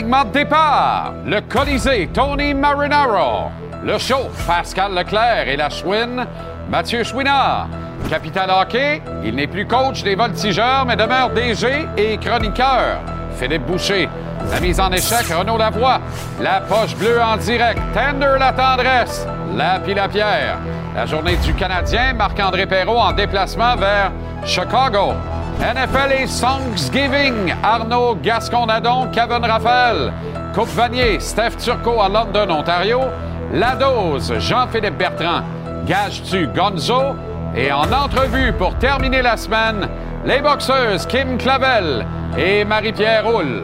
Le Colisée, Tony Marinaro. Le show, Pascal Leclerc et la Chouine, Mathieu Chouinard. Capital Hockey, il n'est plus coach des voltigeurs, mais demeure DG et chroniqueur. Philippe Boucher. La mise en échec, Renaud Lavoie. La poche bleue en direct, Tender la tendresse, la pile à pierre. La journée du Canadien, Marc-André Perrault en déplacement vers Chicago. NFL et Thanksgiving, Arnaud Gascon-Nadon, Kevin Raphaël. Coupe Vanier, Steph Turcot à London, Ontario. La dose, Jean-Philippe Bertrand. Gage-tu Gonzo? Et en entrevue pour terminer la semaine, les boxeuses Kim Clavel et Marie-Pierre Roule.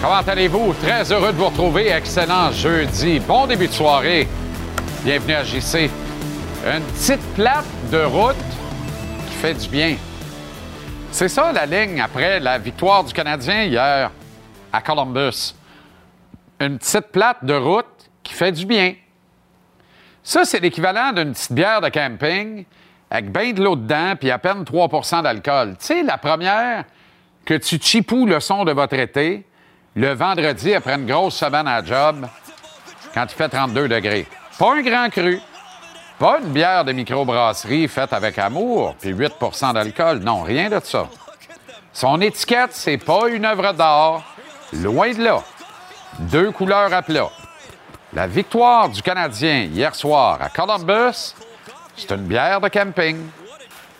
Comment allez-vous? Très heureux de vous retrouver. Excellent jeudi. Bon début de soirée. Bienvenue à JC. Une petite plate de route qui fait du bien. C'est ça la ligne après la victoire du Canadien hier à Columbus. Une petite plate de route qui fait du bien. Ça, c'est l'équivalent d'une petite bière de camping avec bien de l'eau dedans puis à peine 3% d'alcool. Tu sais, la première que tu chipoues le son de votre été le vendredi après une grosse semaine à job quand il fait 32 degrés. Pas un grand cru. Pas une bière de microbrasserie faite avec amour, puis 8% d'alcool. Non, rien de ça. Son étiquette, c'est pas une œuvre d'art. Loin de là. Deux couleurs à plat. La victoire du Canadien hier soir à Columbus, c'est une bière de camping.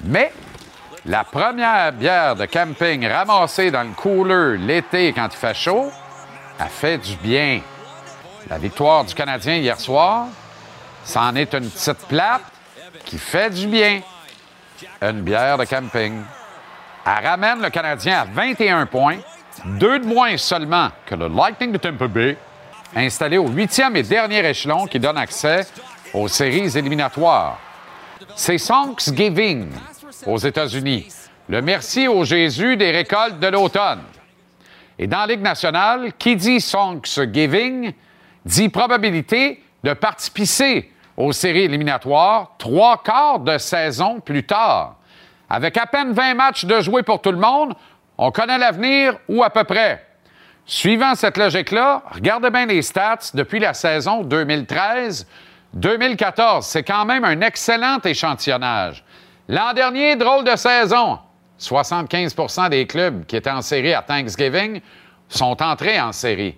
Mais la première bière de camping ramassée dans le cooler l'été quand il fait chaud, a fait du bien. La victoire du Canadien hier soir, c'en est une petite plate qui fait du bien. Une bière de camping. Elle ramène le Canadien à 21 points, deux de moins seulement que le Lightning de Tampa Bay, installé au huitième et dernier échelon qui donne accès aux séries éliminatoires. C'est Thanksgiving aux États-Unis. Le merci au Jésus des récoltes de l'automne. Et dans la Ligue nationale, qui dit Thanksgiving dit probabilité de participer aux séries éliminatoires trois quarts de saison plus tard. Avec à peine 20 matchs de jouer pour tout le monde, on connaît l'avenir ou à peu près. Suivant cette logique-là, regardez bien les stats depuis la saison 2013-2014. C'est quand même un excellent échantillonnage. L'an dernier, drôle de saison. 75% des clubs qui étaient en série à Thanksgiving sont entrés en série.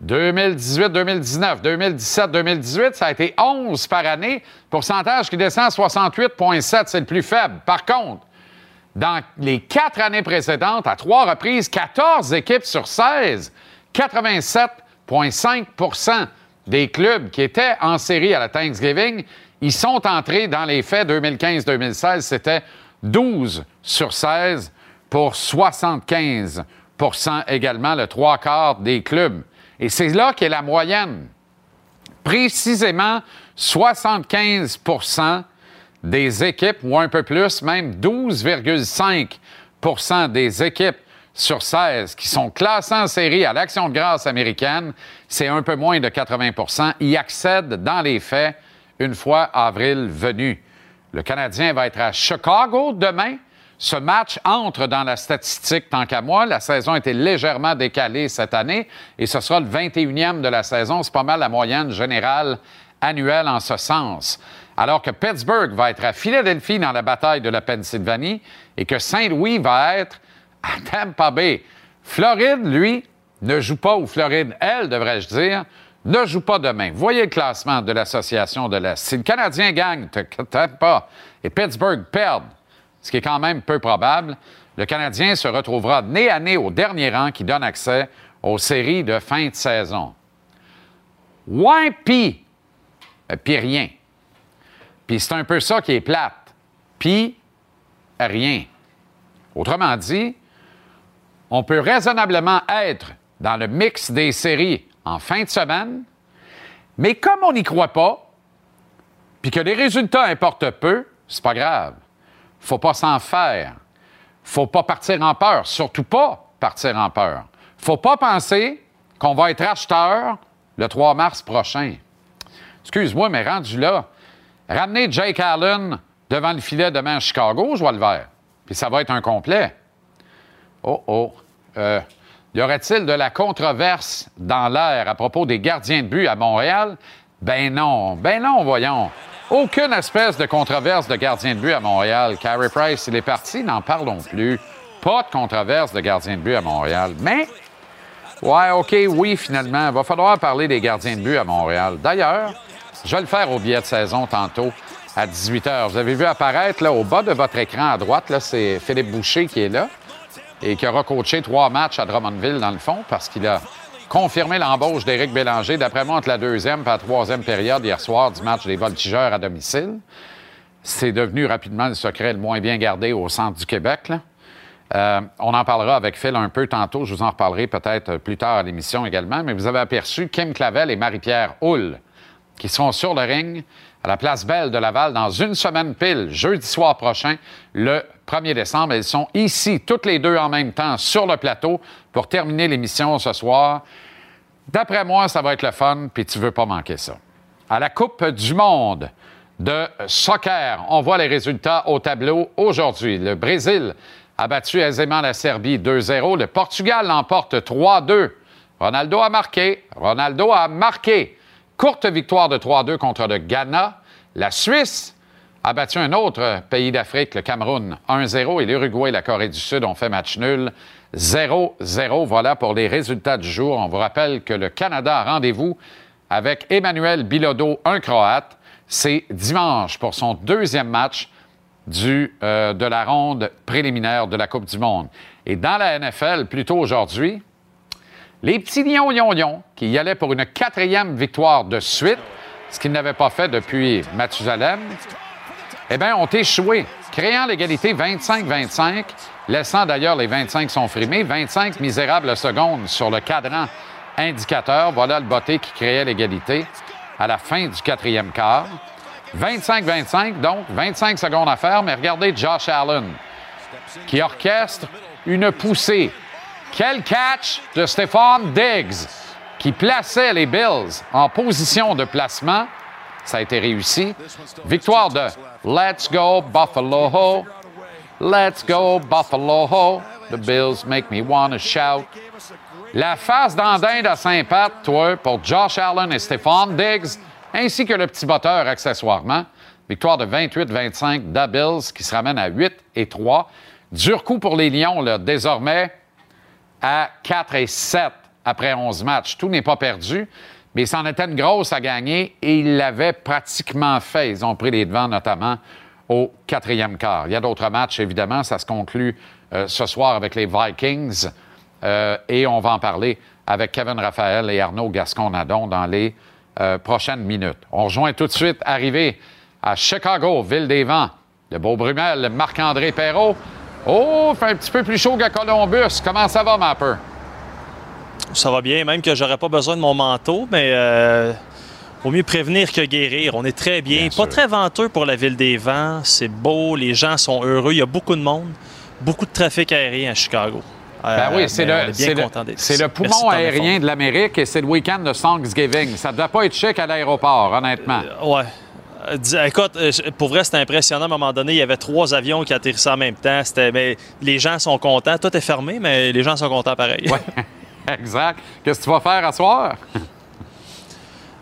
2018, 2019, 2017, 2018, ça a été 11 par année. Pourcentage qui descend à 68,7, c'est le plus faible. Par contre, dans les quatre années précédentes, à trois reprises, 14 équipes sur 16, 87,5% des clubs qui étaient en série à la Thanksgiving, ils sont entrés dans les faits 2015-2016. C'était 12 sur 16 pour 75% également, le trois quarts des clubs. Et c'est là qu'est la moyenne. Précisément 75% des équipes, ou un peu plus, même 12,5% des équipes sur 16 qui sont classées en série à l'Action de grâce américaine, c'est un peu moins de 80% y accèdent dans les faits une fois avril venu. Le Canadien va être à Chicago demain Ce match entre dans la statistique tant qu'à moi. La saison a été légèrement décalée cette année et ce sera le 21e de la saison. C'est pas mal la moyenne générale annuelle en ce sens. Alors que Pittsburgh va être à Philadelphie dans la bataille de la Pennsylvanie et que Saint-Louis va être à Tampa Bay. Floride, lui, ne joue pas, ou Floride, elle, devrais-je dire, ne joue pas demain. Voyez le classement de l'Association de l'Est. Si le Canadien gagne, pas, et Pittsburgh perd, ce qui est quand même peu probable, le Canadien se retrouvera nez à nez au dernier rang qui donne accès aux séries de fin de saison. Ouais, pis, euh, pis rien. Puis c'est un peu ça qui est plate. Puis rien. Autrement dit, on peut raisonnablement être dans le mix des séries en fin de semaine, mais comme on n'y croit pas, puis que les résultats importent peu, c'est pas grave. Faut pas s'en faire. Faut pas partir en peur, surtout pas partir en peur. Faut pas penser qu'on va être acheteur le 3 mars prochain. Excuse-moi, mais rendu là, ramener Jake Allen devant le filet demain à Chicago, je vois le vert. Puis ça va être un complet. Oh oh. Euh, y aurait-il de la controverse dans l'air à propos des gardiens de but à Montréal? Ben non, ben non, voyons. Aucune espèce de controverse de gardien de but à Montréal. Carey Price, il est parti, n'en parlons plus. Pas de controverse de gardien de but à Montréal. Mais, ouais, OK, oui, finalement, il va falloir parler des gardiens de but à Montréal. D'ailleurs, je vais le faire au billet de saison tantôt à 18 h. Vous avez vu apparaître là, au bas de votre écran à droite, c'est Philippe Boucher qui est là et qui aura coaché trois matchs à Drummondville, dans le fond, parce qu'il a confirmé l'embauche d'Éric Bélanger, d'après moi, entre la deuxième et la troisième période hier soir du match des Voltigeurs à domicile. C'est devenu rapidement le secret le moins bien gardé au centre du Québec. Euh, on en parlera avec Phil un peu tantôt. Je vous en reparlerai peut-être plus tard à l'émission également. Mais vous avez aperçu Kim Clavel et Marie-Pierre Hull qui seront sur le ring à la place Belle de Laval dans une semaine pile, jeudi soir prochain, le 1er décembre. Elles sont ici, toutes les deux en même temps, sur le plateau pour terminer l'émission ce soir. D'après moi, ça va être le fun, puis tu veux pas manquer ça. À la Coupe du Monde de soccer, on voit les résultats au tableau aujourd'hui. Le Brésil a battu aisément la Serbie 2-0. Le Portugal l'emporte 3-2. Ronaldo a marqué. Ronaldo a marqué. Courte victoire de 3-2 contre le Ghana. La Suisse a battu un autre pays d'Afrique, le Cameroun, 1-0, et l'Uruguay et la Corée du Sud ont fait match nul. 0-0. Voilà pour les résultats du jour. On vous rappelle que le Canada a rendez-vous avec Emmanuel Bilodeau, un Croate. C'est dimanche pour son deuxième match euh, de la ronde préliminaire de la Coupe du Monde. Et dans la NFL, plutôt aujourd'hui, les petits lions lions lions qui y allaient pour une quatrième victoire de suite, ce qu'ils n'avaient pas fait depuis Mathusalem, eh bien, ont échoué, créant l'égalité 25-25, laissant d'ailleurs les 25 sont frimés, 25 misérables secondes sur le cadran indicateur. Voilà le botté qui créait l'égalité à la fin du quatrième quart. 25-25, donc 25 secondes à faire, mais regardez Josh Allen qui orchestre une poussée quel catch de Stephon Diggs qui plaçait les Bills en position de placement. Ça a été réussi. Victoire de Let's go Buffalo. Let's go Buffalo. The Bills make me want to shout. La face d'Andinde à Saint-Pat, toi, pour Josh Allen et Stephon Diggs, ainsi que le petit botteur accessoirement. Victoire de 28-25 des Bills qui se ramène à 8 et 3. Dur coup pour les Lions, là, désormais à 4 et 7 après 11 matchs. Tout n'est pas perdu, mais c'en était une grosse à gagner et ils l'avaient pratiquement fait. Ils ont pris les devants, notamment au quatrième quart. Il y a d'autres matchs, évidemment. Ça se conclut euh, ce soir avec les Vikings euh, et on va en parler avec Kevin Raphaël et Arnaud Gascon-Nadon dans les euh, prochaines minutes. On rejoint tout de suite, arrivé à Chicago, Ville des Vents, le beau Brumel, Marc-André Perrault. Oh, fait un petit peu plus chaud qu'à Columbus. Comment ça va, Mapper? Ça va bien, même que j'aurais pas besoin de mon manteau, mais euh, vaut mieux prévenir que guérir. On est très bien. pas très venteux pour la ville des vents. C'est beau, les gens sont heureux. Il y a beaucoup de monde, beaucoup de trafic aérien à Chicago. Ben oui, c'est le, c'est le, poumon aérien de l'Amérique et c'est le week-end de Thanksgiving. Ça ne doit pas être chic à l'aéroport, honnêtement. Oui. ouais. Euh, Écoute, euh, pour vrai, c'était impressionnant. À un moment donné, il y avait trois avions qui atterrissaient en même temps. C'était, mais les gens sont contents. Tout est fermé, mais les gens sont contents pareil. Exact. Qu'est-ce que tu vas faire à soir?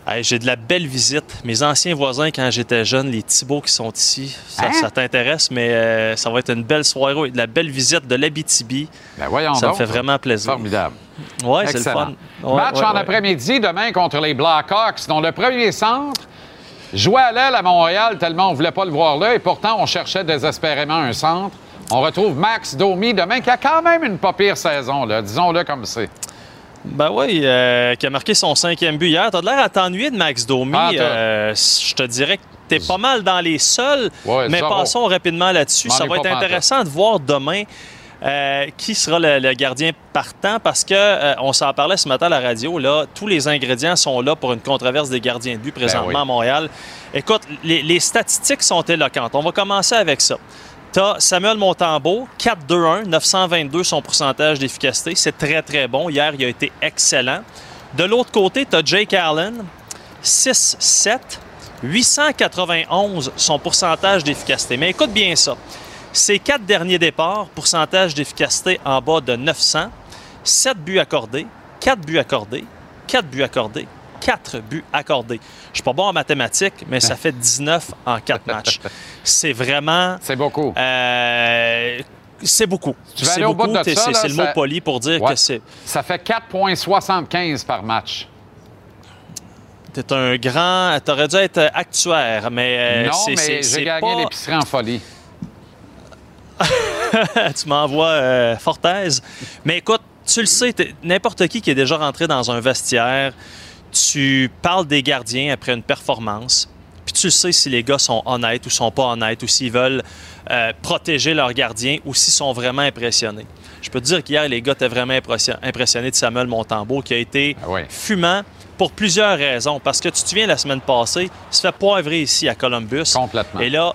Hey, j'ai de la belle visite. Mes anciens voisins, quand j'étais jeune, les Thibauts qui sont ici, ça, Hein? ça t'intéresse, mais euh, ça va être une belle soirée. De la belle visite de l'Abitibi. Ben voyons Ça me fait vraiment plaisir. Formidable. Oui, c'est le fun. Ouais, Match ouais, en ouais. après-midi demain contre les Blackhawks, dont le premier centre jouait à l'aile à Montréal tellement on ne voulait pas le voir là et pourtant on cherchait désespérément un centre. On retrouve Max Domi demain qui a quand même une pas pire saison, disons-le comme c'est. Ben oui, euh, qui a marqué son cinquième but hier. T'as de l'air à t'ennuyer de Max Domi. Ah, Euh, je te dirais que t'es pas mal dans les seuls, Ouais, mais passons rapidement là-dessus. Ça va être intéressant de voir demain euh, qui sera le, le gardien partant parce que on s'en parlait ce matin à la radio. Là, tous les ingrédients sont là pour une controverse des gardiens de but présentement Ben oui. à Montréal. Écoute, les, les statistiques sont éloquentes. On va commencer avec ça. Tu as Samuel Montembeau, 4-2-1, 922 son pourcentage d'efficacité. C'est très, très bon. Hier, il a été excellent. De l'autre côté, tu as Jake Allen, 6-7, 891 son pourcentage d'efficacité. Mais écoute bien ça. Ces quatre derniers départs, pourcentage d'efficacité en bas de 900, 7 buts accordés, 4 buts accordés, 4 buts accordés, 4 buts accordés. Je suis pas bon en mathématiques, mais ça fait 19 en 4 matchs. C'est vraiment... C'est beaucoup. euh, c'est beaucoup. C'est aller au bout beaucoup. ça, C'est là, c'est le mot ça- poli pour dire Ouais. que c'est... Ça fait 4,75 par match. T'es un grand... T'aurais dû être actuaire, mais... euh, non, mais c'est- j'ai gagné pas- l'épicerie en folie. tu m'envoies euh, Fortaise. Mais écoute, tu le sais, n'importe qui qui est déjà rentré dans un vestiaire, tu parles des gardiens après une performance, puis tu le sais si les gars sont honnêtes ou sont pas honnêtes, ou s'ils veulent euh, protéger leurs gardiens, ou s'ils sont vraiment impressionnés. Je peux te dire qu'hier, les gars étaient vraiment impression- impressionnés de Samuel Montembeau, qui a été Ah fumant pour plusieurs raisons. Parce que tu te souviens, la semaine passée, il se fait poivrer ici à Columbus. Complètement. Et là,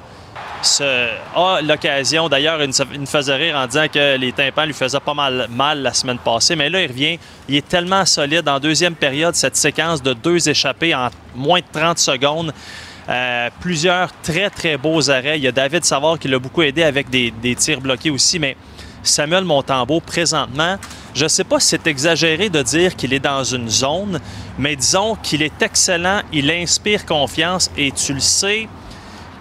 a l'occasion, d'ailleurs, il il nous faisait rire en disant que les tympans lui faisaient pas mal la semaine passée, mais là, il revient, il est tellement solide. En deuxième période, cette séquence de deux échappés en moins de 30 secondes, euh, plusieurs très, très beaux arrêts. Il y a David Savard qui l'a beaucoup aidé avec des, des tirs bloqués aussi, mais Samuel Montembeau, présentement, je ne sais pas si c'est exagéré de dire qu'il est dans une zone, mais disons qu'il est excellent, il inspire confiance et tu le sais,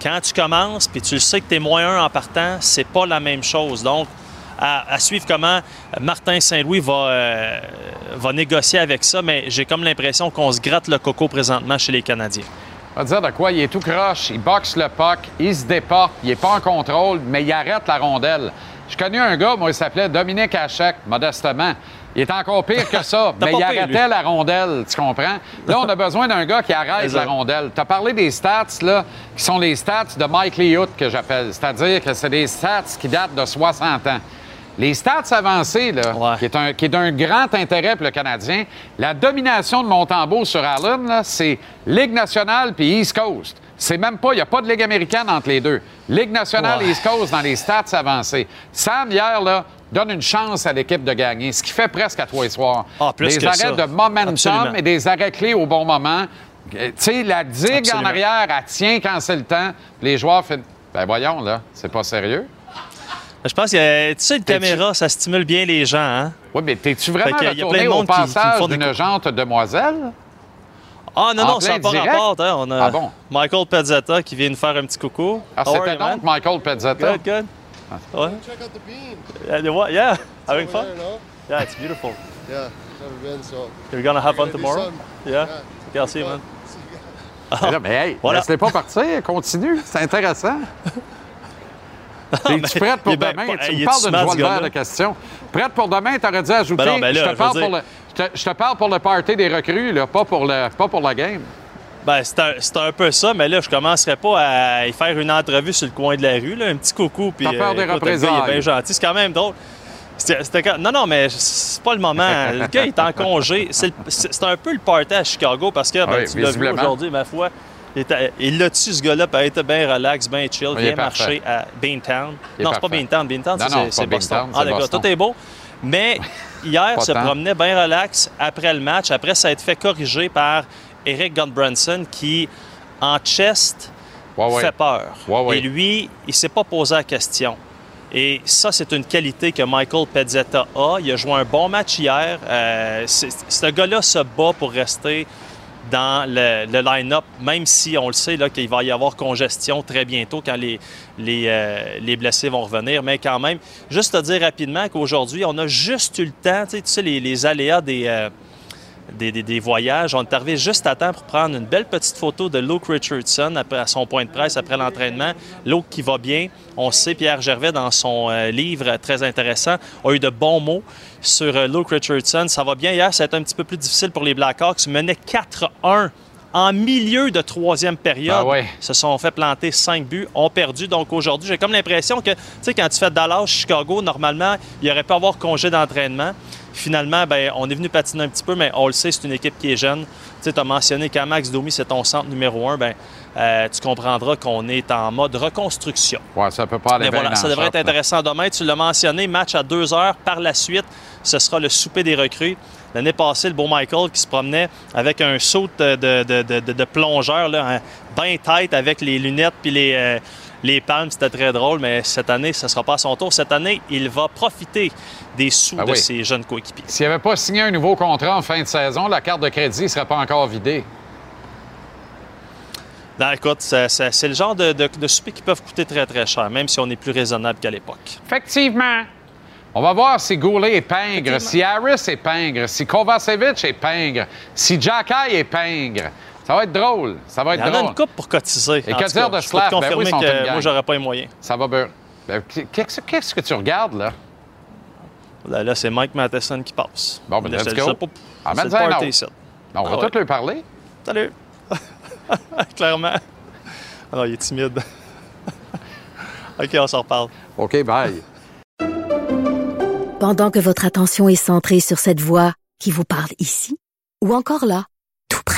quand tu commences, puis tu le sais que tu es moins en partant, c'est pas la même chose. Donc, à, suivre comment Martin Saint-Louis va, euh, va négocier avec ça, mais j'ai comme l'impression qu'on se gratte le coco présentement chez les Canadiens. On va dire de quoi? Il est tout croche, il boxe le puck, il se déporte, il n'est pas en contrôle, mais il arrête la rondelle. J'ai connu un gars, moi, il s'appelait Dominique Hachek, modestement. Il est encore pire que ça, mais il arrêtait la rondelle, tu comprends? Là, on a besoin d'un gars qui arrête la rondelle. Tu as parlé des stats, là, qui sont les stats de Mike Lehout, que j'appelle. C'est-à-dire que c'est des stats qui datent de 60 ans. Les stats avancées, là, Ouais. qui est un- qui est d'un grand intérêt pour le Canadien, la domination de Montembeau sur Allen, là, c'est Ligue nationale puis East Coast. C'est même pas, il n'y a pas de Ligue américaine entre les deux. Ligue nationale Ouais. et East Coast dans les stats avancées. Sam, hier, là, donne une chance à l'équipe de gagner, ce qui fait presque à toi et soir. Ah, plus des que arrêts ça. de momentum Absolument. et des arrêts clés au bon moment. Euh, Tu sais, la digue en arrière, elle tient quand c'est le temps. Les joueurs font Ben voyons, là, c'est pas sérieux. Je pense que, tu sais, une caméra, ça stimule bien les gens. Hein? Oui, mais t'es-tu vraiment que y a retourné plein de au monde passage des d'une jante demoiselle? Ah non, non, ça n'a pas rapport. hein. On a Ah bon? Michael Pezzetta qui vient nous faire un petit coucou. Ah, c'était donc Michael Pezzetta? Good, good. Ouais. Check out the. Yeah, you what? yeah, having Over fun? there, no? Yeah, it's beautiful. Yeah, never been, so. You're gonna have fun tomorrow? some. Yeah? Yeah. Okay, I'll see you, man. Mais là, mais hey, Voilà. laisse-les pas partir, continue, c'est intéressant. Es-tu prête pour ben demain? pas- tu il me parles d'une ce de verre de questions. Prête pour demain, t'aurais dû ajouter. Ben non, ben là, je, te parle pour dire- le, je, te, je te parle pour le party des recrues, là, pas, pour le, pas pour la game. Ben, c'est un, un peu ça, mais là, je commencerai pas à y faire une entrevue sur le coin de la rue, là, un petit coucou. Puis, T'as peur des écoute, le gars, Il est bien gentil, c'est quand même drôle. Non, non, mais c'est pas le moment. Le gars il est en congé. C'est un peu le party à Chicago parce que, ben, Oui, tu l'as vu aujourd'hui, ma foi, il, il l'a tué, ce gars-là, puis il était bien relax, bien chill, Il bien marché à Beantown? Il Non, c'est pas. Beantown. Beantown, c'est- Boston. Beantown, Ah, Boston. tout est beau. Mais hier, Pas se promenait bien relax après le match. Après, ça a été fait corriger par Eric Gunbranson qui, en chest, Ouais, ouais. fait peur. Ouais. Et lui, il ne s'est pas posé la question. Et ça, c'est une qualité que Michael Pezzetta a. Il a joué un bon match hier. Euh, ce gars-là se bat pour rester dans le, le line-up, même si on le sait là, qu'il va y avoir congestion très bientôt quand les, les, euh, les blessés vont revenir. Mais quand même, juste te dire rapidement qu'aujourd'hui, on a juste eu le temps, tu sais, tu sais, les, les aléas des, euh, des, des- des voyages. On est arrivé juste à temps pour prendre une belle petite photo de Luke Richardson après, à son point de presse après l'entraînement. Luke qui va bien. On sait, Pierre Gervais, dans son euh, livre très intéressant, a eu de bons mots sur euh, Luke Richardson. Ça va bien. Hier, ça a été un petit peu plus difficile pour les Blackhawks. Ils menaient 4-1 en milieu de troisième période. Ouais. se sont fait planter cinq buts, ont perdu. Donc aujourd'hui, j'ai comme l'impression que, tu sais, quand tu fais Dallas, Chicago, normalement, il aurait pu avoir congé d'entraînement. Finalement, ben, on est venu patiner un petit peu, mais on le sait, c'est une équipe qui est jeune. Tu as mentionné qu'Amax Domi, c'est ton centre numéro un. Ben, euh, tu comprendras qu'on est en mode reconstruction. Ouais, ça peut pas aller Mais bien voilà, ça devrait être shop, là. intéressant demain. Tu l'as mentionné, match à deux heures. Par la suite, ce sera le souper des recrues. L'année passée, le beau Michael qui se promenait avec un saut de, de- de- de- de- de plongeur, là, hein, bien tête avec les lunettes puis les, euh, les palmes. C'était très drôle, mais cette année, ce ne sera pas à son tour. Cette année, il va profiter des sous Ah de oui. ses jeunes coéquipiers. S'il n'avait pas signé un nouveau contrat en fin de saison, la carte de crédit ne serait pas encore vidée. Non, écoute, ça- ça- c'est le genre de, de, de souper qui peuvent coûter très, très cher, même si on est plus raisonnable qu'à l'époque. Effectivement. On va voir si Goulet est pingre, si Harris est pingre, si Kovacevic est pingre, si Jacky est pingre. Ça va être drôle. Ça va Il être y en a drôle. une coupe pour cotiser. Et En que tout dire cas, de je peux te Slav? Ben oui, sont que moi, j'aurais pas les moyens. Ça va beurre. Ben, Qu'est-ce qu'est-ce que tu regardes, là? Là, là, c'est Mike Matheson qui passe. Bon, ben, let's c'est- go. Ah, party autre. ici. On va Ah ouais. tout lui parler. Salut! Clairement. Ah non, il est timide. OK, on s'en reparle. OK, bye. Pendant que votre attention est centrée sur cette voix qui vous parle ici, ou encore là, tout près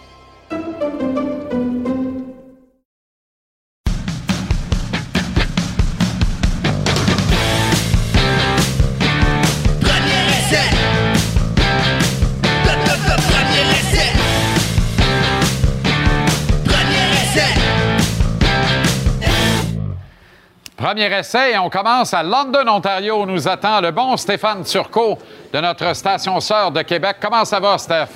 Premier essai et on commence à London, Ontario. où Nous attend le bon Stéphane Turcot de notre station sœur de Québec. Comment ça va, Steph?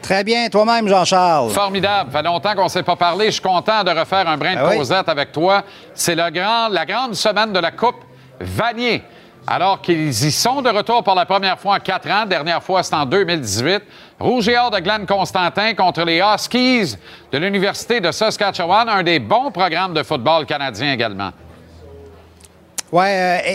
Très bien, toi-même, Jean-Charles? Formidable. Ça fait longtemps qu'on ne s'est pas parlé. Je suis content de refaire un brin de Ah oui. causette avec toi. C'est grand, la grande semaine de la Coupe Vanier. Alors qu'ils y sont de retour pour la première fois en quatre ans. Dernière fois, c'est en 2018. Rouge et or de Glenn Constantin contre les Huskies de l'Université de Saskatchewan. Un des bons programmes de football canadien également. Oui,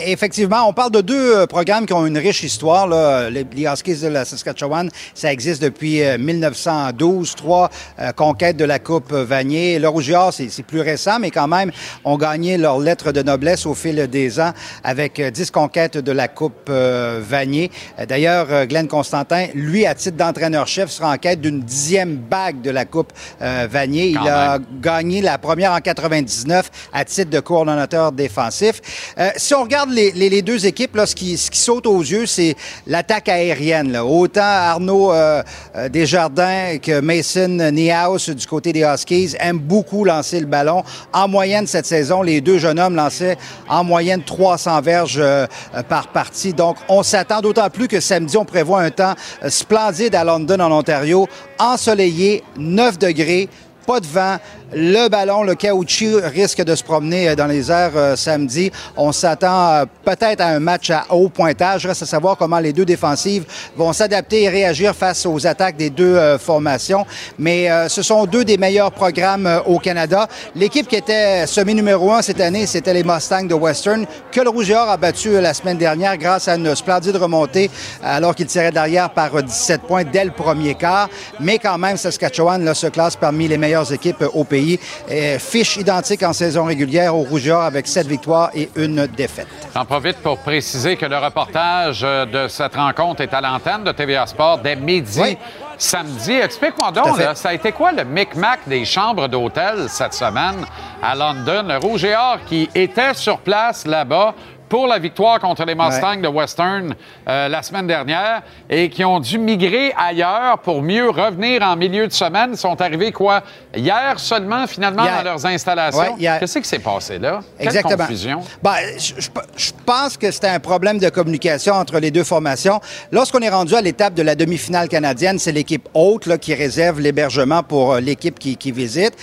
effectivement, on parle de deux euh, programmes qui ont une riche histoire. Là. Les, les Huskies de la Saskatchewan, ça existe depuis euh, 1912, trois euh, conquêtes de la Coupe Vanier. Le Or, c'est plus récent, mais quand même, ont gagné leur lettre de noblesse au fil des ans avec euh, dix conquêtes de la Coupe euh, Vanier. Euh, D'ailleurs, euh, Glenn Constantin, lui, à titre d'entraîneur-chef, sera en quête d'une dixième bague de la Coupe euh, Vanier. Quand Il a gagné la première en 99 à titre de coordonnateur défensif. Euh, si on regarde les, deux équipes, là, ce, qui, saute aux yeux, c'est l'attaque aérienne. là. Autant Arnaud euh, euh, Desjardins que Mason Niehaus du côté des Huskies aiment beaucoup lancer le ballon. En moyenne cette saison, les deux jeunes hommes lançaient en moyenne 300 verges par partie. Donc, on s'attend d'autant plus que samedi, on prévoit un temps splendide à London, en Ontario, ensoleillé, 9 degrés, pas de vent. Le ballon, le caoutchouc risque de se promener euh, dans les airs euh, samedi. On s'attend euh, peut-être à un match à haut pointage. Reste à savoir comment les deux défensives vont s'adapter et réagir face aux attaques des deux formations. Mais ce sont deux des meilleurs programmes au Canada. L'équipe qui était semi numéro un cette année, c'était les Mustangs de Western, que le Rouge a battu la semaine dernière grâce à une splendide remontée alors qu'il tirait derrière par euh, 17 points dès le premier quart. Mais quand même, Saskatchewan se classe parmi les meilleures équipes au pays. Pays. Fiche identique en saison régulière au Rouge et Or avec sept victoires et une défaite. J'en profite pour préciser que le reportage euh, de cette rencontre est à l'antenne de TVA Sport dès midi Oui. samedi. Explique-moi donc, là, ça a été quoi le micmac des chambres d'hôtel cette semaine à London? Le Rouge et Or qui était sur place là-bas pour la victoire contre les Mustangs de Western euh, la semaine dernière et qui ont dû migrer ailleurs pour mieux revenir en milieu de semaine. Ils sont arrivés quoi? Hier seulement, finalement, Hier. dans leurs installations? Ouais. Qu'est-ce qui s'est passé là? Quelle Exactement. confusion. Ben, je, je- je pense que c'était un problème de communication entre les deux formations. Lorsqu'on est rendu à l'étape de la demi-finale canadienne, c'est l'équipe haute là, qui réserve l'hébergement pour euh, l'équipe qui, qui visite.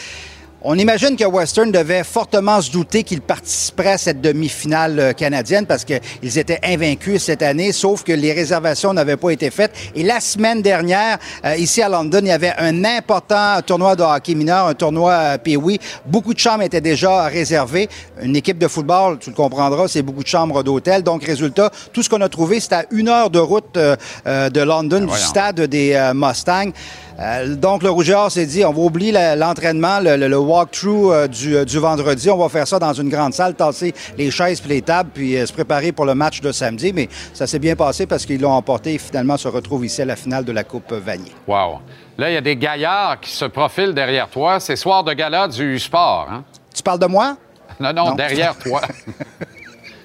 On imagine que Western devait fortement se douter qu'il participerait à cette demi-finale euh, canadienne parce qu'ils étaient invaincus cette année, sauf que les réservations n'avaient pas été faites. Et la semaine dernière, euh, ici à London, il y avait un important tournoi de hockey mineur, un tournoi euh, Pee-Wee. Beaucoup de chambres étaient déjà réservées. Une équipe de football, tu le comprendras, c'est beaucoup de chambres d'hôtel. Donc, résultat, tout ce qu'on a trouvé, c'est à une heure de route de London, du voyons. stade des Mustangs. Euh, donc, le Rougeur s'est dit, on va oublier l'entraînement, le, le- le walkthrough euh, du, euh, du vendredi. On va faire ça dans une grande salle, tasser les chaises puis les tables, puis euh, se préparer pour le match de samedi. Mais ça s'est bien passé parce qu'ils l'ont emporté et finalement se retrouvent ici à la finale de la Coupe Vanier. Wow. Là, il y a des gaillards qui se profilent derrière toi. C'est soir de gala du sport, hein? Tu parles de moi? Non, non, Non. derrière toi.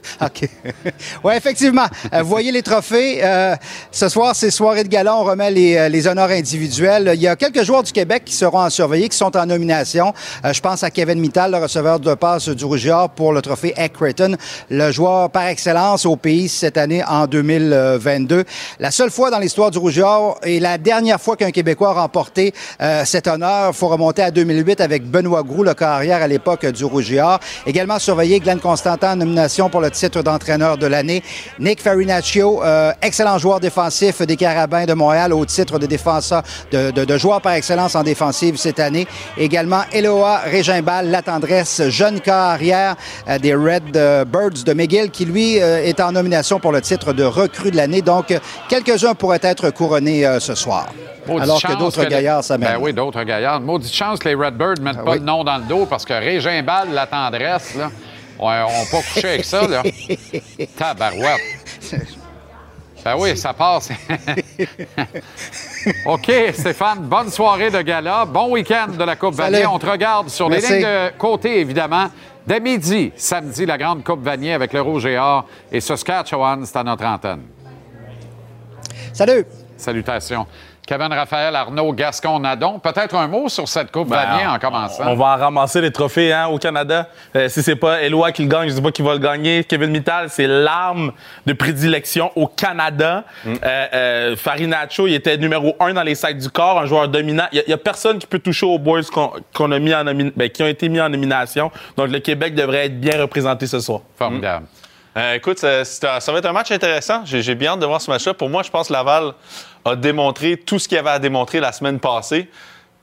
OK. oui, effectivement. Euh, vous voyez les trophées. Euh, ce soir, c'est soirée de gala. On remet les, euh, les honneurs individuels. Il y a quelques joueurs du Québec qui seront à surveiller, qui sont en nomination. Euh, je pense à Kevin Mittal, le receveur de passe du Or pour le trophée Eck Creighton, le joueur par excellence au pays cette année en 2022. La seule fois dans l'histoire du Rouge et la dernière fois qu'un Québécois a remporté euh, cet honneur, il faut remonter à 2008 avec Benoît Groux, le carrière à l'époque du Or. Également surveillé Glenn Constantin en nomination pour le titre d'entraîneur de l'année. Nick Farinaccio, euh, excellent joueur défensif des Carabins de Montréal au titre de défenseur, de, de, de joueur par excellence en défensive cette année. Également Eloa Régimbal, la tendresse, jeune carrière euh, des Red euh, Birds de McGill, qui lui est en nomination pour le titre de recrue de l'année. Donc, quelques-uns pourraient être couronnés euh, ce soir. Maudite alors que d'autres gaillards s'amènent. Ben oui, d'autres gaillards. Maudite chance que les Redbirds ne mettent Ah pas oui. le nom dans le dos parce que Régimbal, la tendresse, là, on n'a pas couché avec ça, là. Tabarouette. Ben oui, ça passe. OK, Stéphane, bonne soirée de gala. Bon week-end de la Coupe. Vanier. On te regarde sur Merci. les lignes de côté, évidemment. Dès midi, samedi, la grande Coupe Vanier avec le Rouge et Or. Et Saskatchewan, c'est à notre antenne. Salut! Salutations. Kevin Raphaël, Arnaud, Gascon, Nadon. Peut-être un mot sur cette Coupe Ben, Vanier en commençant. On va en ramasser les trophées hein, au Canada. Euh, si c'est pas Eloi qui le gagne, je dis pas qui va le gagner. Kevin Mittal, c'est l'arme de prédilection au Canada. Euh, euh, Farinaccio, il était numéro un dans les sacs du corps, un joueur dominant. Il y, a- il y a personne qui peut toucher aux boys qu'on a mis en ben, qui ont été mis en nomination. Donc le Québec devrait être bien représenté ce soir. Formidable. Euh, écoute, ça, ça va être un match intéressant. J'ai j'ai bien hâte de voir ce match-là. Pour moi, je pense que Laval a démontré tout ce qu'il y avait à démontrer la semaine passée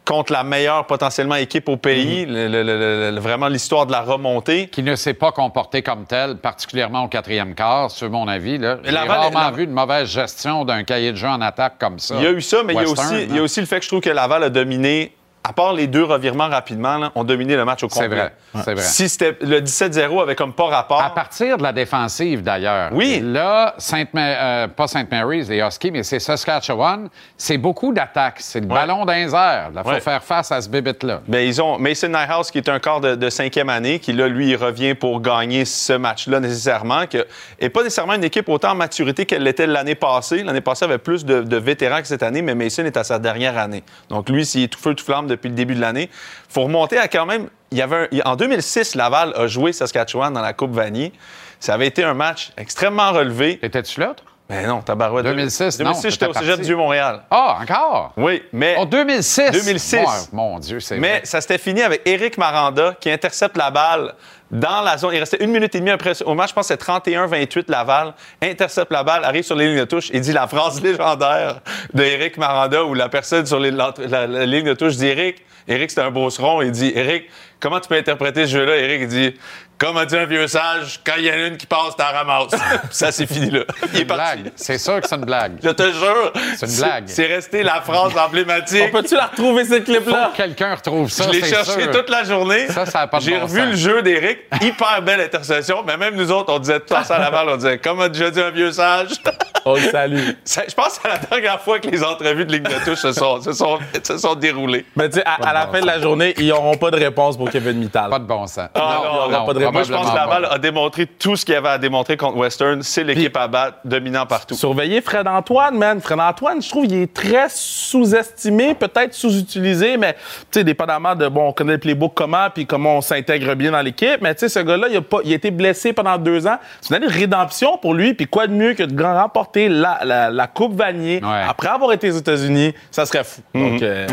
contre la meilleure potentiellement équipe au pays. Le- le- le- le- vraiment l'histoire de la remontée. Qui ne s'est pas comporté comme tel, particulièrement au quatrième quart, sur mon avis. Là. J'ai rarement vu de mauvaise gestion d'un cahier de jeu en attaque comme ça. Il y a eu ça, mais il y, a aussi, il y a hein. aussi le fait que je trouve que Laval a dominé, à part les deux revirements rapidement, là, ont dominé le match au complet. C'est vrai, c'est vrai. Si c'était le 17-0 avait comme pas rapport. À partir de la défensive, d'ailleurs. Oui. Là, euh, pas Sainte Mary's, les Huskies, mais c'est Saskatchewan. C'est beaucoup d'attaques. C'est le ballon les airs. Il faut Ouais. faire face à ce bébête-là. Ben, ils ont Mason Nyhouse, qui est un quart de, de cinquième année, qui là, lui, il revient pour gagner ce match-là nécessairement, que et pas nécessairement une équipe autant en maturité qu'elle l'était l'année passée. L'année passée, avait plus de, de vétérans que cette année, mais Mason est à sa dernière année. Donc lui, s'il est tout feu, tout flamme depuis le début de l'année, faut remonter à quand même. Il y avait un- il- en 2006, Laval a joué Saskatchewan dans la Coupe Vanier. Ça avait été un match extrêmement relevé. Étais-tu là? toi? Mais non, tabarouette. 2006, non, 2006, j'étais au Cégep du Montréal. Ah, encore? Oui, mais... En 2006. 2006. Ouais, mon Dieu, c'est Mais vrai. ça s'était fini avec Éric Maranda qui intercepte la balle dans la zone. Il restait une minute et demie après au match. Je pense que c'est 31-28 Laval. Intercepte la balle, arrive sur les lignes de touche et dit la phrase légendaire d'Éric Maranda où la personne sur les- la, la ligne de touche dit Éric, Éric c'est un beauceron. Il dit Éric, comment tu peux interpréter ce jeu-là? Éric il dit Comme a dit un vieux sage, quand il y en a une qui passe, t'en ramasses. Ça, c'est fini là. Il est Une parti. blague. C'est sûr que c'est une blague. Je te jure. C'est une blague. C'est resté la phrase emblématique. On peut-tu la retrouver, cette Faut clip-là? que quelqu'un retrouve ça. Je l'ai cherché sûr. toute la journée. Ça, ça a pas de J'ai bon revu sens. le jeu d'Éric. Hyper belle intercession. Mais même nous autres, on disait tout ça à la balle. On disait, comme a déjà dit un vieux sage. On le salue. Ça- Je pense que c'est la dernière fois que les entrevues de ligne de touche se sont, se sont, se sont déroulées. Mais tu sais, à, à la fin de la journée, ils n'auront pas de réponse pour Kevin Mittal. Pas de bon sens. Ah, non, non, pas de réponse. Moi, je pense que Laval a démontré tout ce qu'il y avait à démontrer contre Western. C'est l'équipe à battre, dominant partout. Surveiller Fred Antoine, man. Fred Antoine, je trouve qu'il est très sous-estimé, peut-être sous-utilisé, mais tu sais, dépendamment de bon, on connaît le playbook comment puis comment on s'intègre bien dans l'équipe. Mais tu sais, ce gars-là, il a, pas, il a été blessé pendant deux ans. C'est une année de rédemption pour lui. Puis quoi de mieux que de remporter la, la, la Coupe Vanier Ouais. après avoir été aux États-Unis, ça serait fou. Mhm. Donc, euh,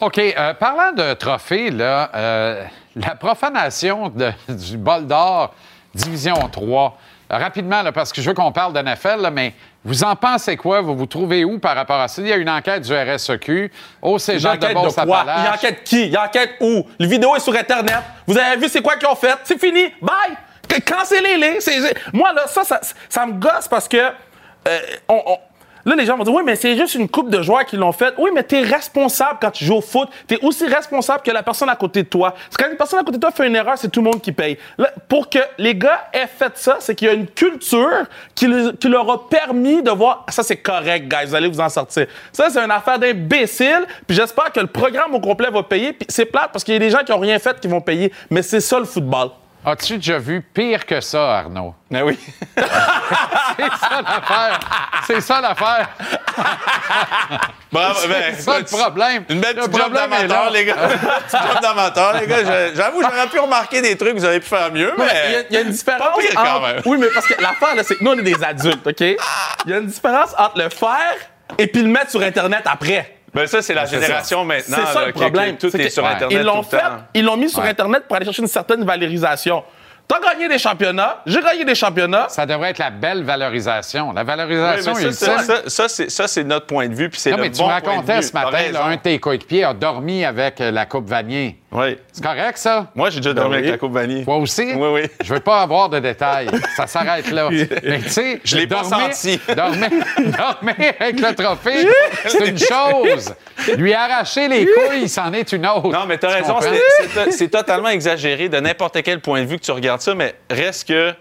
OK. euh, parlant de trophées, là, euh, la profanation de- du bol d'or, Division 3. Rapidement, là, parce que je veux qu'on parle de NFL, là, mais vous en pensez quoi? Vous vous trouvez où par rapport à ça? Il y a une enquête du RSEQ au cégep de enquête de quoi? Il enquête qui? Il enquête où? Le vidéo est sur Internet. Vous avez vu c'est quoi qu'ils ont fait? C'est fini. Bye! Cancellez-les. Moi, là, ça, ça, ça me gosse parce que... euh, on- on- Là, les gens vont dire, oui, mais c'est juste une coupe de joueurs qui l'ont fait. Oui, mais tu es responsable quand tu joues au foot. Tu es aussi responsable que la personne à côté de toi. Parce que quand une personne à côté de toi fait une erreur, c'est tout le monde qui paye. Pour que les gars aient fait ça, c'est qu'il y a une culture qui, qui leur a permis de voir, ça c'est correct, guys, vous allez vous en sortir. Ça, c'est une affaire d'imbécile. Puis j'espère que le programme au complet va payer. Puis c'est plate parce qu'il y a des gens qui n'ont rien fait qui vont payer. Mais c'est ça le football. As-tu déjà vu pire que ça, Arnaud? Ah oui. C'est ça l'affaire. C'est ça l'affaire. Bravo, ben, C'est ça le problème. Une belle Le petite job d'amateur, les gars. Petite job d'amateur, les gars. J'avoue, j'aurais pu remarquer des trucs que vous avez pu faire mieux, mais. Il y, a- il y a une différence. Pas pire quand entre- même. Oui, mais parce que l'affaire, là, c'est que nous, on est des adultes, OK? Il y a une différence entre le faire et puis le mettre sur Internet après. Ben, ça, c'est la génération ça. maintenant. C'est ça là, le problème. Tout est que- sur Ouais. Internet. Ils l'ont fait, temps. ils l'ont mis sur Ouais. Internet pour aller chercher une certaine valorisation. T'as gagné des championnats, j'ai gagné des championnats. Ça devrait être la belle valorisation. La Oui, mais valorisation ça, ultime. ça, ça, ça, c'est- ça, c'est notre point de vue, puis c'est le mais tu bon me point de racontais ce matin, là, un de tes coéquipiers a dormi avec euh, la Coupe Vanier. Oui. C'est correct, ça? Moi, j'ai déjà dormi oui. avec la Coupe Vanille. Toi aussi? Oui, oui. Je veux pas avoir de détails. Ça s'arrête là. Mais tu sais, Je l'ai pas dormir- senti. Dormir, dormir avec le trophée, c'est une chose. Lui arracher les couilles, c'en est une autre. Non, mais t'as Tu raison, c'est totalement exagéré de n'importe quel point de vue que tu regardes ça, mais reste que, tu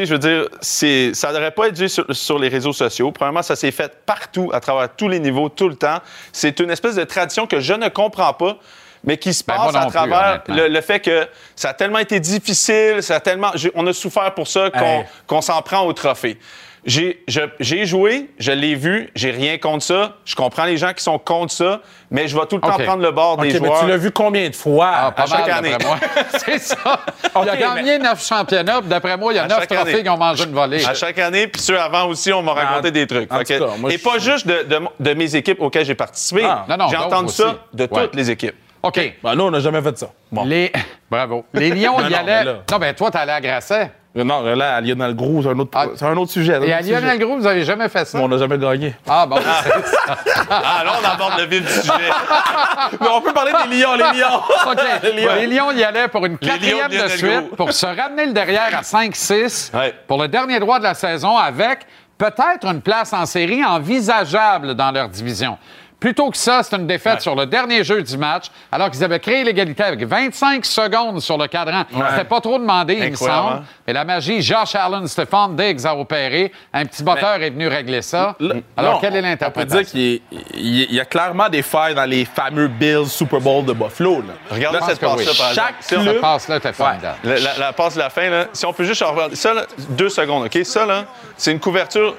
sais, je veux dire, ça ne devrait pas être dû sur, sur les réseaux sociaux. Premièrement, ça s'est fait partout, à travers tous les niveaux, tout le temps. C'est une espèce de tradition que je ne comprends pas. Mais qui se Ben, passe à travers le, le fait que ça a tellement été difficile, ça a tellement, on a souffert pour ça qu'on Hey. qu'on s'en prend au trophée. J'ai joué, je l'ai vu, j'ai rien contre ça. Je comprends les gens qui sont contre ça, mais je vais tout le temps prendre le bord OK, des mais joueurs. tu l'as vu combien de fois? Ah, pas à chaque mal, année. c'est ça. il a gagné neuf championnats, puis d'après moi, il y a neuf trophées année. qui ont mangé une volée. À chaque année, puis ceux avant aussi, on m'a raconté En- des trucs. en Fait tout que- cas, moi, et je- pas juste de, de- de mes équipes auxquelles j'ai participé. Ah. Non, non, j'ai entendu aussi. ça de Ouais. toutes les équipes. OK. Ben, nous, on n'a jamais fait ça. Bon. Les... Bravo. Les Lions non, allaient. mais Non, ben toi, t'allais à Grasset. Non, là, à Lionel Gros, c'est un autre, Ah. c'est un autre sujet. un Et autre à Lionel. Gros, vous avez jamais fait ça? Mais on n'a jamais gagné. Ah, bon. c'est ça. Ah, là, on aborde le vif du sujet. Mais on peut parler des Lions, les Lions. OK. Les Lions. Les Lions y allaient pour une quatrième de suite Gros. pour se ramener le derrière à 5-6 Ouais. pour le dernier droit de la saison avec peut-être une place en série envisageable dans leur division. Plutôt que ça, c'est une défaite sur le dernier jeu du match, alors qu'ils avaient créé l'égalité avec 25 secondes sur le cadran. C'était pas trop demandé, il me semble. hein? Et la magie, Josh Allen, Stéphane Diggs a opéré. Un petit botteur est venu régler ça. Alors, non, quelle est On peut l'interprétation? dire qu'il y, est- il y a- clairement des failles dans les fameux Bills Super Bowl de Buffalo. Là. Regarde cette oui. passe-là, par exemple. Chaque club- Cette passe-là était formidable. La, la- la passe de la fin, là, si on peut juste en regarder. Ça, là, deux secondes, OK? Ça, là, c'est une couverture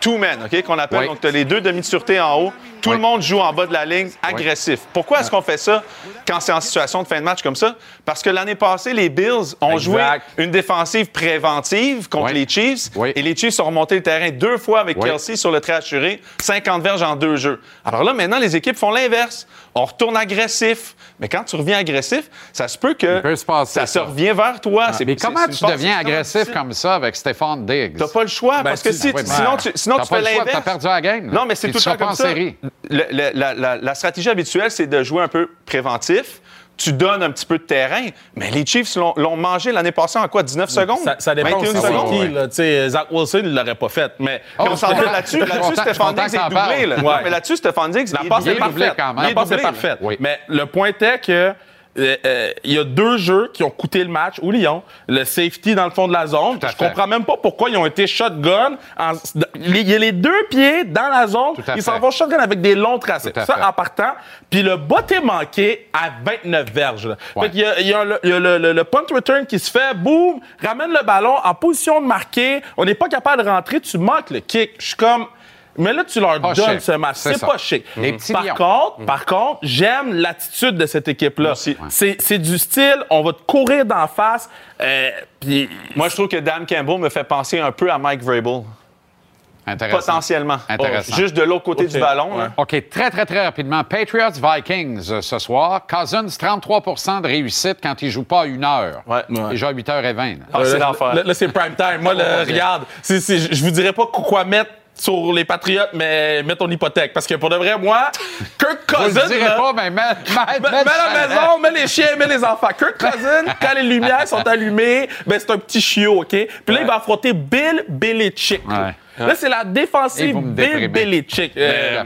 two men, OK, qu'on appelle. Oui. Donc, tu as les deux demi de sûreté en haut. Tout Oui. le monde joue en bas de la ligne, agressif. Pourquoi est-ce qu'on fait ça quand c'est en situation de fin de match comme ça? Parce que l'année passée, les Bills ont Exact. joué une défensive préventive contre Oui. les Chiefs. Oui. Et les Chiefs sont remontés le terrain deux fois avec Oui. Kelsey sur le trait assuré, 50 verges en deux jeux. Alors là, maintenant, les équipes font l'inverse. On retourne agressif. Mais quand tu reviens agressif, ça se peut que Il peut se passer ça se revient vers toi. C'est- Mais comment tu deviens agressif comme ça avec Stéphane Diggs? T'as pas le choix, parce que tu- si, sinon, tu, sinon T'as tu pas fais l'inverse. T'as perdu la game. Non, mais c'est tout tu le temps comme ça. série. Le- le- la, la- la stratégie habituelle, c'est de jouer un peu préventif. Tu donnes un petit peu de terrain, mais les Chiefs l'ont l'ont mangé l'année passée en quoi? 19 secondes? Ça, ça dépend 21 aussi c'est secondes? qui. là. Zach Wilson, il l'aurait pas fait. Mais Oh, Mais on s'entend là-dessus. Là-dessus, Stéphane Diggs est doublé. parles. là. Ouais. Non, mais là-dessus, Stéphane Diggs, La il est passe doublé. est parfaite. La Il est passe est parfaite. Oui. Mais le point était que euh, euh, il y a deux jeux qui ont coûté le match au Lyon. Le safety dans le fond de la zone. Je fait. comprends même pas pourquoi ils ont été shotgun. en- il y a les deux pieds dans la zone. Ils s'en vont shotgun avec des longs tracés. Ça fait. en partant. Puis le botté manqué à 29 verges. Ouais. Fait qu'il y a, il y a le, y a le- le- le punt return qui se fait. Boum! Ramène le ballon en position de marquer. On n'est pas capable de rentrer. Tu manques le kick. Je suis comme... Mais là, tu leur Pas donnes chic. ce match. C'est pas chic. Les petits par lions. contre, par contre, j'aime l'attitude de cette équipe-là. C'est c'est du style, on va te courir d'en face. euh, puis Moi, je trouve que Dan Campbell me fait penser un peu à Mike Vrabel. Intéressant. Potentiellement. Intéressant. Juste de l'autre côté du ballon. ouais. OK, très, très, très rapidement. Patriots-Vikings euh, ce soir. Cousins, 33 de réussite quand il joue pas à une heure. Ouais. Déjà à 8h20. là. Ah, c'est Euh, l'enfer. Là, là, c'est prime time. Moi, là, Oh, regarde, je vous dirais pas quoi mettre sur les Patriotes, mais mets ton hypothèque. Parce que pour de vrai, moi, Kirk Je Cousins. ne dirais pas, mais mets, mets, Mets, mets la maison, mets les chiens, mets les enfants. Kirk Cousins, quand les lumières sont allumées, ben c'est un petit chiot, OK? Puis là, il va affronter Bill Belichick. Ouais. Là, c'est la défensive Bill. Belichick. Euh,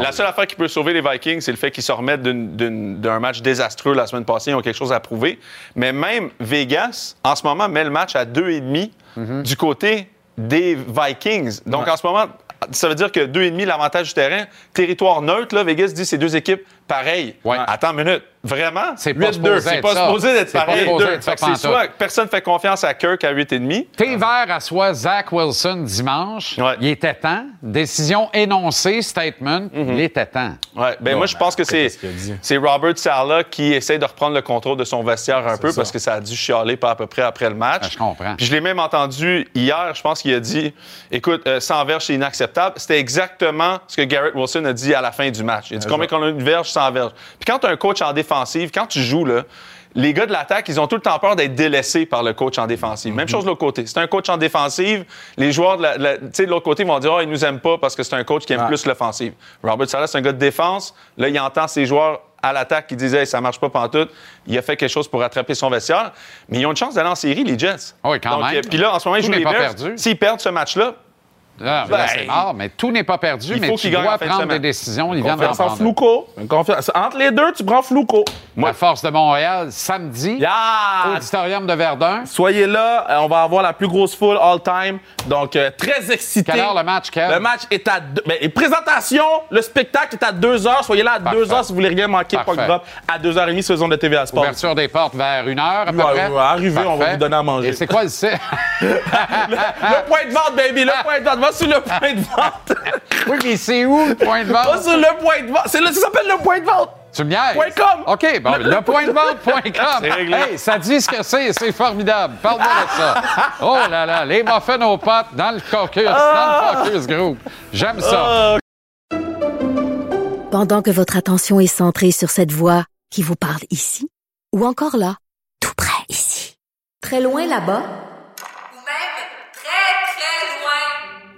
La seule affaire qui peut sauver les Vikings, c'est le fait qu'ils se remettent d'un match désastreux la semaine passée. Ils ont quelque chose à prouver. Mais même Vegas, en ce moment, met le match à 2,5 Mhm. du côté des Vikings. Donc, en ce moment, ça veut dire que 2,5 l'avantage du terrain. Territoire neutre, là, Vegas dit c'est deux équipes pareilles. Ouais. Attends une minute. Vraiment? C'est pas 8-2. supposé C'est pas supposé d'être pareil. c'est soit personne fait confiance à Kirk à 8,5. T'es vert à soi Zach Wilson dimanche. Ouais. Il était temps. Décision énoncée, statement. Il était temps. Ouais, ben moi, je pense que c'est, dit? c'est Robert Sala qui essaie de reprendre le contrôle de son vestiaire un peu ça. parce que ça a dû chialer pas à peu près après le match. Ah, je comprends. Puis je l'ai même entendu hier, je pense qu'il a dit écoute, euh, 100 verges, c'est inacceptable. C'était exactement ce que Garrett Wilson a dit à la fin du match. Il a dit combien qu'on a une verge, 100 verges. Puis quand as un coach en défensive, quand tu joues, là, les gars de l'attaque, ils ont tout le temps peur d'être délaissés par le coach en défensive. Même chose de l'autre côté. C'est un coach en défensive. Les joueurs de, la- la- l'autre côté vont dire oh, ils nous aiment pas parce que c'est un coach qui aime plus l'offensive. Robert Salah, c'est un gars de défense. Là, il entend ses joueurs à l'attaque qui disent hey, ça marche pas pantoute. Il a fait quelque chose pour rattraper son vestiaire. Mais ils ont une chance d'aller en série, les Jets. Ah oui, quand Donc, même. euh, Puis là, en ce moment, ils jouent les Bears. S'ils perdent ce match-là, là, Ben, c'est mort, mais tout n'est pas perdu, il mais faut tu qu'il gagne en dois prendre des décisions. Il vient d'en prendre. Confiance- Entre les deux, tu prends Flouco. La Force de Montréal, samedi, Yeah! auditorium de Verdun. Soyez là, euh, on va avoir la plus grosse foule all-time. Donc, euh, très excité. Quelle heure le match, Kev? Le match est à deux. Ben, et présentation, le spectacle est à 2 heures. Soyez là à Parfait. 2 heures si vous voulez rien manquer. Parfait. À 2h30 sur zone de TVA Sport. Ouverture des portes vers une heure, à peu Ouais, près. ouais, arrivez, on va vous donner à manger. Et c'est quoi le site? Le point de vente, baby, le point de vente. Va sur le point de vente. oui, mais c'est où le point de vente? sur le point de vente. C'est là, ça s'appelle le point de vente. Tu me? Point com. OK, bon, le, point de vente.com. C'est réglé. Hey, ça dit ce que c'est, c'est formidable. Parle-moi de ça. Oh là là, les muffins aux potes dans le caucus, Ah! dans le focus group. J'aime ça. Pendant que votre attention est centrée sur cette voix qui vous parle ici, ou encore là, tout près ici, très loin là-bas, Ou même très, très loin.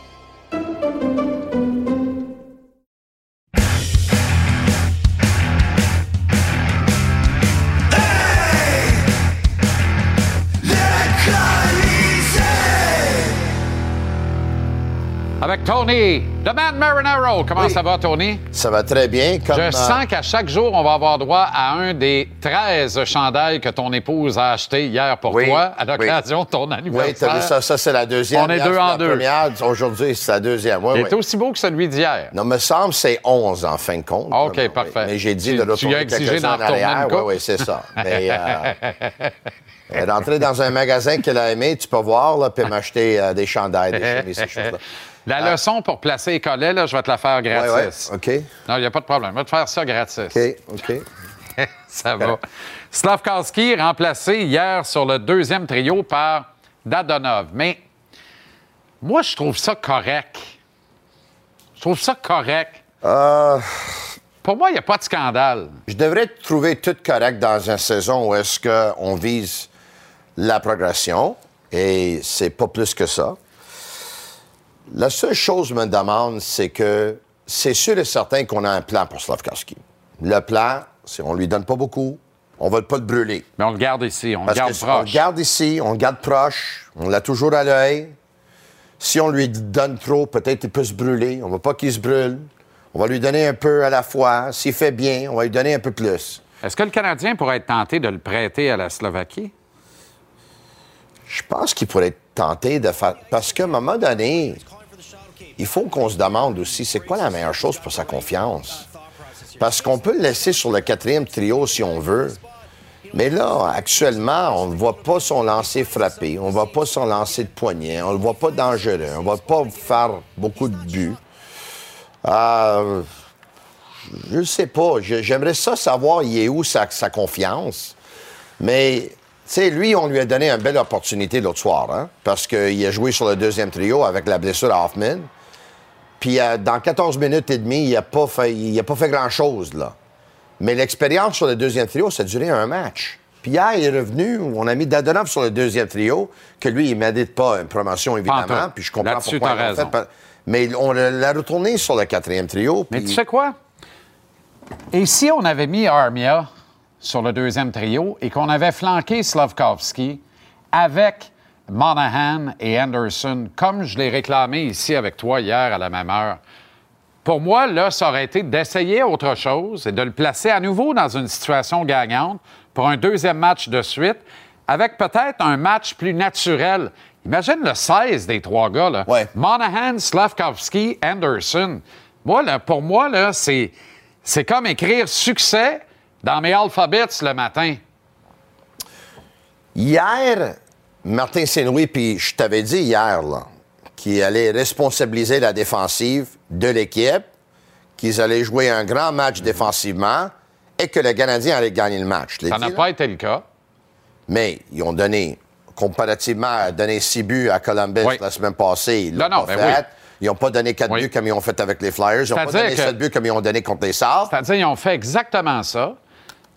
Tony, The Man Marinero. Comment ça va, Tony? Ça va très bien. Comme, Je euh, sens qu'à chaque jour, on va avoir droit à un des 13 chandails que ton épouse a acheté hier pour Oui, toi à oui. l'occasion de ton Oui, anniversaire. vu ça? Ça, c'est la deuxième. On est Hier, deux en deux. Aujourd'hui, c'est la deuxième. Oui, Il oui. est aussi beau que celui d'hier. Non, me semble c'est 11 en fin de compte. OK, parfait. Mais j'ai dit Tu- de tu retourner exigé quelques-uns d'en en arrière. Oui, oui, c'est ça. Mais euh, rentrée dans un magasin qu'elle a aimé, tu peux voir, là, puis m'acheter euh, des chandails, des chemises, ces choses-là. La leçon pour placer les collets, là, je vais te la faire gratis. OK. Non, il n'y a pas de problème. Je vais te faire ça gratis. OK, OK. ça va. Slavkowski remplacé hier sur le deuxième trio par Dadonov. Mais moi, je trouve ça correct. Je trouve ça correct. Euh, Pour moi, il n'y a pas de scandale. je devrais trouver tout correct dans une saison où est-ce qu'on vise la progression, et c'est pas plus que ça. La seule chose que je me demande, c'est que c'est sûr et certain qu'on a un plan pour Slavkowski. Le plan, c'est on lui donne pas beaucoup, on va pas le brûler. Mais on le garde ici, on le garde que si on le proche. garde ici, on le garde proche, on l'a toujours à l'œil. Si on lui donne trop, peut-être il peut se brûler. On ne veut pas qu'il se brûle. On va lui donner un peu à la fois. S'il fait bien, on va lui donner un peu plus. Est-ce que le Canadien pourrait être tenté de le prêter à la Slovaquie? Je pense qu'il pourrait être tenté de faire. Parce qu'à un moment donné, il faut qu'on se demande aussi c'est quoi la meilleure chose pour sa confiance? Parce qu'on peut le laisser sur le quatrième trio si on veut. Mais là, actuellement, on ne voit pas son lancer frappé, on ne voit pas son lancer de poignet, on ne le voit pas dangereux, on ne va pas faire beaucoup de buts. Euh, je ne sais pas. J'aimerais ça savoir, il est où sa, sa confiance. Mais, tu sais, lui, on lui a donné une belle opportunité l'autre soir, hein, parce qu'il a joué sur le deuxième trio avec la blessure à Hoffman. Puis, euh, dans 14 minutes et demie, il n'a pas fait, il a pas fait grand-chose, là. Mais l'expérience sur le deuxième trio, ça a duré un match. Puis hier, il est revenu, on a mis Dadonov sur le deuxième trio, que lui, il ne mérite pas une promotion, évidemment. Puis je comprends pourquoi fait. raison. pa- Mais on l'a retourné sur le quatrième trio. Mais tu sais quoi? Et si on avait mis Armia sur le deuxième trio et qu'on avait flanqué Slavkovski avec Monahan et Anderson, comme je l'ai réclamé ici avec toi hier à la même heure, pour moi, là, ça aurait été d'essayer autre chose et de le placer à nouveau dans une situation gagnante pour un deuxième match de suite, avec peut-être un match plus naturel. Imagine le 16 des trois gars, là. Monahan, Slavkovski, Anderson. Moi, là, pour moi, là, c'est, c'est comme écrire succès dans mes alphabets le matin. Hier, Martin Saint-Louis, puis je t'avais dit hier, là, qu'il allait responsabiliser la défensive de l'équipe, qu'ils allaient jouer un grand match défensivement et que le Canadien allait gagner le match. Ça n'a pas été le cas. Mais ils ont donné, comparativement à donner six buts à Columbus la semaine passée, ils l'ont Non, pas ben fait. oui. Ils n'ont pas donné quatre buts comme ils ont fait avec les Flyers. Ils n'ont pas donné sept buts comme ils ont donné contre les Sabres. C'est-à-dire, ils ont fait exactement ça,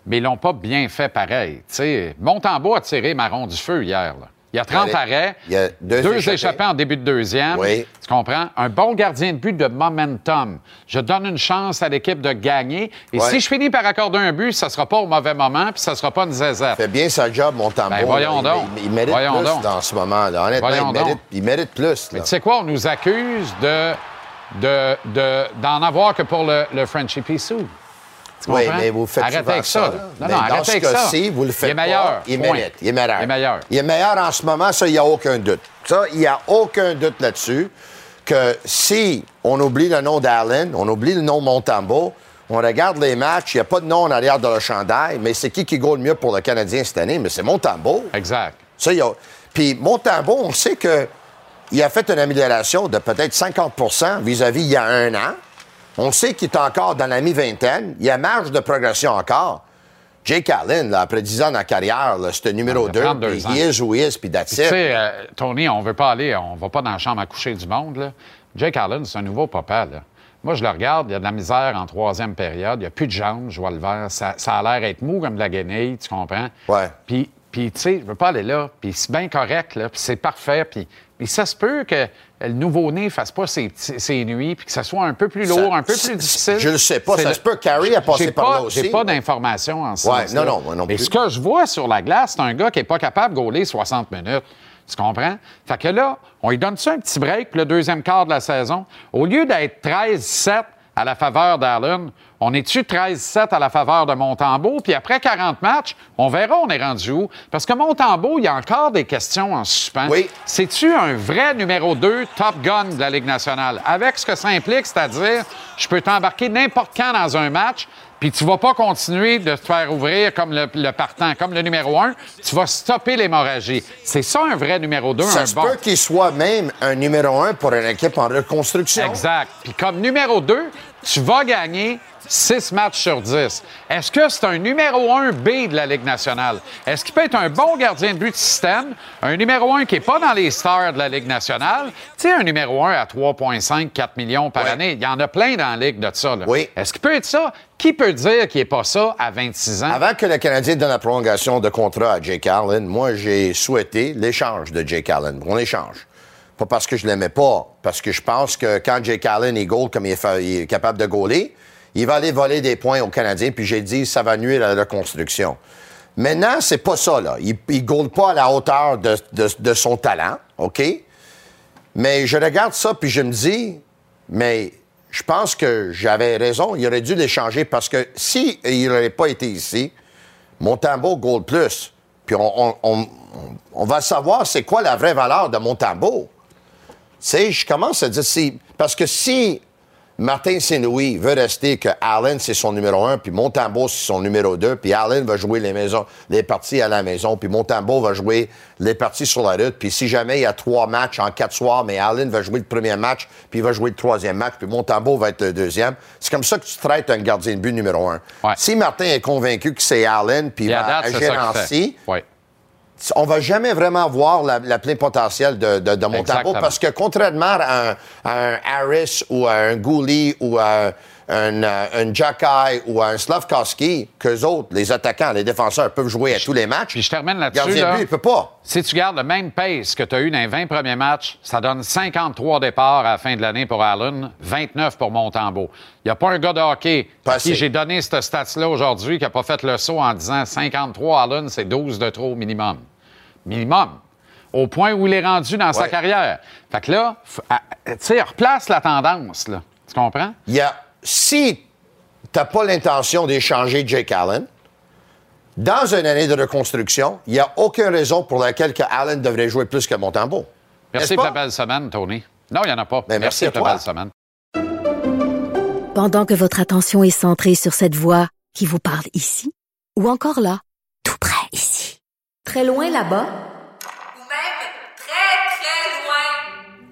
mais ils l'ont pas bien fait pareil. Tu sais, Montembeau a tiré Marron du feu hier. là. Il y a 30 Il y a- arrêts, il y a deux échappés. échappés en début de deuxième. Oui. Tu comprends? Un bon gardien de but de momentum. Je donne une chance à l'équipe de gagner. Et si je finis par accorder un but, ça sera pas au mauvais moment, puis ça sera pas une zézette. Il fait bien sa job, mon tambour. Ben, voyons là. donc. Il, il mérite Voyons plus donc. dans ce moment-là. Honnêtement, Voyons il mérite, donc. il mérite plus. Mais là. tu sais quoi? On nous accuse de, de, de- d'en avoir que pour le, le Frenchie Pissou. Oui, mais vous faites Arrêtez avec ça. Non, Mais non, dans ce cas-ci, vous le faites Il est meilleur. pas, il mérite. Il est meilleur. Il est meilleur. Il est meilleur en ce moment, ça, il n'y a aucun doute. Ça, il n'y a aucun doute là-dessus que si on oublie le nom d'Allen, on oublie le nom Montembeau, on regarde les matchs, il n'y a pas de nom en arrière de le chandail, mais c'est qui qui gagne le mieux pour le Canadien cette année? Mais c'est Montembeau. Exact. Ça, il y a... Puis Montembeau, on sait que il a fait une amélioration de peut-être 50% vis-à-vis il y a un an. On sait qu'il est encore dans la mi-vingtaine. Il y a marge de progression encore. Jake Allen, là, après 10 ans dans la carrière, un numéro Il a 2, 32 puis ans. he is he is, puis that's Tu sais, euh, Tony, on veut pas aller, on va pas dans la chambre à coucher du monde. Là. Jake Allen, c'est un nouveau papa. Là. Moi, je le regarde, il y a de la misère en troisième période, il n'y a plus de jambes, je vois le vert. Ça, ça a l'air être mou comme de la guenille, tu comprends? Ouais. Puis, puis tu sais, je veux pas aller là, puis c'est bien correct, là, puis c'est parfait, puis... Mais ça se peut que le nouveau-né fasse pas ses, nuits, puis que ça soit un peu plus lourd, Ça- un peu plus difficile. je le sais pas, C'est ça le- se peut. Carey a passé par là aussi. J'ai pas d'informations en ce Ouais, non, non, moi non Mais plus. ce que je vois sur la glace, c'est un gars qui n'est pas capable de gauler 60 minutes. Tu comprends? Fait que là, on lui donne ça un petit break le deuxième quart de la saison. Au lieu d'être 13-7 à la faveur d'Allen, on est-tu 13-7 à la faveur de Montembeau? Puis après 40 matchs, on verra on est rendu où. Parce que Montembeau, il y a encore des questions en suspens. Oui. C'est-tu un vrai numéro 2 top gun de la Ligue nationale? Avec ce que ça implique, c'est-à-dire, je peux t'embarquer n'importe quand dans un match, puis tu vas pas continuer de te faire ouvrir comme le, le partant, comme le numéro 1. Tu vas stopper l'hémorragie. C'est ça un vrai numéro 2, Ça un se bon. peut qu'il soit même un numéro un pour une équipe en reconstruction. Exact. Puis comme numéro 2, tu vas gagner 6 matchs sur 10. Est-ce que c'est un numéro 1 B de la Ligue nationale? Est-ce qu'il peut être un bon gardien de but de système? Un numéro 1 qui n'est pas dans les stars de la Ligue nationale? Tu sais, un numéro 1 à 3,5, 4 millions par Ouais. année. Il y en a plein dans la Ligue de ça. là. Oui. Est-ce qu'il peut être ça? Qui peut dire qu'il n'est pas ça à 26 ans? Avant que le Canadien donne la prolongation de contrat à Jake Allen, moi, j'ai souhaité l'échange de Jake Allen. On échange. Pas parce que je l'aimais pas, parce que je pense que quand Jake Allen est goal comme il est, fa- il est capable de gauler, il va aller voler des points aux Canadiens, puis j'ai dit ça va nuire à la reconstruction. Maintenant, c'est pas ça, là. Il ne goal pas à la hauteur de, son talent, OK? Mais je regarde ça, puis je me dis, mais je pense que j'avais raison. Il aurait dû l'échanger parce que si il n'aurait pas été ici, Montembeau Gold Plus, puis on va savoir c'est quoi la vraie valeur de Montembeau. Tu sais, je commence à dire si. Parce que si Martin Saint-Louis veut rester que Allen, c'est son numéro un, puis Montembeau, c'est son numéro deux, puis Allen va jouer les, maisons, les parties à la maison, puis Montembeau va jouer les parties sur la route, puis si jamais il y a trois matchs en quatre soirs, mais Allen va jouer le premier match, puis il va jouer le troisième match, puis Montembeau va être le deuxième, c'est comme ça que tu traites un gardien de but numéro un. Ouais. Si Martin est convaincu que c'est Allen, puis fait. Ouais. On va jamais vraiment voir la, la plein potentiel de, de, de Montembeau parce que contrairement à un, à un Harris ou à un Gouli ou à un, euh, un Jacky ou un Slavkowski, qu'eux autres, les attaquants, les défenseurs, peuvent jouer à tous les matchs. Puis je termine là-dessus. gardien là. but, il peut pas. Si tu gardes le même pace que tu as eu dans les 20 premiers matchs, ça donne 53 départs à la fin de l'année pour Allen, 29 pour Montembeau. Il n'y a pas un gars de hockey à qui j'ai donné cette stats-là aujourd'hui qui n'a pas fait le saut en disant 53 Allen, c'est 12 de trop minimum. Minimum. Au point où il est rendu dans sa carrière. Fait que là, tu sais, replace la tendance, là. Tu comprends? Il y a, si tu n'as pas l'intention d'échanger Jake Allen, dans une année de reconstruction, il n'y a aucune raison pour laquelle que Allen devrait jouer plus que Montembeau. Merci pour ta belle semaine, Tony. Non, il n'y en a pas. Ben, merci à pour belle semaine. Pendant que votre attention est centrée sur cette voix qui vous parle ici, ou encore là, tout près ici, très loin là-bas, Ou même très, très loin.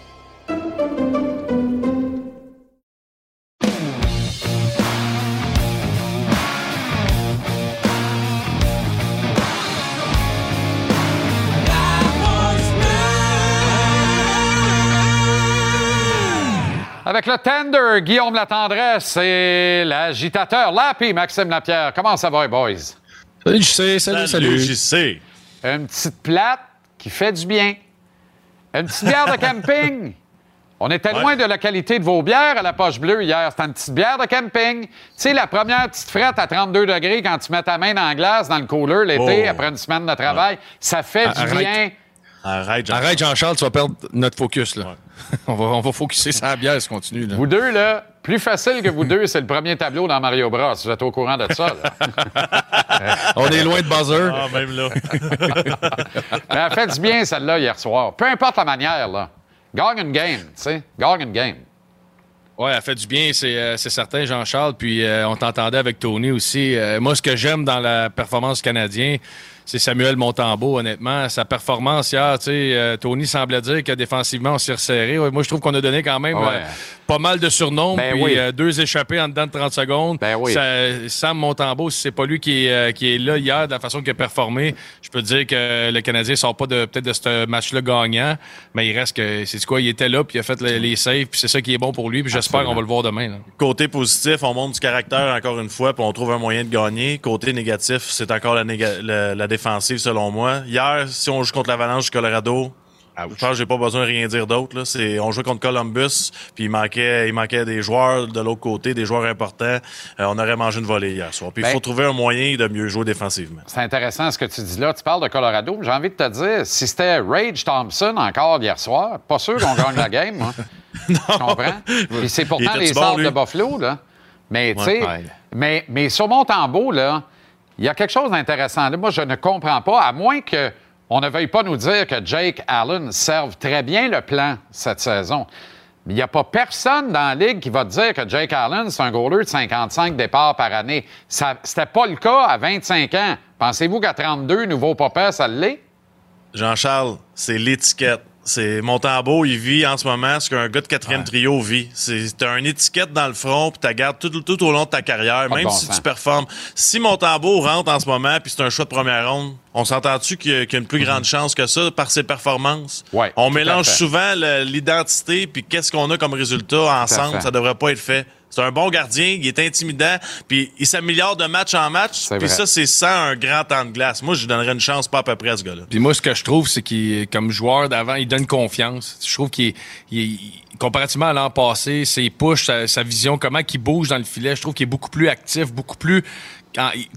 Avec le tender, Guillaume Latendresse et l'agitateur Lappy, Maxime Lapierre. Comment ça va, les boys? Salut, JC. Salut, salut. JC. Une petite plate qui fait du bien. Une petite bière de camping. On était loin de la qualité de vos bières à la poche bleue hier. C'était une petite bière de camping. Tu sais, la première petite frette à 32 degrés quand tu mets ta main dans la glace, dans le cooler l'été, Oh. après une semaine de travail, ça fait du Arrête. bien. Arrête, Jean. Arrête, Jean-Charles, tu vas perdre notre focus. Là. on, va, on va focuser sur la bière, si continue. Là. Vous deux, là, plus facile que vous deux, c'est le premier tableau dans Mario Bros. Vous êtes au courant de ça, là. On est loin de buzzer. Ah, même là. Mais elle fait du bien, celle-là, hier soir. Peu importe la manière, là. Gagne une game, tu sais. Gagne une game. Ouais, elle fait du bien, c'est euh, c'est certain, Jean-Charles. Puis euh, on t'entendait avec Tony aussi. Euh, moi, ce que j'aime dans la performance canadienne, c'est Samuel Montembeau, honnêtement. Sa performance hier, tu sais, euh, Tony semblait dire que défensivement, on s'est resserré. Ouais, moi, je trouve qu'on a donné quand même Ouais. euh, pas mal de surnoms. Ben puis oui. euh, deux échappés en dedans de 30 secondes. Ben oui. Ça- Sam Montembeau, si c'est pas lui qui est, euh, qui est là hier, de la façon qu'il a performé, je peux te dire que le Canadien sort pas de peut-être de ce match-là gagnant, mais il reste que, c'est quoi, il était là, puis il a fait le- les saves, puis c'est ça qui est bon pour lui, puis j'espère qu'on va le voir demain. là. Côté positif, on montre du caractère encore une fois, puis on trouve un moyen de gagner. Côté négatif, c'est encore la, néga- la- la défensive, selon moi. Hier, si on joue contre l'Avalanche du Colorado, Je pense que j'ai pas besoin de rien dire d'autre. là. C'est- On jouait contre Columbus, puis il manquait, il manquait des joueurs de l'autre côté, des joueurs importants. Euh, on aurait mangé une volée hier soir. Puis il Ben- faut trouver un moyen de mieux jouer défensivement. C'est intéressant ce que tu dis là. Tu parles de Colorado. mais J'ai envie de te dire, si c'était Rage Thompson encore hier soir, pas sûr qu'on gagne la game, moi. Tu comprends? Puis c'est pourtant les bon, de Buffalo, là. Mais, tu sais, Ouais. mais, mais sur Montembeau, là, il y a quelque chose d'intéressant. Là, Moi, je ne comprends pas, à moins que on ne veuille pas nous dire que Jake Allen serve très bien le plan cette saison. Il n'y a pas personne dans la Ligue qui va te dire que Jake Allen, c'est un goaler de 55 départs par année. Ça C'était pas le cas à 25 ans. Pensez-vous qu'à 32, nouveau papa, ça l'est? Jean-Charles, c'est l'étiquette. C'est Montembeau, il vit en ce moment ce qu'un gars de quatrième trio vit. C'est t'as une étiquette dans le front, puis tu gardes tout, tout au long de ta carrière, Pas même bon si sens. tu performes. Si Montembeau rentre en ce moment, puis c'est un choix de première ronde, on s'entend-tu qu'il y, a qu'il y a une plus grande chance que ça par ses performances? Mhm. Ouais, on mélange souvent l'identité, puis qu'est-ce qu'on a comme résultat ensemble? Ça devrait pas être fait. C'est un bon gardien, il est intimidant, puis il s'améliore de match en match, puis ça, c'est sans un grand temps de glace. Moi, je lui donnerais une chance pas à peu près à ce gars-là. Puis moi, ce que je trouve, c'est qu'il, comme joueur d'avant, il donne confiance. Je trouve qu'il, il- il- comparativement à l'an passé, ses push, sa, sa vision, comment il bouge dans le filet, je trouve qu'il est beaucoup plus actif, beaucoup plus.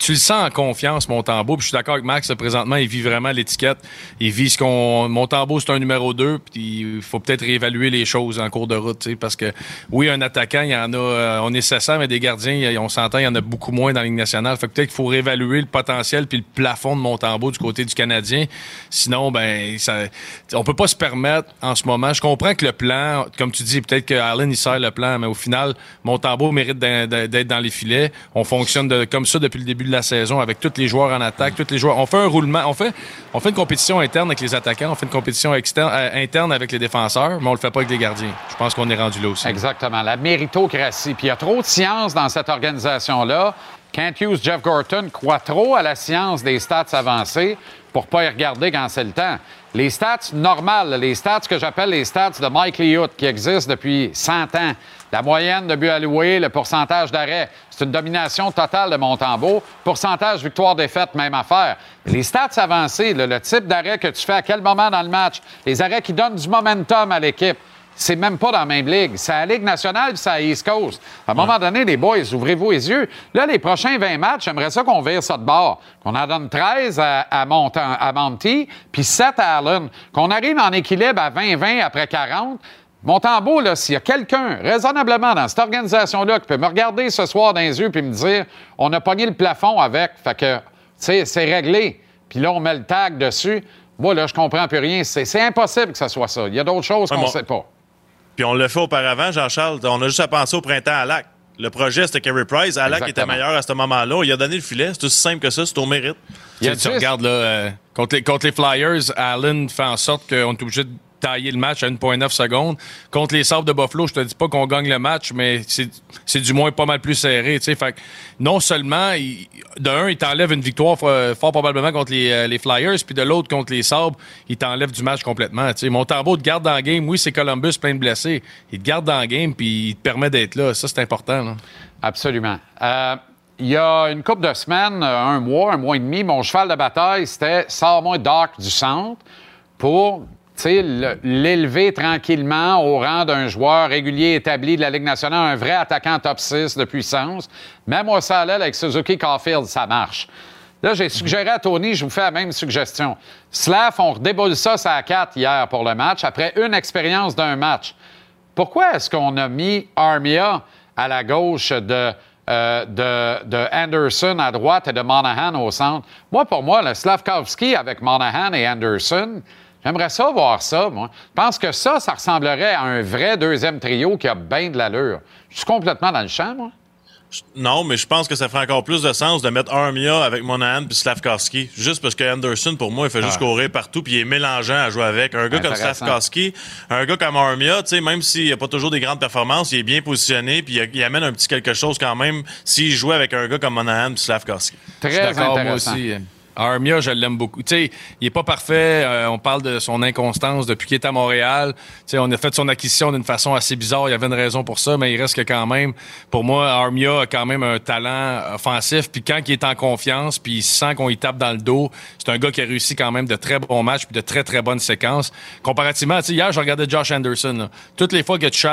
Tu le sens en confiance, Montembeau. Puis je suis d'accord avec Max, présentement, il vit vraiment l'étiquette. Il vit ce qu'on. Montembeau, c'est un numéro 2, puis il faut peut-être réévaluer les choses en cours de route, parce que oui, un attaquant, il y en a. euh, on est 700, mais des gardiens, on s'entend, il y en a beaucoup moins dans la Ligue nationale. Fait que peut-être qu'il faut réévaluer le potentiel puis le plafond de Montembeau du côté du Canadien. Sinon, ben, ça, on peut pas se permettre en ce moment. Je comprends que le plan, comme tu dis, peut-être que Allen il sert le plan, mais au final, Montembeau mérite d'être dans les filets. On fonctionne comme ça depuis le début de la saison avec tous les joueurs en attaque, tous les joueurs. On fait un roulement, on fait, on fait une compétition interne avec les attaquants, on fait une compétition externe, euh, interne avec les défenseurs, mais on le fait pas avec les gardiens. Je pense qu'on est rendu là aussi. Exactement, la méritocratie. Puis il y a trop de science dans cette organisation-là. Kent Hughes, Jeff Gorton croient trop à la science des stats avancées pour pas y regarder quand c'est le temps. Les stats normales, les stats que j'appelle les stats de Mike Liut, qui existent depuis 100 ans, la moyenne de buts alloués, le pourcentage d'arrêt, c'est une domination totale de Montembeau. Pourcentage victoire-défaite, même affaire. Les stats avancées, le, le type d'arrêt que tu fais à quel moment dans le match, les arrêts qui donnent du momentum à l'équipe, c'est même pas dans la même ligue. C'est à la Ligue nationale puis c'est à East Coast. À un moment donné, les boys, ouvrez-vous les yeux. Là, les prochains 20 matchs, j'aimerais ça qu'on vire ça de bord. Qu'on en donne 13 à, à, Montan- à Monty, puis 7 à Allen. Qu'on arrive en équilibre à 20-20 après 40. Montembeau, là, s'il y a quelqu'un raisonnablement dans cette organisation-là qui peut me regarder ce soir dans les yeux puis me dire on a pogné le plafond avec, fait que, tu sais, c'est réglé. Puis là, on met le tag dessus. Moi, là, je comprends plus rien. C'est c'est impossible que ce soit ça. Il y a d'autres choses Ouais, qu'on ne bon. sait pas. Puis on l'a fait auparavant, Jean-Charles. On a juste à penser au printemps à Lac. Le projet, c'était Carey Price. Alak était meilleur à ce moment-là. Il a donné le filet. C'est aussi simple que ça. C'est au mérite. Tu regardes là, euh, contre, les, contre les Flyers, Allen fait en sorte qu'on est obligé de tailler le match à 1,9 secondes. Contre les Sabres de Buffalo, je te dis pas qu'on gagne le match, mais c'est du moins pas mal plus serré. non seulement, il- de un, il t'enlève une victoire fort, probablement contre les, euh, les Flyers, puis de l'autre, contre les Sabres, il t'enlève du match complètement. tu sais. Montembeau te garde dans le game. Oui, c'est Columbus plein de blessés. Il te garde dans le game, puis il te permet d'être là. Ça, c'est important. Absolument. Euh, il y a une couple de semaines, euh, un mois, un mois et demi, mon cheval de bataille, c'était sors-moi Doc du centre pour l'élever tranquillement au rang d'un joueur régulier établi de la Ligue nationale, un vrai attaquant top 6 de puissance. Ça à l'aile avec Suzuki Caulfield, ça marche. Là, j'ai suggéré à Tony, je vous fais la même suggestion. Slav, on redéboule ça à 4 hier pour le match, après une expérience d'un match. Pourquoi est-ce qu'on a mis Armia à la gauche de, euh, de, de Anderson à droite et de Monahan au centre? Moi, pour moi, le Slavkovski avec Monahan et Anderson, j'aimerais ça voir ça, moi. Je pense que ça, ça ressemblerait à un vrai deuxième trio qui a bien de l'allure. Je suis complètement dans le champ, moi. Non, mais je pense que ça ferait encore plus de sens de mettre Armia avec Monahan puis Slavkowski. Juste parce que Anderson, pour moi, il fait juste courir partout puis il est mélangeant à jouer avec. Un gars comme Intéressant. Slavkowski, un gars comme Armia, tu sais, même s'il n'a pas toujours des grandes performances, il est bien positionné puis il, il amène un petit quelque chose quand même s'il jouait avec un gars comme Monahan puis Slavkowski. Très d'accord, moi intéressant. aussi. Armia, je l'aime beaucoup. Tu sais, il est pas parfait. euh, on parle de son inconstance depuis qu'il est à Montréal. Tu sais, on a fait son acquisition d'une façon assez bizarre. Il y avait une raison pour ça, mais il reste que quand même, pour moi, Armia a quand même un talent offensif. Puis quand il est en confiance, puis il sent qu'on y tape dans le dos, c'est un gars qui a réussi quand même de très bons matchs puis de très très bonnes séquences. Comparativement, tu sais, hier, je regardais Josh Anderson. Toutes les fois qu'il a touché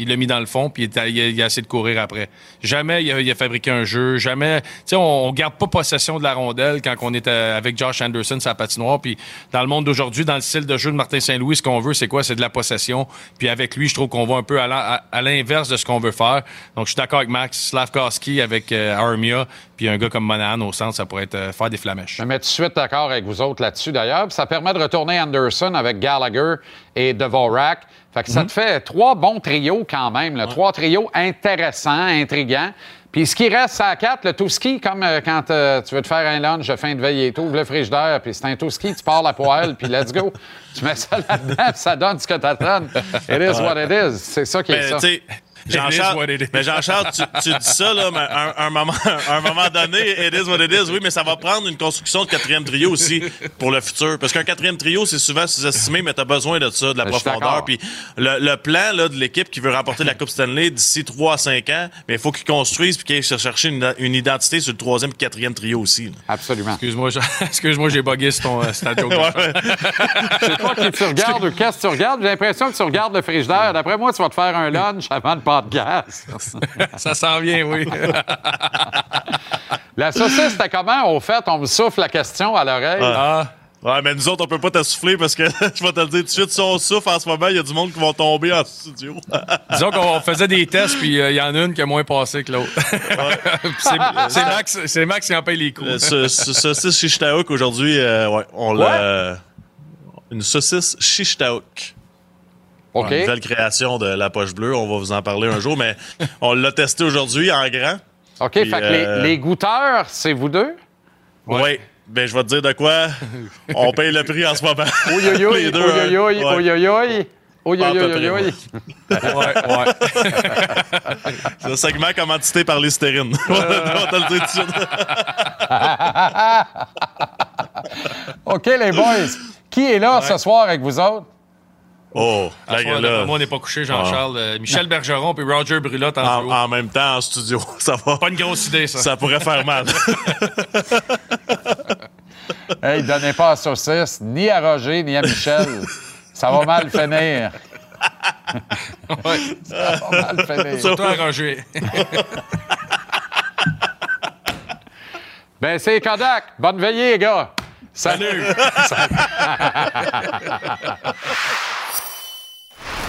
il l'a mis dans le fond, puis il, a- il essayé de courir après. Jamais il a, fabriqué un jeu, jamais. Tu sais, on, on garde pas possession de la rondelle quand on est euh, avec Josh Anderson la patinoire. Puis dans le monde d'aujourd'hui, dans le style de jeu de Martin Saint-Louis, ce qu'on veut, c'est quoi? C'est de la possession. Puis avec lui, je trouve qu'on va un peu à, l'inverse de ce qu'on veut faire. Donc je suis d'accord avec Max Slavkowski, avec euh, Armia, puis un gars comme Monahan au centre, ça pourrait euh, faire des flamèches. Je me mets tout de suite d'accord avec vous autres là-dessus, d'ailleurs. Ça permet de retourner Anderson avec Gallagher et Dvorak. Fait que ça te fait trois bons trios quand même. là. Trois trios intéressants, intrigants. Puis ce qui reste à quatre, le tout-ski, comme euh, quand euh, tu veux te faire un lunch de fin de veille et tout, ouvre le frigidaire, puis c'est un tout-ski, tu pars la poêle, puis let's go. Tu mets ça là-dedans, ça donne ce que t'attends. It is what it is. C'est ça qui est Mais, ça. Jean-Charles, mais Jean-Charles, tu, tu dis ça, là, mais à un, un moment, un moment donné, it is what it is, oui, mais ça va prendre une construction de quatrième trio aussi pour le futur. Parce qu'un quatrième trio, c'est souvent sous-estimé, mais tu as besoin de ça, de la Ben, profondeur. Puis le, le plan là, de l'équipe qui veut remporter la Coupe Stanley d'ici 3 à 5 ans, mais il faut qu'ils construisent puis qu'ils aillent se chercher une, une identité sur le troisième et quatrième trio aussi. là. Absolument. Excuse-moi, j'ai bugué sur ton euh. Je sais pas qui tu regardes ou qu'est-ce que tu regardes. J'ai l'impression que tu regardes le frigidaire. D'après moi, tu vas te faire un lunch avant le podcast. ça s'en vient, oui. la saucisse, c'était comment? Au fait, on me souffle la question à l'oreille. Ah. Ouais, mais nous autres, on peut pas t'assouffler parce que je vais te le dire tout de suite, si on souffle en ce moment, il y a du monde qui vont tomber en studio. Disons qu'on faisait des tests, puis euh, il y en a une qui a moins passé que l'autre. C'est Max, c'est Max qui en paye les coups. Euh, ce- ce- saucisse Chichtaouk aujourd'hui, euh, ouais, on l'a. Ouais. euh, une saucisse Chichtaouk. OK. Une nouvelle création de la poche bleue, on va vous en parler un jour, mais on l'a testé aujourd'hui en grand. OK, Puis, fait que euh, les, les goûteurs, c'est vous deux? Oui. Ben, je vais te dire de quoi. On paye le prix en ce moment. Oui, oui, oui, Les deux, oui, hein. oui, oui, Ouais. oui, oui, oui. Oui. Ouais, ouais. C'est un segment commandité par Listerine. on va te le dire tout de suite. OK, les boys. Qui est là ce soir avec vous autres? Oh, À la là. moi, on n'est pas couché, Jean-Charles. Euh, Michel Bergeron puis Roger Brulotte en, En, en même temps, en studio, ça va. Pas une grosse idée, ça. Ça pourrait faire mal. Hey, donnez pas à saucisse, ni à Roger, ni à Michel. Ça va mal finir. Ouais. Ça va mal finir. Surtout à Roger. Ben, c'est Kodak. Bonne veillée, les gars. Salut.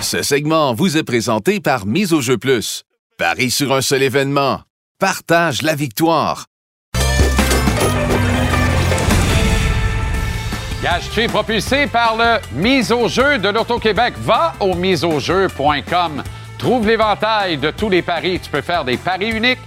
Ce segment vous est présenté par Mise au jeu plus. Parie sur un seul événement. Partage la victoire. Gage-tu est propulsé par le Mise au jeu de l'Auto-Québec? Va au miseaujeu.com. Trouve l'éventail de tous les paris. Tu peux faire des paris uniques.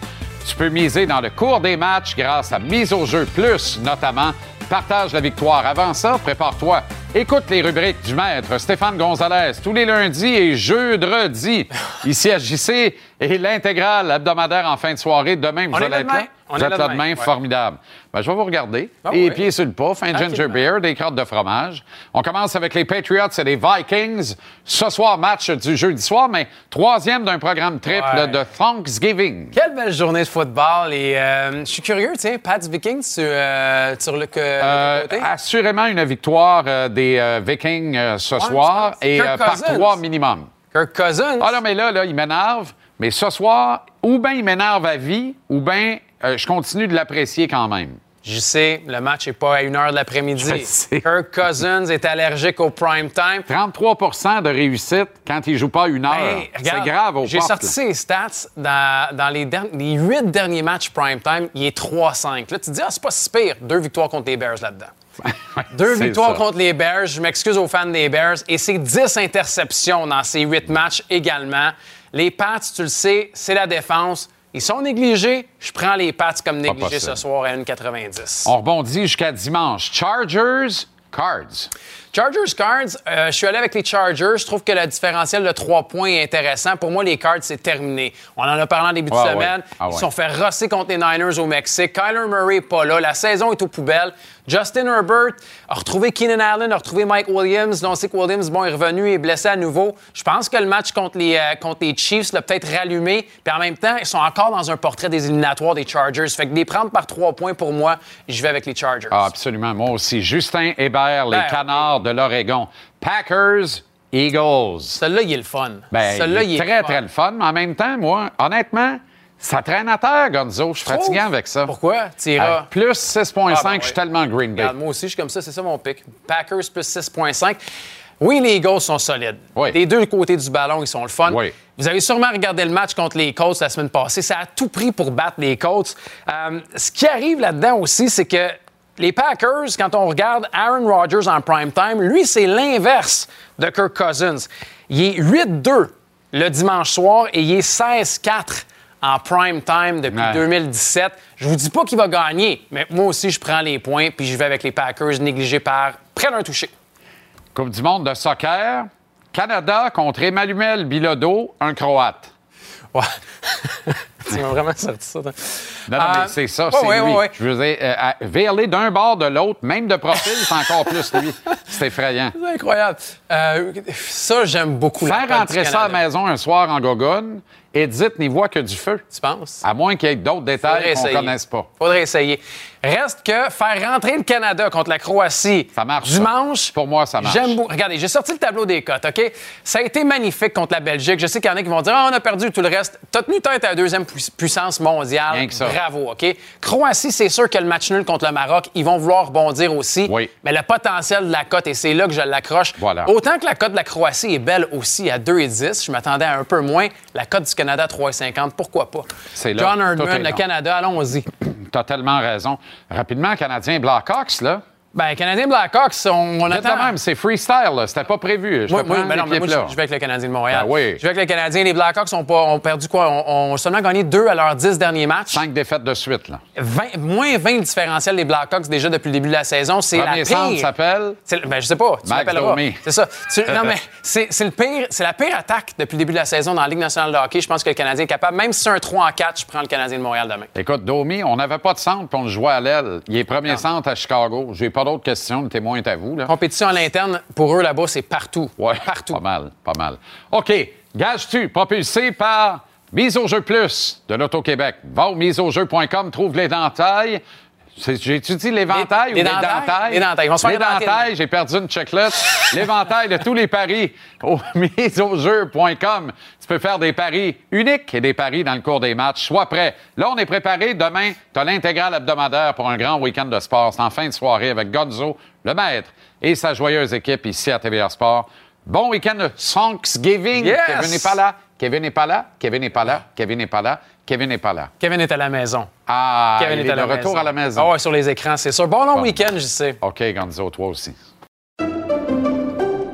Tu peux miser dans le cours des matchs grâce à Mise au jeu plus, notamment. Partage la victoire. Avant ça, prépare-toi. Écoute les rubriques du maître Stéphane Gonzalez tous les lundis et jeudredis. Ici à JC et l'intégrale hebdomadaire en fin de soirée. Demain, vous On allez être là. On vous êtes là ouais. Formidable. Ben, je vais vous regarder. Ah ouais. pieds sur le pouf, un ginger beer, des crottes de fromage. On commence avec les Patriots et les Vikings. Ce soir, match du jeudi soir, mais troisième d'un programme triple Ouais. de Thanksgiving. Quelle belle journée de football. Et euh, je suis curieux, tiens, Pats Vikings sur, euh, sur le, Euh, côté? assurément une victoire euh, des euh, Vikings ce soir et par trois minimum. Kirk Cousins. Ah non, mais là, là il m'énerve. Mais ce soir, ou bien il m'énerve à vie, ou bien euh, je continue de l'apprécier quand même. Je sais, le match n'est pas à 1 h de l'après-midi. Kirk Cousins est allergique au prime time. 33% de réussite quand il joue pas une heure. C'est grave au J'ai sorti ses stats dans, dans les, les huit derniers matchs prime time. Il est 3-5. Là, tu te dis, ah, c'est pas si pire. Deux victoires contre les Bears là-dedans. Deux victoires ça. contre les Bears. Je m'excuse aux fans des Bears. Et c'est 10 interceptions dans ces huit matchs également. Les Pats, tu le sais, c'est la défense. Ils sont négligés. Je prends les Pats comme négligés ce soir à 1,90. On rebondit jusqu'à dimanche. Chargers, Cards. Chargers Cards, euh, je suis allé avec les Chargers. Je trouve que le différentiel de 3 points est intéressant. Pour moi, les Cards, c'est terminé. On en a parlé en début de Ouais, semaine. ouais. Ah, Ils ouais. sont fait rosser contre les Niners au Mexique. Kyler Murray n'est pas là. La saison est aux poubelles. Justin Herbert a retrouvé Keenan Allen, a retrouvé Mike Williams. On sait que Williams bon, est revenu et est blessé à nouveau. Je pense que le match contre les, euh, contre les Chiefs l'a peut-être rallumé. Puis en même temps, ils sont encore dans un portrait des éliminatoires des Chargers. Fait que des prendre par 3 points pour moi, je vais avec les Chargers. Ah, absolument. Moi aussi. Justin Hébert, les Ben, Canards de l'Oregon. Packers, Eagles. Celui-là, il est le fun. Ben, Celui-là, il est il est très, fun. très le fun. Mais en même temps, moi, honnêtement, ça traîne à terre, Gonzo. Je suis fatigué avec ça. Pourquoi? T'iras. Euh, plus 6,5, Ah, ben je suis tellement Green Bay. Regarde, moi aussi, je suis comme ça, c'est ça mon pic. Packers plus 6,5. Oui, les Eagles sont solides. Des deux côtés du ballon, ils sont le fun. Vous avez sûrement regardé le match contre les Colts la semaine passée. Ça a tout pris pour battre les Colts. Euh, ce qui arrive là-dedans aussi, c'est que les Packers, quand on regarde Aaron Rodgers en prime time, lui, c'est l'inverse de Kirk Cousins. Il est 8-2 le dimanche soir et il est 16-4 en prime time depuis Ouais. 2017. Je vous dis pas qu'il va gagner, mais moi aussi, je prends les points puis je vais avec les Packers négligés par près d'un touché. Coupe du monde de soccer. Canada contre Emmanuel Bilodeau, un Croate. Ouais. tu m'as vraiment sorti ça. toi. Non, non, Euh, mais c'est ça, c'est ouais, lui. ouais. Je veux dire, euh, d'un bord de l'autre, même de profil, c'est encore plus lui. C'est effrayant. C'est incroyable. Euh, ça, j'aime beaucoup. Faire rentrer ça à la maison un soir en gogonne, Edith n'y voit que du feu. Tu penses? À moins qu'il y ait d'autres détails qu'on ne connaisse pas. Faudrait essayer. Reste que faire rentrer le Canada contre la Croatie Ça marche. ça. dimanche. Pour moi, ça marche. J'aime beaucoup. Regardez, j'ai sorti le tableau des cotes, OK? Ça a été magnifique contre la Belgique. Je sais qu'il y en a qui vont dire Ah, on a perdu tout le reste. T'as tenu tête à la deuxième pu- puissance mondiale. Rien que ça. Bravo, OK? Croatie, c'est sûr que le match nul contre le Maroc, ils vont vouloir rebondir aussi. Oui. Mais le potentiel de la cote, et c'est là que je l'accroche. Voilà. Autant que la cote de la Croatie est belle aussi à 2,10, je m'attendais à un peu moins. La cote du Canada à 3,50, pourquoi pas? C'est là. John Herdman, le Canada, allons-y. Tu as tellement raison. Rapidement, Canadien Blackhawks, là. Ben, Canadien Blackhawks, on, on attend. même, c'est freestyle, là. C'était pas prévu. Je Moi, ben non, mais je je vais avec le Canadien de Montréal. Ben oui. Je vais avec le Canadien. Les Blackhawks ont, pas, ont perdu quoi? On, ont seulement gagné deux à leurs dix derniers matchs. Cinq défaites de suite, là. 20 moins 20 le différentiel des Blackhawks déjà depuis le début de la saison. C'est la Premier centre pire. s'appelle Ben, je sais pas. Tu. Domi. C'est ça. Tu- non, mais c'est c'est le pire. C'est la pire attaque depuis le début de la saison dans la Ligue nationale de hockey. Je pense que le Canadien est capable. Même si c'est un 3 en 4, je prends le Canadien de Montréal demain. Écoute, Domi, on n'avait pas de centre, puis on le jouait à l'aile. Il est premier centre à Chicago. J'ai pas d'autres questions. Le témoin est à vous, là. Compétition à l'interne, pour eux là-bas, c'est partout. Ouais, partout. Pas mal, pas mal. OK, gage-tu, propulsé par Mise au jeu plus de l'Auto-Québec. Va au miseaujeu.com, trouve l'éventail. C'est- J'ai-tu dit l'éventail ou les l'éventail? dentailles? Les dentailles. Se j'ai perdu une checklist. l'éventail de tous les paris au miseaujeu.com. Tu peux faire des paris uniques et des paris dans le cours des matchs. Sois prêt. Là, on est préparé. Demain, tu as l'intégrale hebdomadaire pour un grand week-end de sport. C'est en fin de soirée avec Gonzo, le maître, et sa joyeuse équipe ici à TVA Sport. Bon week-end de Thanksgiving. Yes! Kevin n'est pas là. Kevin n'est pas là. Kevin n'est pas là. Kevin n'est pas là. Kevin n'est pas là. Kevin est à la maison. Ah, Kevin il est est à de la retour maison. à la maison. Ah ouais, sur les écrans, c'est sûr. Bon long Bon. week-end, je sais. OK, Gonzo, toi aussi.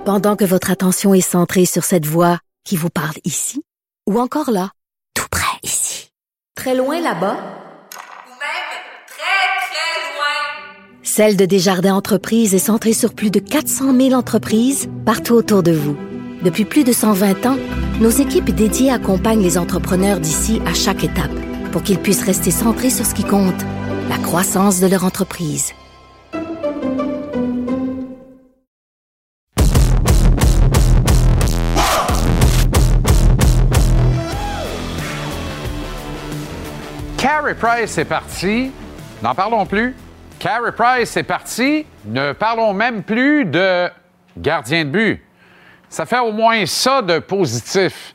Pendant que votre attention est centrée sur cette voix qui vous parle ici, ou encore là, tout près ici, très loin là-bas, Ou même très, très loin. Celle de Desjardins Entreprises est centrée sur plus de 400 000 entreprises partout autour de vous. Depuis plus de 120 ans, nos équipes dédiées accompagnent les entrepreneurs d'ici à chaque étape pour qu'ils puissent rester centrés sur ce qui compte, la croissance de leur entreprise. Carey Price est parti. N'en parlons plus. Carey Price est parti. Ne parlons même plus de gardien de but. Ça fait au moins ça de positif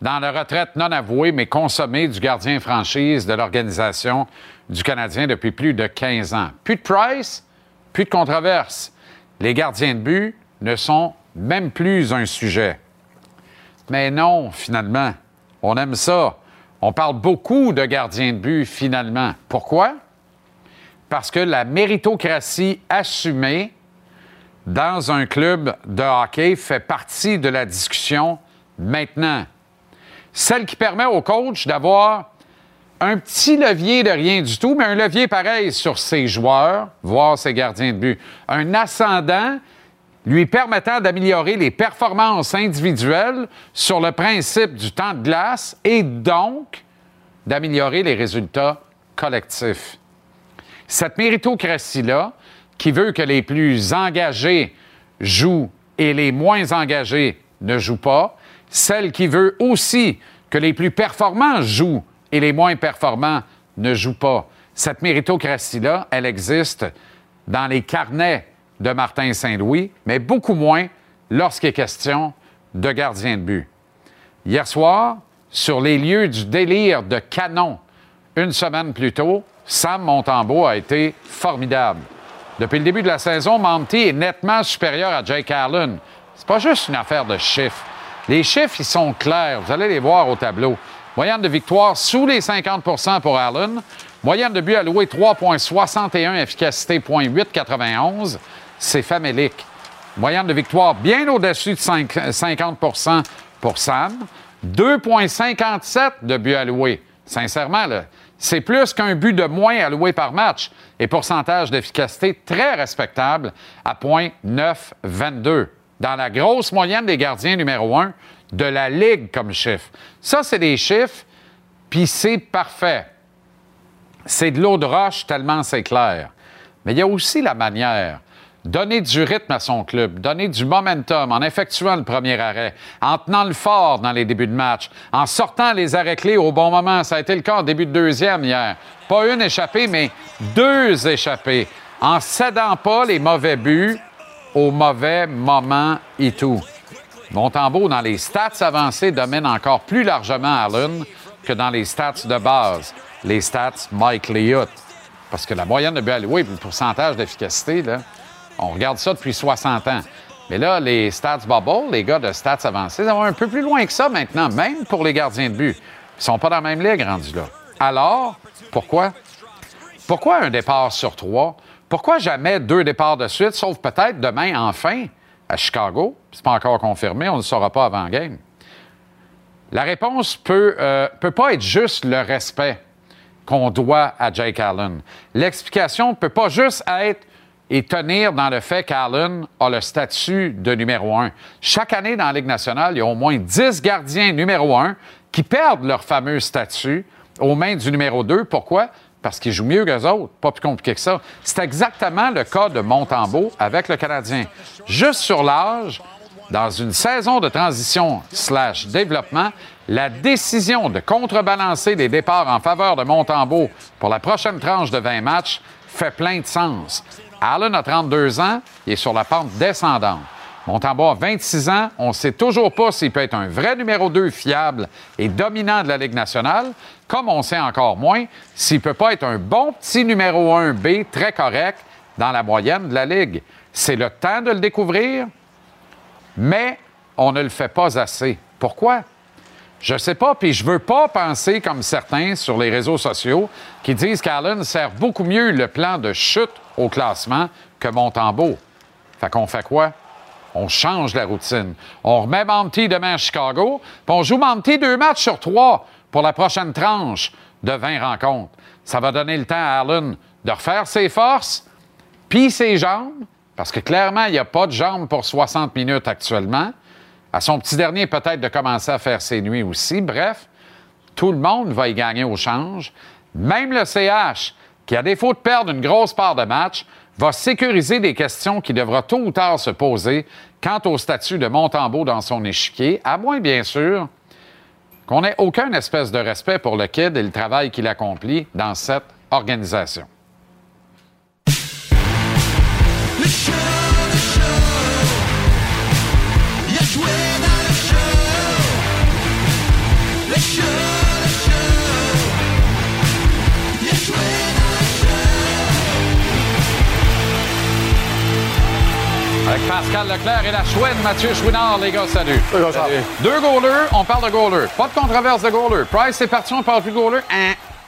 dans la retraite non avouée mais consommée du gardien franchise de l'organisation du Canadien depuis plus de 15 ans. Plus de Price, plus de controverse. Les gardiens de but ne sont même plus un sujet. Mais non, finalement. On aime ça. On parle beaucoup de gardiens de but, finalement. Pourquoi? Parce que la méritocratie assumée dans un club de hockey fait partie de la discussion maintenant. Celle qui permet au coach d'avoir un petit levier de rien du tout, mais un levier pareil sur ses joueurs, voire ses gardiens de but. Un ascendant lui permettant d'améliorer les performances individuelles sur le principe du temps de glace et donc d'améliorer les résultats collectifs. Cette méritocratie-là, qui veut que les plus engagés jouent et les moins engagés ne jouent pas, celle qui veut aussi que les plus performants jouent et les moins performants ne jouent pas. Cette méritocratie-là, elle existe dans les carnets de Martin Saint-Louis, mais beaucoup moins lorsqu'il est question de gardien de but. Hier soir, sur les lieux du délire de canon, une semaine plus tôt, Sam Montembeau a été formidable. Depuis le début de la saison, Monty est nettement supérieur à Jake Allen. C'est pas juste une affaire de chiffres. Les chiffres, ils sont clairs. Vous allez les voir au tableau. Moyenne de victoire sous les 50% pour Allen. Moyenne de but alloué 3,61, efficacité 0,891. C'est famélique. Moyenne de victoire bien au-dessus de 50% pour Sam. 2,57 de but alloué. Sincèrement, c'est plus qu'un but de moins alloué par match et pourcentage d'efficacité très respectable à 0,922 dans la grosse moyenne des gardiens numéro un de la Ligue comme chiffre. Ça, c'est des chiffres, puis c'est parfait. C'est de l'eau de roche tellement c'est clair. Mais il y a aussi la manière. Donner du rythme à son club, donner du momentum en effectuant le premier arrêt, en tenant le fort dans les débuts de match, en sortant les arrêts clés au bon moment. Ça a été le cas en début de deuxième hier. Pas une échappée, mais deux échappées. En cédant pas les mauvais buts au mauvais moment et tout. Montembeau, dans les stats avancées, domine encore plus largement Allen que dans les stats de base, les stats Mike Liut. Parce que la moyenne de but alloué le pourcentage d'efficacité, on regarde ça depuis 60 ans. Mais là, les stats bubble, les gars de stats avancés, ils vont un peu plus loin que ça maintenant, même pour les gardiens de but. Ils sont pas dans la même ligue rendus là. Alors, pourquoi? Pourquoi un départ sur trois? Pourquoi jamais deux départs de suite, sauf peut-être demain, enfin, à Chicago? C'est pas encore confirmé, on ne le saura pas avant game. La réponse peut, euh, peut pas être juste le respect qu'on doit à Jake Allen. L'explication peut pas juste être et tenir dans le fait qu'Allen a le statut de numéro un. Chaque année dans la Ligue nationale, il y a au moins 10 gardiens numéro un qui perdent leur fameux statut aux mains du numéro 2. Pourquoi? parce qu'il joue mieux qu'eux autres. Pas plus compliqué que ça. C'est exactement le cas de Montembeau avec le Canadien. Juste sur l'âge, dans une saison de transition slash développement, la décision de contrebalancer les départs en faveur de Montembeau pour la prochaine tranche de 20 matchs fait plein de sens. Allen a 32 ans, il est sur la pente descendante. Montembeau a 26 ans. On ne sait toujours pas s'il peut être un vrai numéro 2 fiable et dominant de la Ligue nationale, comme on sait encore moins s'il ne peut pas être un bon petit numéro 1 B très correct dans la moyenne de la Ligue. C'est le temps de le découvrir, mais on ne le fait pas assez. Pourquoi? Je sais pas, puis je veux pas penser comme certains sur les réseaux sociaux qui disent qu'Allen sert beaucoup mieux le plan de chute au classement que Montembeau. Fait qu'on fait quoi? On change la routine. On remet Monty demain à Chicago, puis on joue Monty deux matchs sur trois pour la prochaine tranche de 20 rencontres. Ça va donner le temps à Allen de refaire ses forces, puis ses jambes, parce que clairement, il n'y a pas de jambes pour 60 minutes actuellement. À son petit dernier, peut-être de commencer à faire ses nuits aussi. Bref, tout le monde va y gagner au change. Même le CH, qui, à défaut de perdre une grosse part de match, va sécuriser des questions qui devra tôt ou tard se poser quant au statut de Montembeau dans son échiquier, à moins, bien sûr, qu'on n'ait aucun espèce de respect pour le kid et le travail qu'il accomplit dans cette organisation. Avec Pascal Leclerc et la chouette Mathieu Chouinard, les gars, salut. salut. Deux goalers, on parle de goalers. Pas de controverse de goalers. Price, c'est parti, on parle plus de goalers.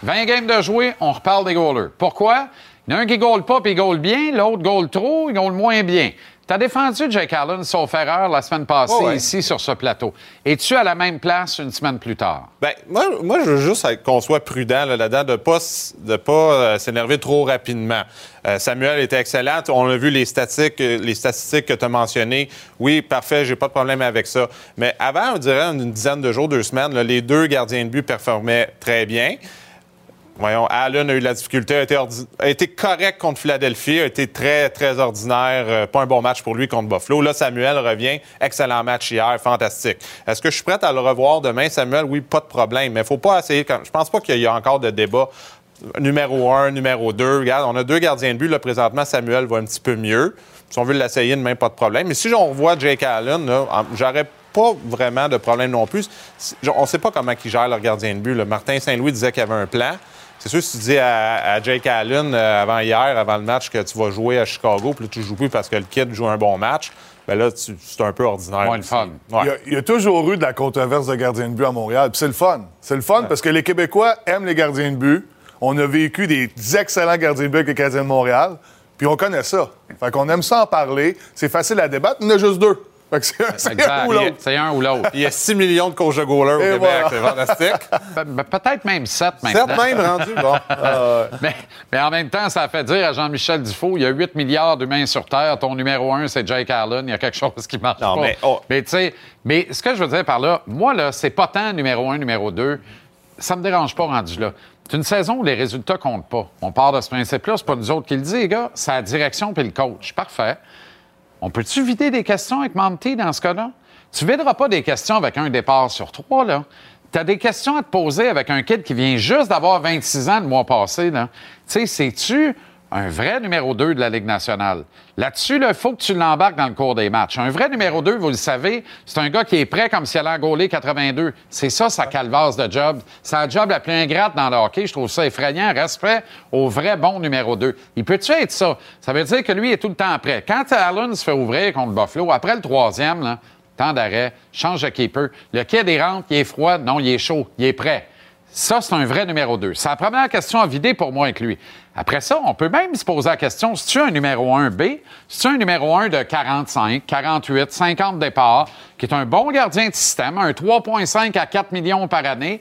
20 games de jouer, on reparle des goalers. Pourquoi? Il y en a un qui goal pas puis il goal bien, l'autre goal trop, il goal moins bien. Tu as défendu Jake Allen, sauf erreur, la semaine passée, ouais. ici, sur ce plateau. Es-tu à la même place une semaine plus tard? Ben, moi, moi, je veux juste qu'on soit prudent là, là-dedans, de ne pas, de pas euh, s'énerver trop rapidement. Euh, Samuel était excellent. On a vu les statistiques, euh, les statistiques que tu as mentionnées. Oui, parfait, j'ai pas de problème avec ça. Mais avant, on dirait une dizaine de jours, deux semaines, là, les deux gardiens de but performaient très bien. Voyons, Allen a eu de la difficulté, a été, correct contre Philadelphie, a été très, très ordinaire. euh, pas un bon match pour lui contre Buffalo. Là, Samuel revient. Excellent match hier, fantastique. Est-ce que je suis prêt à le revoir demain, Samuel? Oui, pas de problème. Mais il faut pas essayer. comme- Je pense pas qu'il y a encore de débat. Numéro un, numéro deux. Regarde, on a deux gardiens de but. Là, présentement, Samuel va un petit peu mieux. Si on veut l'essayer demain, pas de problème. Mais si on revoit Jake Allen, j'aurais pas vraiment de problème non plus. On ne sait pas comment il gère leur gardien de but. Martin Saint-Louis disait qu'il y avait un plan. C'est sûr, si tu dis à, à Jake Allen euh, avant hier, avant le match, que tu vas jouer à Chicago, puis là, tu joues plus parce que le kid joue un bon match, ben là, c'est un peu ordinaire. Ouais. Il, y a, il y a toujours eu de la controverse de gardien de but à Montréal. Puis c'est le fun. C'est le fun parce que les Québécois aiment les gardiens de but. On a vécu des excellents gardiens de but avec les Canadiens de Montréal. Puis on connaît ça. Fait qu'on aime ça en parler. C'est facile à débattre. Il y en a juste deux. C'est un ou l'autre. C'est un ou l'autre. Il y a 6 millions de coachs de goalers au Québec. voilà. C'est fantastique. Pe- ben, Peut-être même 7 maintenant. Sept même rendu, bon. mais, mais en même temps, ça a fait dire à Jean-Michel Dufault, il y a 8 milliards d'humains sur Terre, ton numéro un, c'est Jake Allen, il y a quelque chose qui marche Non, pas. mais, oh. Mais tu sais, mais ce que je veux dire par là, moi, là, c'est pas tant numéro un, numéro deux. Ça me dérange pas rendu là. C'est une saison où les résultats comptent pas. On part de ce principe-là, c'est pas nous autres qui le dit, les gars, c'est la direction puis le coach. Parfait. On peut-tu vider des questions avec Monty dans ce cas-là? Tu videras pas des questions avec un départ sur trois, là. Tu as des questions à te poser avec un kid qui vient juste d'avoir 26 ans le mois passé, là. Tu sais, c'est-tu un vrai numéro 2 de la Ligue nationale? Là-dessus, il faut que tu l'embarques dans le cours des matchs. Un vrai numéro 2, vous le savez, c'est un gars qui est prêt comme si elle allait gauler 82. C'est ça, sa calvasse de job. La job la plus ingrate dans le hockey. Je trouve ça effrayant. Respect au vrai bon numéro 2. Il peut-tu être ça? Ça veut dire que lui est tout le temps prêt. Quand Allen se fait ouvrir contre Buffalo, après le troisième, temps d'arrêt, change de keeper. Le kid, il rentre, il est froid. Non, il est chaud. Il est prêt. Ça, c'est un vrai numéro 2. C'est la première question à vider pour moi avec lui. Après ça, on peut même se poser la question, si tu un numéro 1B, si tu un numéro 1 de 45, 48, 50 départs, qui est un bon gardien de système, un 3,5 à 4 millions par année,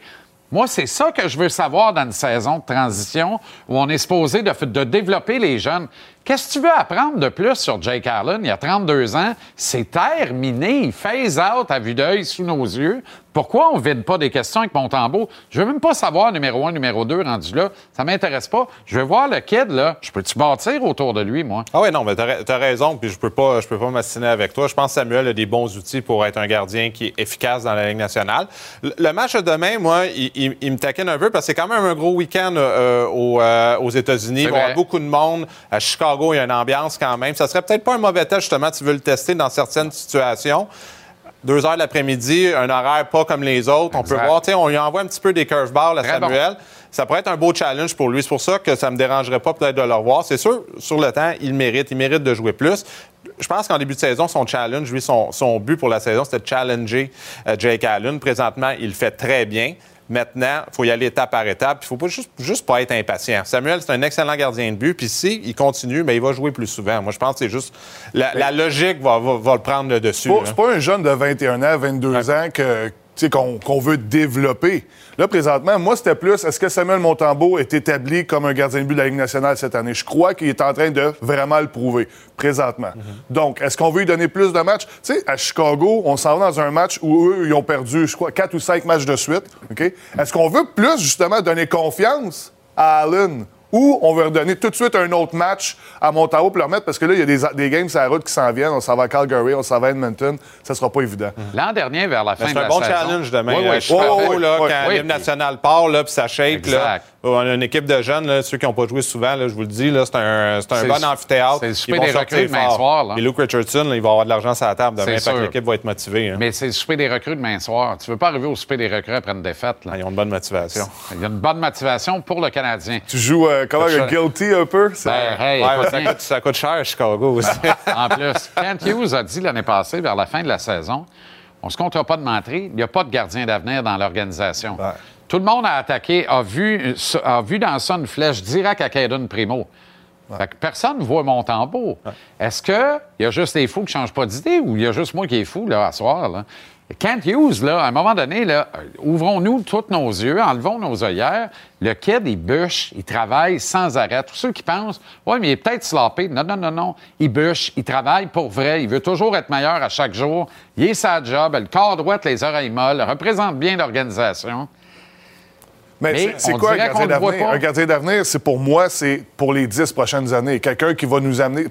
moi, c'est ça que je veux savoir dans une saison de transition où on est supposé de, développer les jeunes. Qu'est-ce que tu veux apprendre de plus sur Jake Allen? Il a 32 ans? C'est terminé. Il phase out à vue d'œil sous nos yeux. Pourquoi on ne vide pas des questions avec Montembeau? Je veux même pas savoir numéro un, numéro deux rendu là. Ça m'intéresse pas. Je veux voir le kid, là. Je peux-tu bâtir autour de lui, moi? Ah oui, non, mais t'as as raison, puis je peux pas, je peux pas m'assiner avec toi. Je pense que Samuel a des bons outils pour être un gardien qui est efficace dans la Ligue nationale. Le, le match de demain, moi, il, il- il me taquine un peu parce que c'est quand même un gros week-end euh, aux, euh, aux États-Unis. Il va y avoir beaucoup de monde. À Chicago, il y a une ambiance quand même. Ça serait peut-être pas un mauvais test, justement, tu veux le tester dans certaines situations. Deux heures de l'après-midi, un horaire pas comme les autres. On peut voir, tu sais, on lui envoie un petit peu des curveballs à Très bon. Samuel. Ça pourrait être un beau challenge pour lui. C'est pour ça que ça me dérangerait pas peut-être de le revoir. C'est sûr, sur le temps, il mérite. Il mérite de jouer plus. Je pense qu'en début de saison, son challenge, lui, son, son but pour la saison, c'était de challenger euh, Jake Allen. Présentement, il le fait très bien. Maintenant, il faut y aller étape par étape. Il ne faut pas juste, juste pas être impatient. Samuel, c'est un excellent gardien de but. Puis si il continue, mais il va jouer plus souvent. Moi, je pense que c'est juste... La, la logique va, va- va le prendre le dessus. C'est pas- pas un jeune de 21 ans, 22 ans que, qu'on veut développer. Là, présentement, moi, c'était plus est-ce que Samuel Montembeau est établi comme un gardien de but de la Ligue nationale cette année? Je crois qu'il est en train de vraiment le prouver, présentement. Donc, est-ce qu'on veut lui donner plus de matchs? Tu sais, à Chicago, on s'en va dans un match où eux, ils ont perdu, je crois, quatre ou cinq matchs de suite. OK? Est-ce qu'on veut plus, justement, donner confiance à Allen? Ou on veut redonner tout de suite un autre match à Montembeau pour le remettre? Parce que là, il y a des, des games sur la route qui s'en viennent. On s'en va à Calgary, on s'en va à Edmonton. Ça sera pas évident. L'an dernier, vers la fin de C'est un la bon saison... challenge demain. Oui, oui, à je suis là, Oui, quand oui. l'hymne national part, là, puis ça shake. Là. On a une équipe de jeunes, là, ceux qui n'ont pas joué souvent, là, je vous le dis, c'est un, c'est un bon le- amphithéâtre. c'est le Ils souper vont des sortir recrues demain fort. soir, là. Et Luke Richardson, là, il va avoir de l'argent sur la table demain. C'est fait l'équipe va être motivée. hein. Mais c'est le souper des recrues demain soir. Tu veux pas arriver au souper des recrues après une défaite. Là. Ils ont une bonne motivation. Il y a une bonne motivation pour le Canadien. Tu joues euh, comme Ça- un guilty un peu? Ben, hey, Ouais, écoute mais ça, coûte, ça coûte cher à Chicago aussi. En plus, Kent Hughes a dit l'année passée, vers la fin de la saison, on se comptera pas de mentir, il n'y a pas de gardien d'avenir dans l'organisation. Tout le monde a attaqué, a vu, a vu dans ça une flèche directe à Caden Primo. Fait que personne ne voit Montembeau. Est-ce qu'il y a juste les fous qui ne changent pas d'idée ou il y a juste moi qui est fou là, à soir? Là? Kent Hughes, là, à un moment donné, là, euh, ouvrons-nous tous nos yeux, enlevons nos œillères. Le kid, il bûche, il travaille sans arrêt. Tous ceux qui pensent, oui, mais il est peut-être sloppé. Non, non, non, non. Il bûche, il travaille pour vrai. Il veut toujours être meilleur à chaque jour. Il est sa job, le corps droit, les oreilles molles, représente bien l'organisation. Mais, c'est- c'est quoi un gardien d'avenir? Un gardien d'avenir, c'est pour moi, c'est pour les dix prochaines années. Quelqu'un qui va nous amener.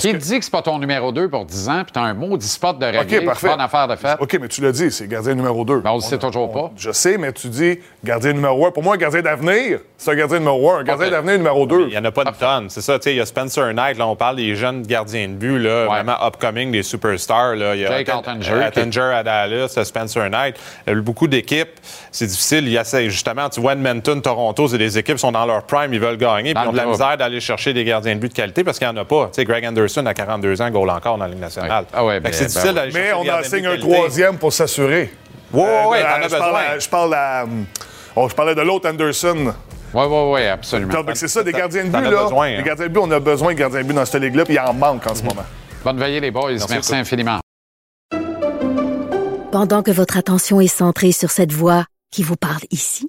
Qui que- dit que c'est pas ton numéro 2 pour 10 ans, puis t'as un maudit spot de régler, OK, parfait. c'est pas une affaire de fait. OK, mais tu l'as dit, c'est gardien numéro 2. on le sait toujours pas. Je sais, mais tu dis gardien numéro 1. Pour moi, un gardien d'avenir, c'est un gardien numéro 1. Un gardien d'avenir numéro 2. Il n'y en a pas de tonnes. C'est ça, tu sais, il y a Spencer Knight, là, on parle des jeunes gardiens de but, là, vraiment upcoming, des superstars. Là. Il y a Ottinger à Dallas, Spencer Knight. Il y a eu beaucoup d'équipes. C'est difficile. Il y a, justement, tu vois, Edmonton, Toronto, c'est des équipes qui sont dans leur prime, ils veulent gagner, puis ils ont de la misère d'aller chercher des gardiens de but de qualité parce qu'il n'y en a pas. Tu sais, Greg Anderson, à 42 ans, goal encore dans la Ligue nationale. Ah ouais, ben, c'est ben difficile ouais. d'aller chercher Mais on en signe un troisième pour s'assurer. Ouais, ouais, Euh, ouais, t'en as je parle besoin. à- Je parle à. oh, je parlais de l'autre Anderson. Oui, oui, oui, absolument. Donc, c'est ça, des gardiens de but, là. besoin, hein. Les gardiens de but, on a besoin de gardiens de but dans cette ligue-là, puis il en manque en ce moment. Bonne veillée, les boys. Merci, infiniment. Pendant que votre attention est centrée sur cette voix qui vous parle ici,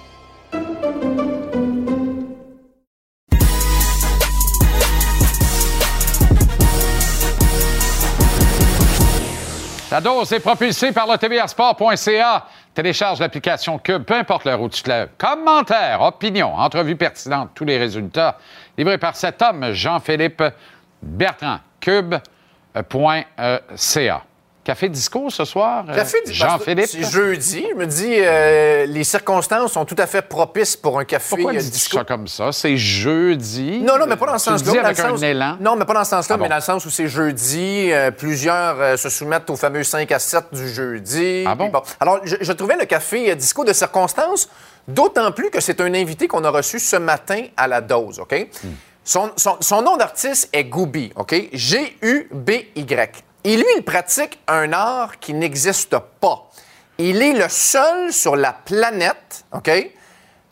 La dose est propulsée par le tvrsport.ca. Télécharge l'application Cube, peu importe l'heure où tu te. Commentaires, opinions, entrevues pertinentes, tous les résultats. Livrés par cet homme, Jean-Philippe Bertrand. Cube.ca. Café disco ce soir, euh, Jean-Philippe? C'est jeudi. Je me dis, euh, les circonstances sont tout à fait propices pour un café Pourquoi euh, disco. ça comme ça? C'est jeudi. Non, non, mais pas dans ce le sens-là. avec un sens- élan. Non, mais pas dans ce sens-là, Ah bon. mais dans le sens où c'est jeudi. euh, plusieurs euh, se soumettent au fameux 5 à 7 du jeudi. Ah bon? Alors, je, je trouvais le café disco de circonstance, d'autant plus que c'est un invité qu'on a reçu ce matin à la dose, OK? Hmm. Son, son- son nom d'artiste est Gooby, OK? G-U-B-Y. Et lui, il pratique un art qui n'existe pas. Il est le seul sur la planète, OK,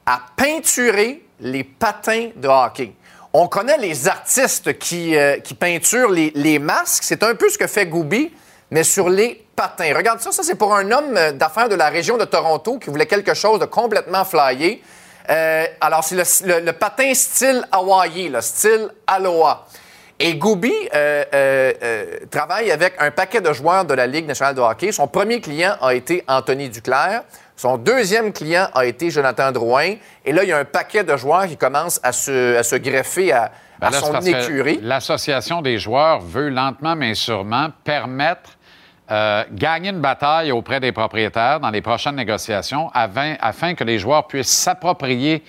à peinturer les patins de hockey. On connaît les artistes qui, euh, qui peinturent les, masques. C'est un peu ce que fait Gooby, mais sur les patins. Regarde ça, ça c'est pour un homme euh, d'affaires de la région de Toronto qui voulait quelque chose de complètement flyé. Euh, alors, c'est le, patin style Hawaii, le style Aloha. Et Gooby euh, euh, euh, travaille avec un paquet de joueurs de la Ligue nationale de hockey. Son premier client a été Anthony Duclair. Son deuxième client a été Jonathan Drouin. Et là, il y a un paquet de joueurs qui commencent à se, à se greffer à, Ben à là, son écurie. L'Association des joueurs veut lentement mais sûrement permettre euh, gagner une bataille auprès des propriétaires dans les prochaines négociations afin, afin que les joueurs puissent s'approprier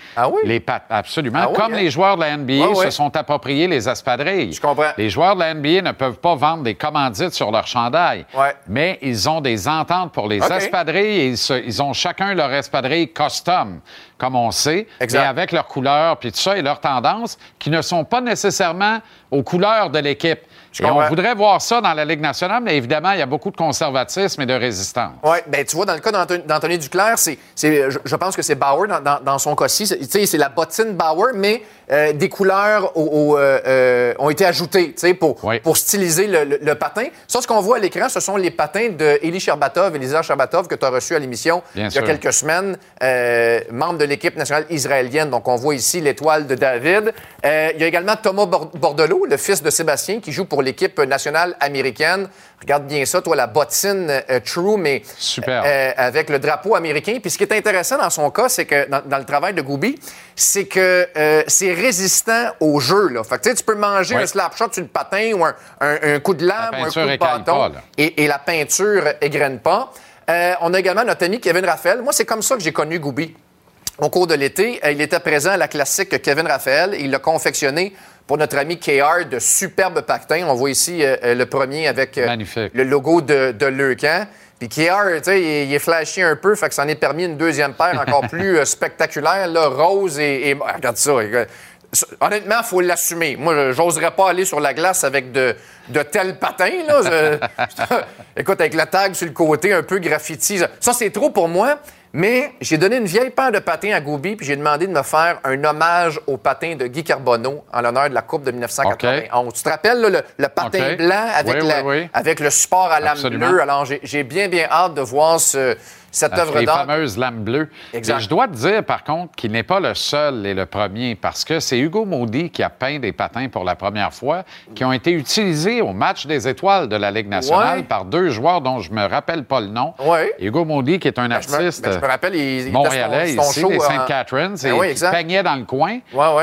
les pattes. Absolument. Ah oui, Comme hein? les joueurs de la NBA se sont appropriés les espadrilles. Je comprends. Les joueurs de la NBA ne peuvent pas vendre des commandites sur leur chandail. Ouais. Mais ils ont des ententes pour les espadrilles et ils, se- ils ont chacun leur espadrille custom, comme on sait, Exact. mais avec leurs couleurs puis tout ça et leurs tendances qui ne sont pas nécessairement aux couleurs de l'équipe. Et on voudrait voir ça dans la Ligue nationale, mais évidemment, il y a beaucoup de conservatisme et de résistance. Oui, ben tu vois, dans le cas d'Anthony Duclair, c'est, je, je pense que c'est Bauer dans, dans- dans son cas-ci. C'est- Tu sais, c'est la bottine Bauer, mais euh, des couleurs au- au, euh, euh, ont été ajoutées, tu sais, pour, pour styliser le, le- le patin. Ça, ce qu'on voit à l'écran, ce sont les patins de Eli Sherbatov, Elisa Sherbatov, que tu as reçu à l'émission Bien il y a sûr. quelques semaines, euh, membre de l'équipe nationale israélienne. Donc, on voit ici l'étoile de David. Euh, il y a également Thomas Bor- Bordelot, le fils de Sébastien, qui joue pour l'équipe nationale américaine. Regarde bien ça, toi, la bottine euh, True, mais Super. euh, avec le drapeau américain. Puis ce qui est intéressant dans son cas, c'est que dans, dans le travail de Gooby, c'est que euh, c'est résistant au jeu. Là. Fait que, tu peux manger un slap shot sur le patin ou un, un- un coup de lame ou un coup de bâton. pas, et, et la peinture égrène pas. Euh, on a également notre ami Kevin Raphaël. Moi, c'est comme ça que j'ai connu Gooby. Au cours de l'été, euh, il était présent à la classique Kevin Raphaël il l'a confectionné pour notre ami KR de superbes patins. On voit ici euh, euh, le premier avec euh, le logo de, de Leucan. Puis KR, tu sais, il, il est flashy un peu, fait que ça en est permis une deuxième paire encore plus euh, spectaculaire, là, rose et, et- ah, Regarde ça. regarde. Honnêtement, il faut l'assumer. Moi, je- j'oserais pas aller sur la glace avec de, de tels patins. Là. Je- Écoute, avec la tag sur le côté, un peu graffiti. ça- Ça, c'est trop pour moi. Mais j'ai donné une vieille paire de patins à Gooby, puis j'ai demandé de me faire un hommage aux patins de Guy Carbonneau en l'honneur de la Coupe de 1991. Tu te rappelles là, le, le patin blanc avec, Oui, la- oui, oui. avec le support à lame bleue? Alors, j'ai bien, bien hâte de voir ce- cette œuvre les fameuses lames bleues. Exact. Et je dois te dire, par contre, qu'il n'est pas le seul et le premier, parce que c'est Hugo Maudit qui a peint des patins pour la première fois, qui ont été utilisés au match des étoiles de la Ligue nationale Ouais. par deux joueurs dont je me rappelle pas le nom. Ouais. Hugo Maudit, qui est un je me- artiste ben, je me rappelle, il- il montréalais son- son ici, show des en- Sainte-Catherine, Ben oui, et qui exact. peignait dans le coin.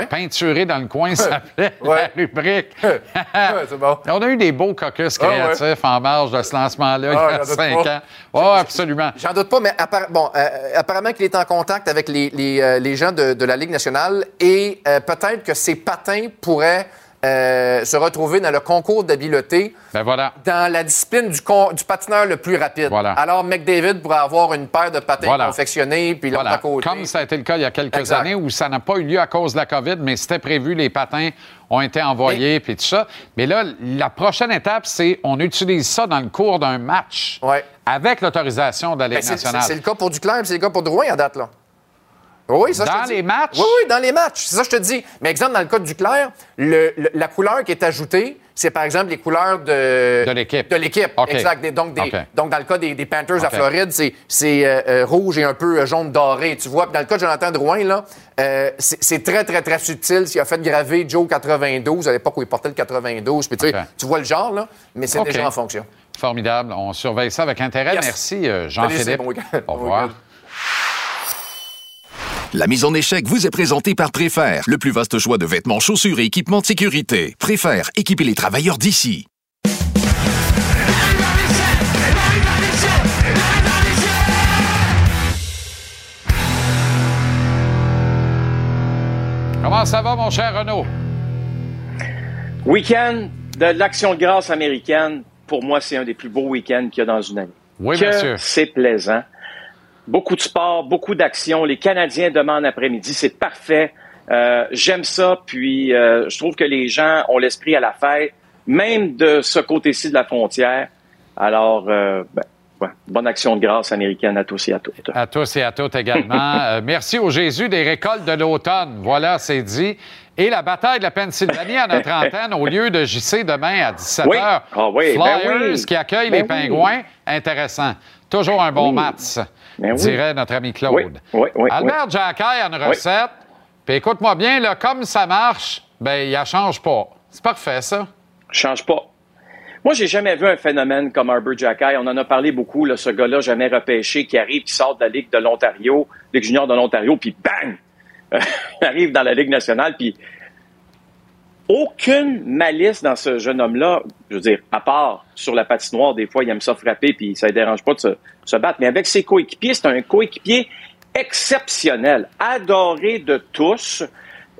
Peinturé dans le coin, ça s'appelait la rubrique. On a eu des beaux caucus Ah ouais. créatifs en marge de ce lancement-là Ah, il y a cinq ans. Oh, absolument. J'en doute pas, mais bon, euh, apparemment qu'il est en contact avec euh, les gens de, de la Ligue nationale et euh, peut-être que ses patins pourraient euh, se retrouver dans le concours d'habileté Ben voilà. dans la discipline du, con- du patineur le plus rapide. Voilà. Alors, McDavid pourrait avoir une paire de patins Voilà. confectionnés, puis l'autre à côté. Comme ça a été le cas il y a quelques Exact. années où ça n'a pas eu lieu à cause de la COVID, mais c'était prévu, les patins ont été envoyés, puis tout ça. Mais là, la prochaine étape, c'est on utilise ça dans le cours d'un match avec l'autorisation de la Ligue Ben, nationale. C'est le cas pour Duclair, c'est le cas pour Drouin à date, là. Oui, ça, je Dans te dis. les matchs? Oui, oui, dans les matchs. C'est ça que je te dis. Mais exemple, dans le cas le- le- la couleur qui est ajoutée, c'est par exemple les couleurs de... De l'équipe. De l'équipe, exact. Des- donc, des- donc, dans le cas des, des Panthers à. Floride, c'est c'est, euh, euh, rouge et un peu euh, jaune doré, tu vois. Puis dans le cas de Jonathan Drouin, là, euh, c'est c'est très, très, très subtil. Il a fait graver Joe 92 à l'époque où il portait le 92. Puis tu sais, tu vois le genre, là, mais c'est déjà en fonction. Formidable. On surveille ça avec intérêt. Yes. Merci, Jean-Philippe. bon. Au revoir. La mise en échec vous est présentée par Préfère, le plus vaste choix de vêtements, chaussures et équipements de sécurité. Préfère, équipez les travailleurs d'ici. Comment ça va, mon cher Renaud? Week-end de l'Action de grâce américaine, pour moi, c'est un des plus beaux week-ends qu'il y a dans une année. Oui, Que. C'est plaisant. Beaucoup de sport, beaucoup d'action. Les Canadiens demandent après-midi, c'est parfait. Euh, J'aime ça, puis euh, je trouve que les gens ont l'esprit à la fête, même de ce côté-ci de la frontière. Alors, euh, ben, ouais, bonne action de grâce américaine à tous et à toutes. À tous et à toutes également. Euh, merci au Jésus des récoltes de l'automne. Voilà, c'est dit. Et la bataille de la Pennsylvanie à notre antenne au lieu de JC demain à 17h. Oui. Ah oui, ben Flyers oui. qui accueille Ben les oui. Pingouins. Intéressant. Toujours un bon Oui. match, Ben dirait notre ami Claude. Albert Jacquet a une recette. Puis écoute-moi bien, là, comme ça marche, ben il ne change pas. C'est parfait, ça. change pas. Moi, j'ai jamais vu un phénomène comme Arbor Jackay. On en a parlé beaucoup, là, ce gars-là jamais repêché, qui arrive, qui sort de la Ligue de l'Ontario, Ligue junior de l'Ontario, puis bang! Euh, il arrive dans la Ligue nationale, puis aucune malice dans ce jeune homme-là, je veux dire, à part sur la patinoire, des fois, il aime ça frapper, puis ça ne dérange pas de se, battre. Mais avec ses coéquipiers, c'est un coéquipier exceptionnel, adoré de tous.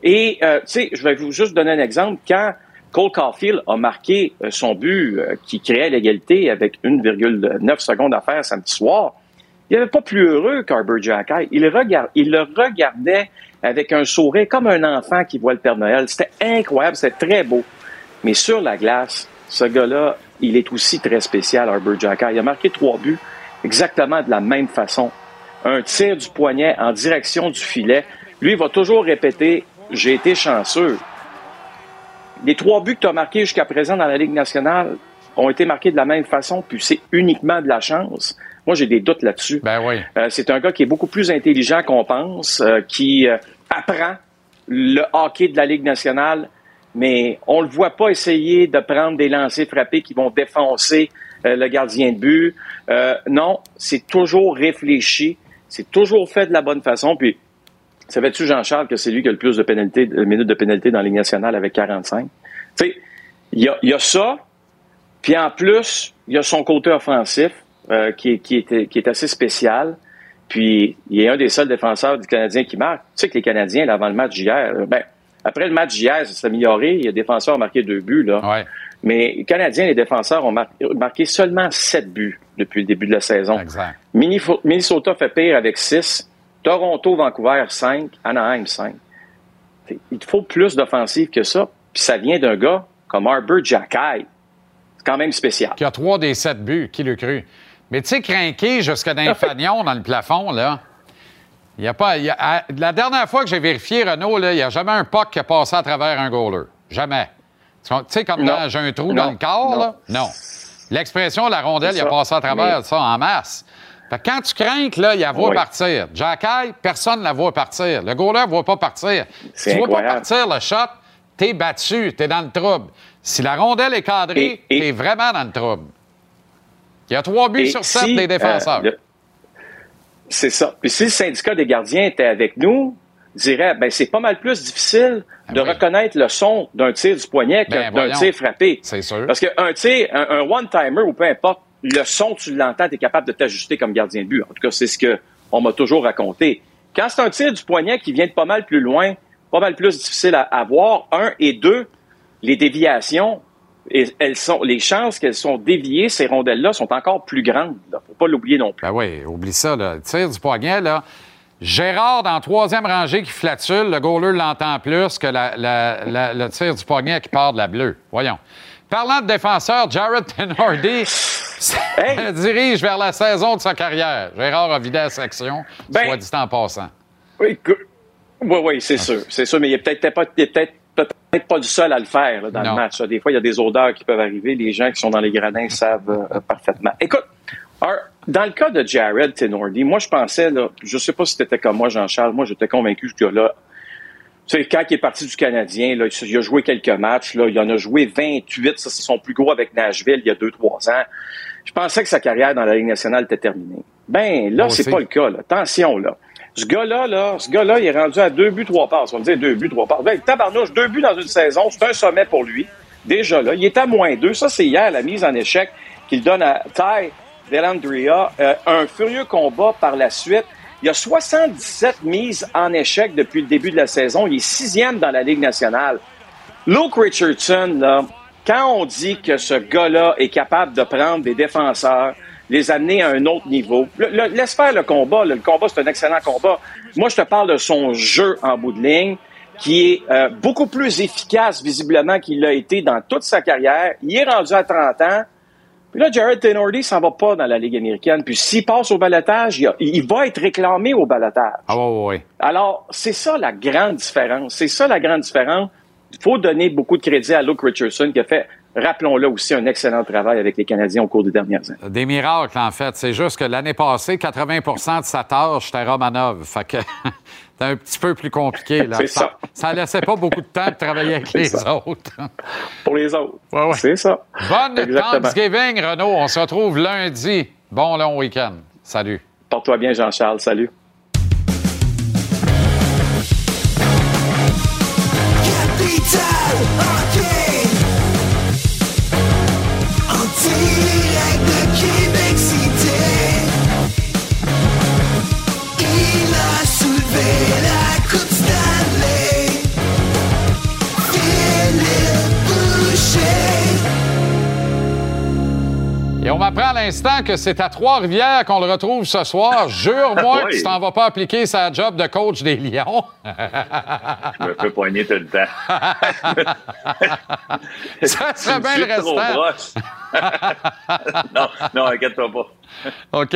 Et, euh, tu sais, je vais vous juste donner un exemple. Quand Cole Caulfield a marqué euh, son but qui créait l'égalité avec 1,9 secondes à faire samedi soir, il n'y avait pas plus heureux qu'Arbor Jackay. Il, regarde, il le regardait avec un sourire comme un enfant qui voit le Père Noël. C'était incroyable, c'était très beau. Mais sur la glace, ce gars-là, il est aussi très spécial, Arbor Jackay. Il a marqué trois buts exactement de la même façon. Un tir du poignet en direction du filet. Lui, il va toujours répéter J'ai été chanceux. Les trois buts que tu as marqués jusqu'à présent dans la Ligue nationale ont été marqués de la même façon, puis c'est uniquement de la chance. Moi, j'ai des doutes là-dessus. Ben oui. Euh, c'est un gars qui est beaucoup plus intelligent qu'on pense, euh, qui euh, apprend le hockey de la Ligue nationale, mais on le voit pas essayer de prendre des lancers frappés qui vont défoncer le gardien de but. Non, c'est toujours réfléchi, c'est toujours fait de la bonne façon. Puis, savais-tu, Jean-Charles, que c'est lui qui a le plus de, pénalités, de minutes de pénalité dans la Ligue nationale avec 45? Tu sais, il y a, il y a ça, puis en plus, il y a son côté offensif euh, qui, est, qui, est, qui est assez spécial. Puis il est un des seuls défenseurs du Canadien qui marque. Tu sais que les Canadiens, là, avant le match d'hier, euh, ben, après le match d'hier, ça s'est amélioré. Les défenseurs ont marqué deux buts. Là. Mais les Canadiens, les défenseurs ont mar- marqué seulement sept buts depuis le début de la saison. Minif- Minnesota fait pire avec six. Toronto, Vancouver, cinq. Anaheim, cinq. Il te faut plus d'offensive que ça. Puis ça vient d'un gars comme Arbor Jackay. C'est quand même spécial. Qui a trois des sept buts, qui l'a cru? Mais tu sais, craqué jusqu'à dans les fagnons, dans le plafond, là. Il y a pas. il y a- à- la dernière fois que j'ai vérifié, Renault, là, il n'y a jamais un puck qui a passé à travers un goaler. Jamais. Tu sais, comme dans j'ai un trou Non. dans le corps, Non. là? Non. L'expression la rondelle, il a passé à travers Mais- ça en masse. Fait que quand tu crains que là, il la voit Oui. partir. Jacky, personne ne la voit partir. Le goaler ne voit pas partir. Si tu vois pas partir le shot, t'es battu, t'es dans le trouble. Si la rondelle est cadrée, et- t'es vraiment dans le trouble. Il y a trois buts Et sur sept si, des défenseurs. euh, le- c'est ça. Puis si le syndicat des gardiens était avec nous, dirait ben c'est pas mal plus difficile de reconnaître le son d'un tir du poignet que Ben, d'un voyons. tir frappé. C'est sûr. Parce qu'un tir, un, un one-timer ou peu importe, le son, tu l'entends, tu es capable de t'ajuster comme gardien de but. En tout cas, c'est ce que on m'a toujours raconté. Quand c'est un tir du poignet qui vient de pas mal plus loin, pas mal plus difficile à, à voir, un et deux, les déviations, et elles sont, les chances qu'elles sont déviées, ces rondelles-là, sont encore plus grandes. Il faut pas l'oublier non plus. Ben oui, oublie ça. Le tir du poignet, là. Gérard, dans la troisième rangée, qui flatule, le goaler l'entend plus que la- la- la- le tir du poignet qui part de la bleue. Voyons. Parlant de défenseur, Jared Tenordi se dirige vers la saison de sa carrière. Gérard a vidé la section, Ben, soit dit en passant. Oui, oui, oui, c'est sûr. C'est sûr, mais il est peut-être pas, est peut-être pas le seul à le faire là, dans Non. le match. Des fois, il y a des odeurs qui peuvent arriver. Les gens qui sont dans les gradins savent euh, parfaitement. Écoute, alors, dans le cas de Jared Tenordi, moi, je pensais, là, je sais pas si c'était comme moi, Jean-Charles, moi, j'étais convaincu que là, tu sais, quand il est parti du Canadien, là, il a joué quelques matchs, là, il en a joué 28, ça, c'est son plus gros avec Nashville il y a 2-3 ans. Je pensais que sa carrière dans la Ligue nationale était terminée. Ben, là, c'est pas le cas, là. Attention, là. Ce gars-là, là, ce gars-là, il est rendu à deux buts, trois passes. On va me dire deux buts, trois passes. Ben, tabarnouche, deux buts dans une saison, c'est un sommet pour lui. Déjà là, il est à moins deux. Ça, c'est hier la mise en échec qu'il donne à Ty Delandria. Euh, un furieux combat par la suite. Il y a 77 mises en échec depuis le début de la saison. Il est sixième dans la Ligue nationale. Luke Richardson, là, quand on dit que ce gars-là est capable de prendre des défenseurs, les amener à un autre niveau, le- le- laisse faire le combat. Le combat, c'est un excellent combat. Moi, je te parle de son jeu en bout de ligne, qui est euh, beaucoup plus efficace, visiblement, qu'il l'a été dans toute sa carrière. Il est rendu à 30 ans. Puis là, Jared Tenordi s'en va pas dans la Ligue américaine. Puis s'il passe au balotage, il, va être réclamé au balotage. Ah oui, oui. Alors, c'est ça la grande différence. C'est ça la grande différence. Il faut donner beaucoup de crédit à Luke Richardson qui a fait, rappelons-le aussi, un excellent travail avec les Canadiens au cours des dernières années. Des miracles, en fait. C'est juste que l'année passée, 80% de sa tâche, c'était Romanov. Fait que c'était un petit peu plus compliqué. Là. C'est ça. ça laissait pas beaucoup de temps de travailler avec les ça. autres. Pour les autres. Ouais, ouais. C'est ça. Bonne Exactement. Thanksgiving, Renaud. On se retrouve lundi. Bon long week-end. Salut. Porte-toi bien, Jean-Charles. Salut. Et on m'apprend à l'instant que c'est à Trois-Rivières qu'on le retrouve ce soir. Jure-moi Oui. que tu t'en vas pas appliquer sa job de coach des Lions. Je me fais poigner tout le temps. Ça serait bien le restant. non, non, inquiète-toi pas. OK.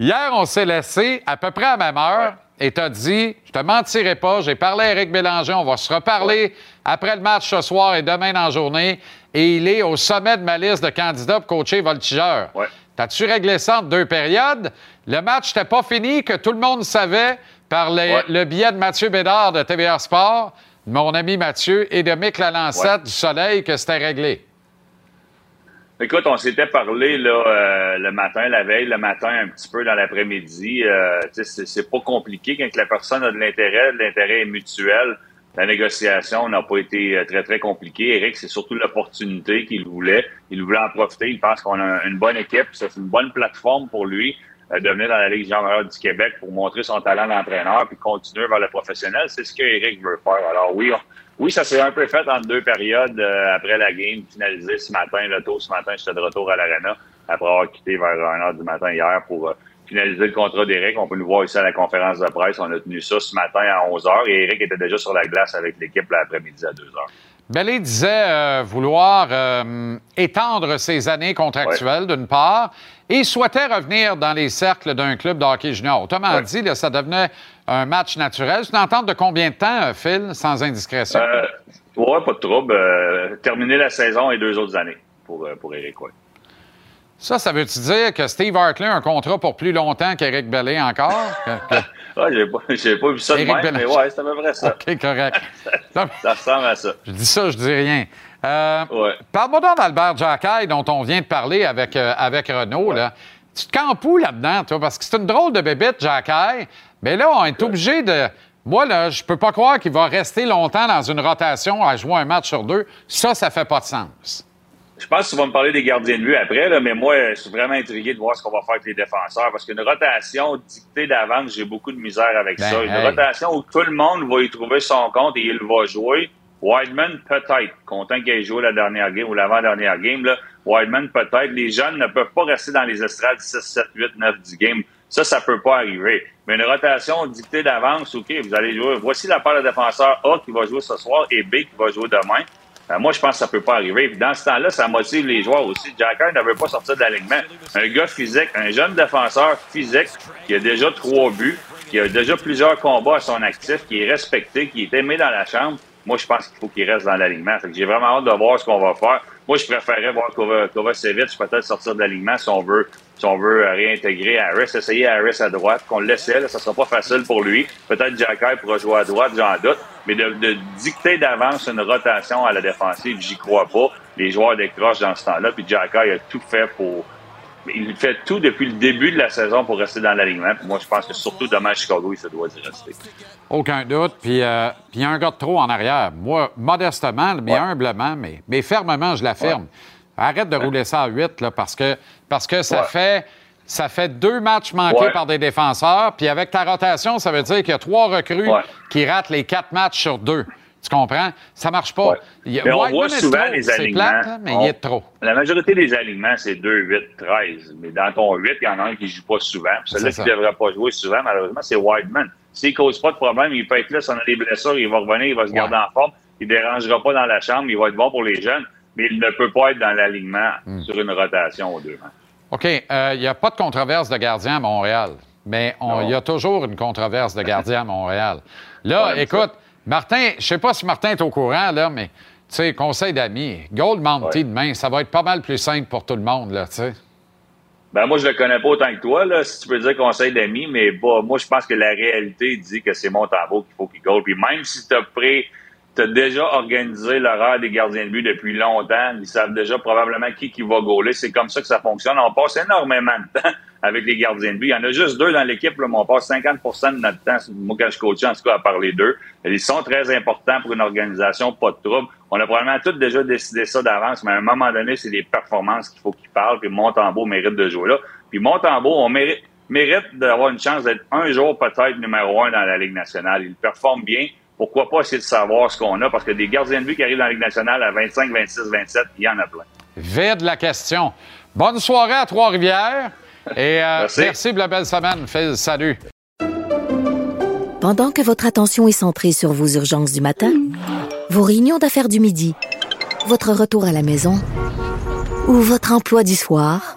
Hier, on s'est laissé à peu près à la même heure et t'as dit, je te mentirai pas, j'ai parlé à Éric Bélanger, on va se reparler après le match ce soir et demain dans la journée. Et il est au sommet de ma liste de candidats pour coacher voltigeur. T'as-tu réglé ça en deux périodes? Le match n'était pas fini, que tout le monde savait par les- Ouais. le biais de Mathieu Bédard de TVA Sport, de mon ami Mathieu, et de Mick Lalancette Ouais. du Soleil que c'était réglé. Écoute, on s'était parlé là, euh, le matin, la veille, le matin, un petit peu dans l'après-midi. Euh, c'est, pas compliqué quand la personne a de l'intérêt, l'intérêt est mutuel. La négociation n'a pas été euh, très, très compliquée. Eric, c'est surtout l'opportunité qu'il voulait. Il voulait en profiter. Il pense qu'on a une bonne équipe. C'est une bonne plateforme pour lui. de venir dans la Ligue junior du Québec pour montrer son talent d'entraîneur puis continuer vers le professionnel. C'est ce que veut faire. Alors oui, oui, ça s'est un peu fait en deux périodes euh, après la game, finalisé ce matin, le tour ce matin, j'étais de retour à l'Arena après avoir quitté vers 1h du matin hier pour euh, finaliser le contrat d'Eric. On peut nous voir ici à la conférence de presse. On a tenu ça ce matin à 11h et Eric était déjà sur la glace avec l'équipe l'après-midi à 2h. Belé disait euh, vouloir euh, étendre ses années contractuelles, d'une part, et souhaitait revenir dans les cercles d'un club de hockey junior. Autrement dit, là, ça devenait un match naturel. C'est une entente de combien de temps, euh, Phil, sans indiscrétion? Euh, ouais, pas de trouble. Euh, terminer la saison et deux autres années pour, euh, pour Eric, ouais. Ça, ça veut-tu dire que Steve Hartley a un contrat pour plus longtemps qu'Éric Bellet encore? Que- que- Ouais, j'ai pas, j'ai pas vu ça de Éric même, Bellin. mais ouais, c'est à peu près ça. OK, correct. ça ressemble à ça. Je dis ça, je dis rien. Euh, Parle-moi donc d'Albert Jacquet, dont on vient de parler avec, euh, avec Renaud. Là. Tu te campes où là-dedans, toi? Parce que c'est une drôle de bébête, Jacquet. Mais là, on est obligé de. Moi, là, je peux pas croire qu'il va rester longtemps dans une rotation à jouer un match sur deux. Ça, ça fait pas de sens. Je pense que tu vas me parler des gardiens de but après, là, mais moi, je suis vraiment intrigué de voir ce qu'on va faire avec les défenseurs parce qu'une rotation dictée d'avance, j'ai beaucoup de misère avec Ben, ça. Une hey. rotation où tout le monde va y trouver son compte et il va jouer. Wideman, peut-être. Content qu'il ait joué la dernière game ou l'avant-dernière game. Là. Wideman, peut-être. Les jeunes ne peuvent pas rester dans les estrades 6, 7, 8, 9, 10 games. Ça, ça peut pas arriver. Mais une rotation dictée d'avance, OK, vous allez jouer. Voici la paire de défenseurs A qui va jouer ce soir et B qui va jouer demain. Ben, moi, je pense que ça peut pas arriver. Puis dans ce temps-là, ça motive les joueurs aussi. Jacker ne veut pas sortir de l'alignement. Un gars physique, un jeune défenseur physique qui a déjà trois buts, qui a déjà plusieurs combats à son actif, qui est respecté, qui est aimé dans la chambre. Moi, je pense qu'il faut qu'il reste dans l'alignement. J'ai vraiment hâte de voir ce qu'on va faire. Moi, je préférerais voir Kova- Kovacevic peut-être sortir de l'alignement si on veut, si on veut réintégrer Harris, essayer Harris à droite, qu'on le laissait. Là, ça sera pas facile pour lui. Peut-être Jacker pourra jouer à droite, j'en doute. Mais de, de dicter d'avance une rotation à la défensive, j'y crois pas. Les joueurs décrochent dans ce temps-là. Puis Jacker a tout fait pour. Il fait tout depuis le début de la saison pour rester dans l'alignement. Moi, je pense que surtout demain à Chicago, il se doit d'y rester. Aucun doute. Puis euh, puis il y a un gars de trop en arrière. Moi, modestement, mais humblement, mais, mais fermement, je l'affirme. Arrête de rouler ça à 8 là, parce que, parce que ça, fait, ça fait deux matchs manqués par des défenseurs. Puis avec ta rotation, ça veut dire qu'il y a trois recrues qui ratent les quatre matchs sur deux. Tu comprends? Ça marche pas. Il y a- Mais on voit souvent trop. les alignements. plate, là, mais On- il est de trop. La majorité des alignements, c'est 2, 8, 13. Mais dans ton 8, il y en a un qui joue pas souvent. Puis celui-là qui ne devrait pas jouer souvent, malheureusement, c'est Wideman. S'il ne cause pas de problème, il peut être là, si on a des blessures, il va revenir, il va se garder en forme. Il ne dérangera pas dans la chambre, il va être bon pour les jeunes. Mais il ne peut pas être dans l'alignement Hmm. sur une rotation aux deux matchs. OK, euh, il n'y a pas de controverse de gardien à Montréal, mais il y a toujours une controverse de gardien à Montréal. Là, écoute, Martin, je sais pas si Martin est au courant, là, mais tu sais, conseil d'amis, Gold Mounty demain, ça va être pas mal plus simple pour tout le monde, là, tu sais. Ben moi, je le connais pas autant que toi, là, si tu peux dire conseil d'amis, mais bah, moi, je pense que la réalité dit que c'est Montembeau qu'il faut qu'il goal. Puis même si tu as pris, tu déjà organisé l'horaire des gardiens de but depuis longtemps, ils savent déjà probablement qui qui va gauler. C'est comme ça que ça fonctionne. On passe énormément de temps avec les gardiens de but. Il y en a juste deux dans l'équipe, là, mais on passe 50% de notre temps, moi quand je coach, en tout cas, à part les deux. Ils sont très importants pour une organisation, pas de trouble. On a probablement tous déjà décidé ça d'avance, mais à un moment donné, c'est les performances qu'il faut qu'ils parlent, puis Montembeau mérite de jouer là. Puis Montembeau, on mérite, mérite d'avoir une chance d'être un jour peut-être numéro un dans la Ligue nationale. Il performe bien. Pourquoi pas essayer de savoir ce qu'on a? Parce que des gardiens de but qui arrivent dans la Ligue nationale à 25, 26, 27, il y en a plein. Vide la question. Bonne soirée à Trois-Rivières et euh, Merci. merci pour la belle semaine. Phil, salut. Pendant que votre attention est centrée sur vos urgences du matin, vos réunions d'affaires du midi, votre retour à la maison ou votre emploi du soir,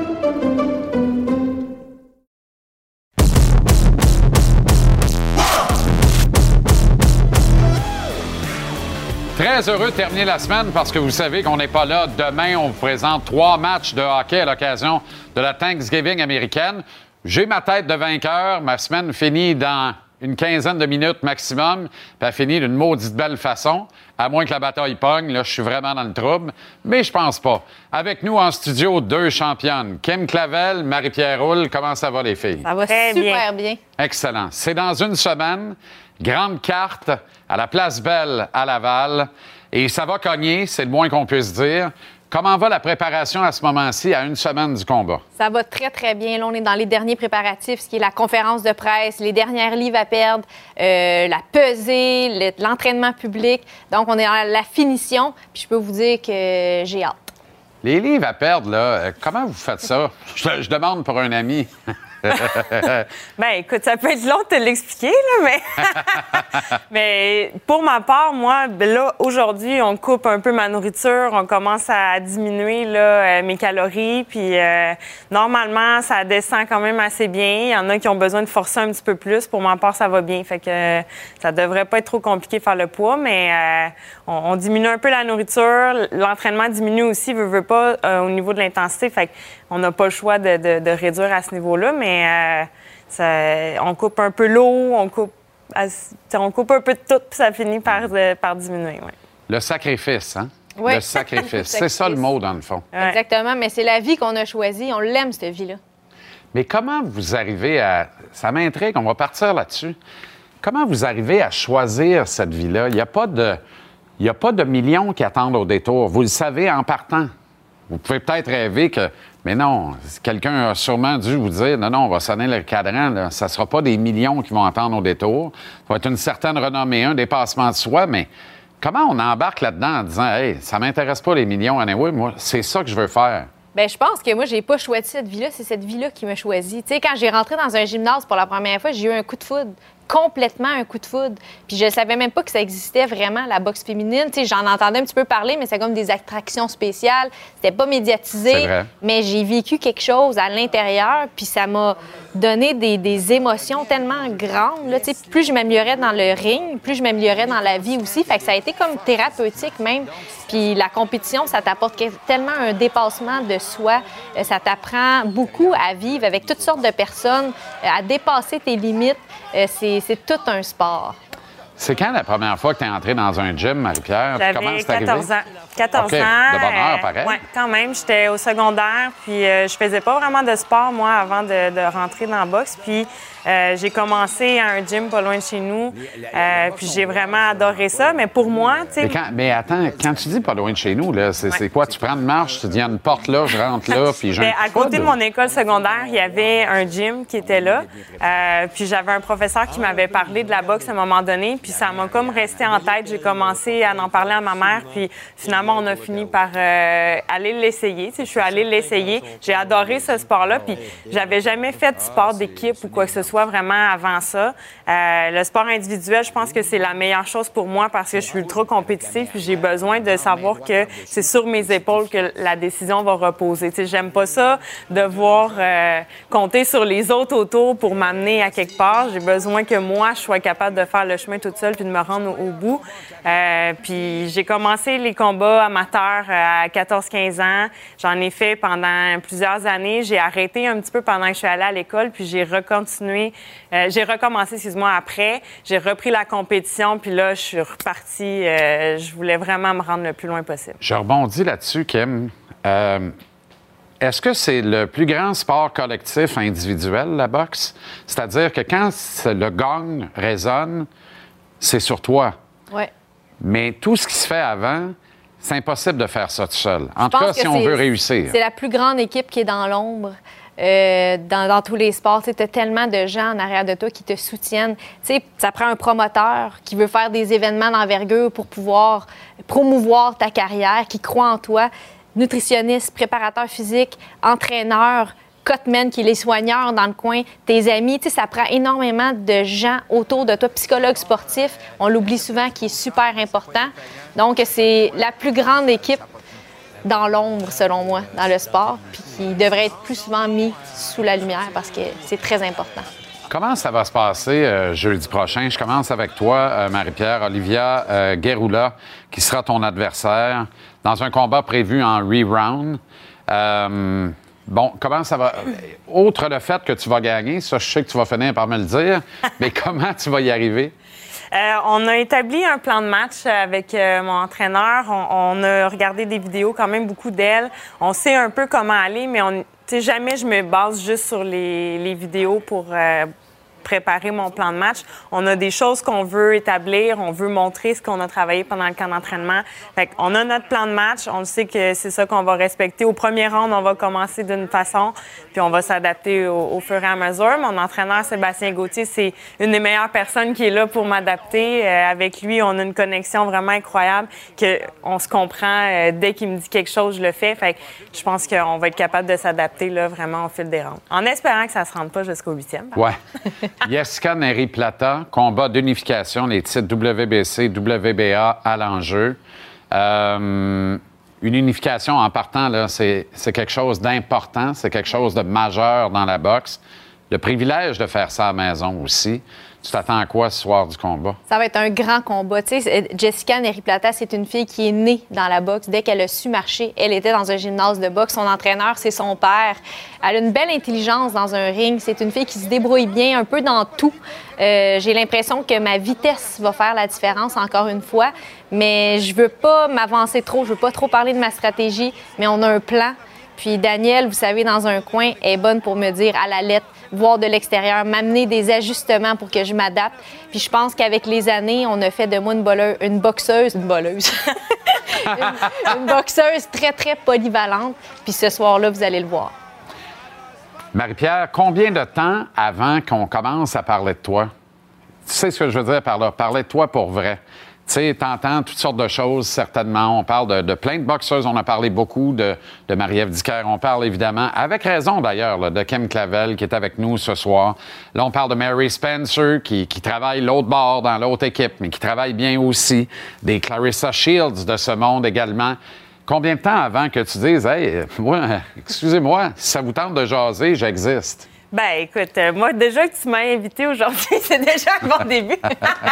Très heureux de terminer la semaine parce que vous savez qu'on n'est pas là. Demain, on vous présente trois matchs de hockey à l'occasion de la Thanksgiving américaine. J'ai ma tête de vainqueur. Ma semaine finit dans une quinzaine de minutes maximum, puis elle finit d'une maudite belle façon. À moins que la bataille pogne, là, je suis vraiment dans le trouble. Mais je pense pas. Avec nous en studio, deux championnes. Kim Clavel, Marie-Pierre Roule. Comment ça va, les filles? Ça va super bien. Excellent. C'est dans une semaine. Grande carte à la Place Belle à Laval. Et ça va cogner, c'est le moins qu'on puisse dire. Comment va la préparation à ce moment-ci, à une semaine du combat? Ça va très, très bien. Là, on est dans les derniers préparatifs, ce qui est la conférence de presse, les dernières livres à perdre, euh, la pesée, le- l'entraînement public. Donc, on est dans la finition. Puis, je peux vous dire que j'ai hâte. Les livres à perdre, là, euh, comment vous faites ça? Je, je demande pour un ami. Ben, écoute, ça peut être long de te l'expliquer, mais. mais pour ma part, moi, ben là, aujourd'hui, on coupe un peu ma nourriture, on commence à diminuer là, euh, mes calories, puis euh, normalement, ça descend quand même assez bien. Il y en a qui ont besoin de forcer un petit peu plus. Pour ma part, ça va bien. Fait que ça devrait pas être trop compliqué de faire le poids, mais euh, on, diminue un peu la nourriture. L'entraînement diminue aussi, veut, veut pas, au niveau de l'intensité. Fait qu'on n'a pas le choix de, de- de réduire à ce niveau-là, mais euh, ça- on coupe un peu l'eau, on coupe, on un peu de tout, puis ça finit par, euh, par diminuer. ouais. Le sacrifice, hein? Oui. Le sacrifice. C'est ça le mot, dans le fond. Exactement. Mais c'est la vie qu'on a choisie. On l'aime, cette vie-là. Mais comment vous arrivez à. Ça m'intrigue, on va partir là-dessus. Comment vous arrivez à choisir cette vie-là? Il n'y a, pas de... il y a pas de millions qui attendent au détour. Vous le savez en partant. Vous pouvez peut-être rêver que. Mais non, quelqu'un a sûrement dû vous dire non, non, on va sonner le cadran. Ça ne sera pas des millions qui vont attendre au détour. Ça va être une certaine renommée, un dépassement de soi, mais comment on embarque là-dedans en disant Hey, ça m'intéresse pas les millions, anyway, moi, c'est ça que je veux faire? Ben, je pense que moi, j'ai pas choisi cette vie-là, c'est cette vie-là qui m'a choisi. Tu sais, quand j'ai rentré dans un gymnase pour la première fois, j'ai eu un coup de foudre, complètement un coup de foudre. Puis je savais même pas que ça existait vraiment, la boxe féminine. Tu sais, j'en entendais un petit peu parler, mais c'est comme des attractions spéciales. C'était pas médiatisé. Mais j'ai vécu quelque chose à l'intérieur, puis ça m'a donné des, des émotions tellement grandes. Là, Tu sais, plus je m'améliorais dans le ring, plus je m'améliorais dans la vie aussi. Fait que ça a été comme thérapeutique même. Puis la compétition, ça t'apporte tellement un dépassement de soi. Euh, Ça t'apprend beaucoup à vivre avec toutes sortes de personnes, euh, à dépasser tes limites. Euh, C'est tout un sport. C'est quand la première fois que tu es entré dans un gym, Marie-Pierre? J'avais c'est arrivé? 14 ans. 14 OK, ans. de bonne heure, euh, pareil. ouais, quand même. J'étais au secondaire, puis euh, je faisais pas vraiment de sport, moi, avant de, de rentrer dans la boxe. Puis euh, j'ai commencé à un gym pas loin de chez nous, euh, puis j'ai vraiment adoré ça. Mais pour moi, tu sais... Mais, mais attends, quand tu dis pas loin de chez nous, là, c'est c'est quoi? Tu prends une marche, tu dis, il y a une porte là, je rentre là, puis j'ai Ben, à de côté de foudre. mon école secondaire, il y avait un gym qui était là. Euh, puis j'avais un professeur qui m'avait parlé de la boxe à un moment donné. Puis ça m'a comme resté en tête. J'ai commencé à en parler à ma mère. Puis finalement, on a fini par euh, aller l'essayer. Je suis allée l'essayer. J'ai adoré ce sport-là. Puis j'avais jamais fait de sport d'équipe ou quoi que ce soit vraiment avant ça. Euh, le sport individuel, je pense que c'est la meilleure chose pour moi parce que je suis ultra compétitive. Puis j'ai besoin de savoir que c'est sur mes épaules que la décision va reposer. J'aime pas ça devoir euh, compter sur les autres autour pour m'amener à quelque part. J'ai besoin que moi, je sois capable de faire le chemin toute seule puis de me rendre au, au bout. Euh, puis j'ai commencé les combats amateurs euh, à 14-15 ans. J'en ai fait pendant plusieurs années. J'ai arrêté un petit peu pendant que je suis allée à l'école, puis j'ai recontinué. euh, j'ai recommencé, excuse-moi, après. J'ai repris la compétition, puis là, je suis repartie. euh, je voulais vraiment me rendre le plus loin possible. Je rebondis là-dessus, Kim. Euh, Est-ce que c'est le plus grand sport collectif individuel, la boxe? C'est-à-dire que quand le gong résonne, c'est sur toi. Ouais. Mais tout ce qui se fait avant, c'est impossible de faire ça tout seul. En tout cas, si on veut réussir. C'est la plus grande équipe qui est dans l'ombre. euh, dans, dans tous les sports, tu as tellement de gens en arrière de toi qui te soutiennent. Tu sais, ça prend un promoteur qui veut faire des événements d'envergure pour pouvoir promouvoir ta carrière, qui croit en toi. Nutritionniste, préparateur physique, entraîneur, Cotman qui est les soigneurs dans le coin, tes amis, tu sais, ça prend énormément de gens autour de toi, psychologue sportif, on l'oublie souvent, qui est super important. Donc, c'est la plus grande équipe dans l'ombre, selon moi, dans le sport, puis qui devrait être plus souvent mis sous la lumière parce que c'est très important. Comment ça va se passer euh, jeudi prochain? Je commence avec toi, euh, Marie-Pierre, Olivia euh, qui sera ton adversaire dans un combat prévu en re-round. Bon, comment ça va? Outre le fait que tu vas gagner, ça, je sais que tu vas finir par me le dire, mais comment tu vas y arriver? Euh, on a établi un plan de match avec euh, mon entraîneur. On, on a regardé des vidéos, quand même beaucoup d'elle. On sait un peu comment aller, mais on, jamais je me base juste sur les, les vidéos pour euh, préparer mon plan de match. On a des choses qu'on veut établir, on veut montrer ce qu'on a travaillé pendant le camp d'entraînement. On a notre plan de match, on sait que c'est ça qu'on va respecter. Au premier round, on va commencer d'une façon, puis on va s'adapter au, au fur et à mesure. Mon entraîneur, Sébastien Gauthier, c'est une des meilleures personnes qui est là pour m'adapter. Euh, avec lui, on a une connexion vraiment incroyable, que on se comprend. euh, dès qu'il me dit quelque chose, je le fais. Fait que je pense qu'on va être capable de s'adapter là, vraiment au fil des rounds. En espérant que ça se rende pas jusqu'au huitième. Ouais. Jessica Neri Plata, combat d'unification, les titres WBC, WBA à l'enjeu. Euh, une unification en partant, là, c'est c'est quelque chose d'important, c'est quelque chose de majeur dans la boxe. Le privilège de faire ça à la maison aussi. Tu t'attends à quoi ce soir du combat? Ça va être un grand combat. Tu sais, Jessica Neri-Plata, c'est une fille qui est née dans la boxe. Dès qu'elle a su marcher, elle était dans un gymnase de boxe. Son entraîneur, c'est son père. Elle a une belle intelligence dans un ring. C'est une fille qui se débrouille bien un peu dans tout. Euh, J'ai l'impression que ma vitesse va faire la différence encore une fois. Mais je veux pas m'avancer trop. Je veux pas trop parler de ma stratégie. Mais on a un plan. Puis Danielle, vous savez, dans un coin, est bonne pour me dire à la lettre, voir de l'extérieur, m'amener des ajustements pour que je m'adapte. Puis je pense qu'avec les années, on a fait de moi une, boleuse, une boxeuse, une boleuse, une, une boxeuse très, très polyvalente. Puis ce soir-là, vous allez le voir. Marie-Pierre, combien de temps avant qu'on commence à parler de toi? Tu sais ce que je veux dire par là? Parler de toi pour vrai. Tu sais, t'entends toutes sortes de choses, certainement. On parle de, plein de boxeuses. On a parlé beaucoup de, de Marie-Ève Dicker. On parle évidemment, avec raison d'ailleurs, de Kim Clavel qui est avec nous ce soir. Là, on parle de Mary Spencer qui, travaille l'autre bord dans l'autre équipe, mais qui travaille bien aussi. Des Clarissa Shields de ce monde également. Combien de temps avant que tu dises, hey, moi, excusez-moi, si ça vous tente de jaser, j'existe? Ben, écoute, euh, moi, déjà que tu m'as invité aujourd'hui, c'est déjà un bon début.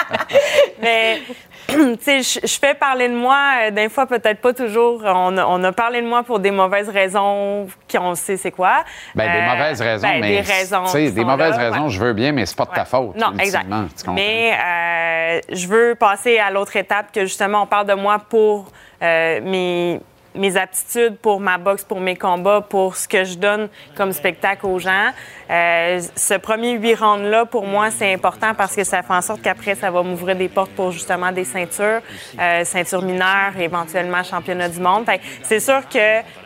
Mais, tu sais, je fais parler de moi, euh, des fois, peut-être pas toujours. On a, on a parlé de moi pour des mauvaises raisons, qu'on sait c'est quoi. Ben, des Euh, mauvaises raisons, ben, mais. Des raisons. tu sais, des mauvaises là, raisons, ouais. je veux bien, mais c'est pas de ta faute. Non, exact. ultimement, tu comprends? Mais euh, je veux passer à l'autre étape que justement on parle de moi pour euh, mes, mes aptitudes, pour ma boxe, pour mes combats, pour ce que je donne comme spectacle aux gens. Euh, ce premier huit rounds-là, pour moi, c'est important parce que ça fait en sorte qu'après, ça va m'ouvrir des portes pour justement des ceintures, euh, ceintures mineures, éventuellement championnat du monde. C'est sûr que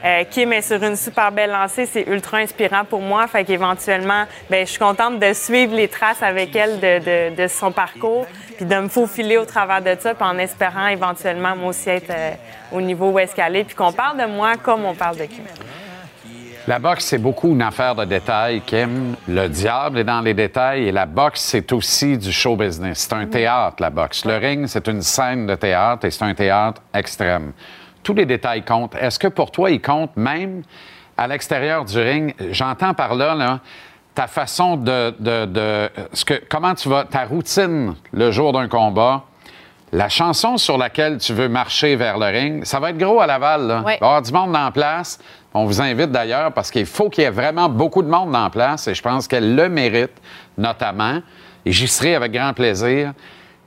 euh, Kim est sur une super belle lancée, c'est ultra inspirant pour moi. Fait qu'éventuellement, ben, je suis contente de suivre les traces avec elle de, de- de son parcours, puis de me faufiler au travers de ça, puis en espérant éventuellement moi aussi être euh, au niveau où est-ce qu'elle est, puis qu'on parle de moi comme on parle de Kim. La boxe, c'est beaucoup une affaire de détails, Kim. Le diable est dans les détails et la boxe, c'est aussi du show business. C'est un théâtre, la boxe. Le ring, c'est une scène de théâtre et c'est un théâtre extrême. Tous les détails comptent. Est-ce que pour toi, ils comptent même à l'extérieur du ring? J'entends par là, là, ta façon de. de- de- ce que, comment tu vas. ta routine le jour d'un combat. La chanson sur laquelle tu veux marcher vers le ring, ça va être gros à Laval. Là. Ouais. Il va y avoir du monde la place. On vous invite d'ailleurs parce qu'il faut qu'il y ait vraiment beaucoup de monde la place et je pense qu'elle le mérite, notamment. Et j'y serai avec grand plaisir.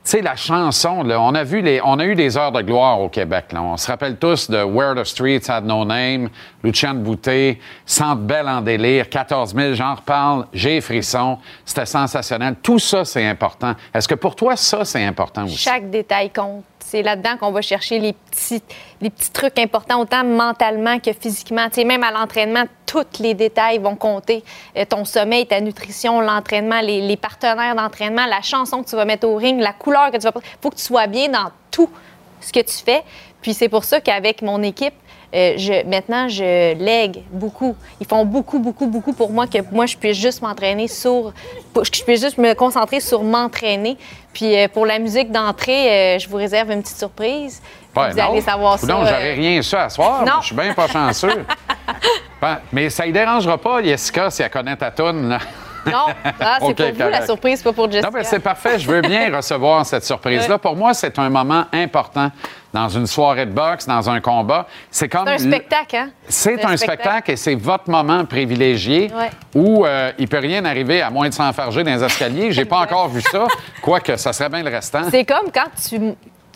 Sais, la chanson, on, a vu les, on a eu des heures de gloire au Québec. Là. On se rappelle tous de Where the Streets Had No Name, Luciane Boutet, Centre Belle en délire, 14 000, j'en reparle, j'ai frisson, c'était sensationnel. Tout ça, c'est important. Est-ce que pour toi, ça, c'est important aussi? Chaque détail compte. C'est là-dedans qu'on va chercher les petits, les petits trucs importants, autant mentalement que physiquement. Tu sais, même à l'entraînement, tous les détails vont compter. Euh, ton sommeil, ta nutrition, l'entraînement, les, partenaires d'entraînement, la chanson que tu vas mettre au ring, la couleur que tu vas. Il faut que tu sois bien dans tout ce que tu fais. Puis c'est pour ça qu'avec mon équipe, euh, je, maintenant, je lègue beaucoup. Ils font beaucoup, beaucoup, beaucoup pour moi, que moi, je puisse juste m'entraîner sur... je puisse juste me concentrer sur m'entraîner. Puis euh, pour la musique d'entrée, je vous réserve une petite surprise. Vous allez savoir ça. Non, euh, j'aurais rien su à soir. Non. Je suis bien pas chanceux. Ben, mais ça ne dérangera pas, Jessica, si elle connaît ta toune. là. Non, ah, c'est OK, pour vous la surprise, pas pour Jessica. Non, mais c'est parfait. Je veux bien recevoir cette surprise-là. Pour moi, c'est un moment important dans une soirée de boxe, dans un combat. C'est comme. C'est un le- spectacle, hein? C'est un spectacle et c'est votre moment privilégié Ouais. où euh, il peut rien arriver à moins de s'enfarger dans les escaliers. J'ai pas encore vu ça, quoique ça serait bien le restant. C'est comme quand tu,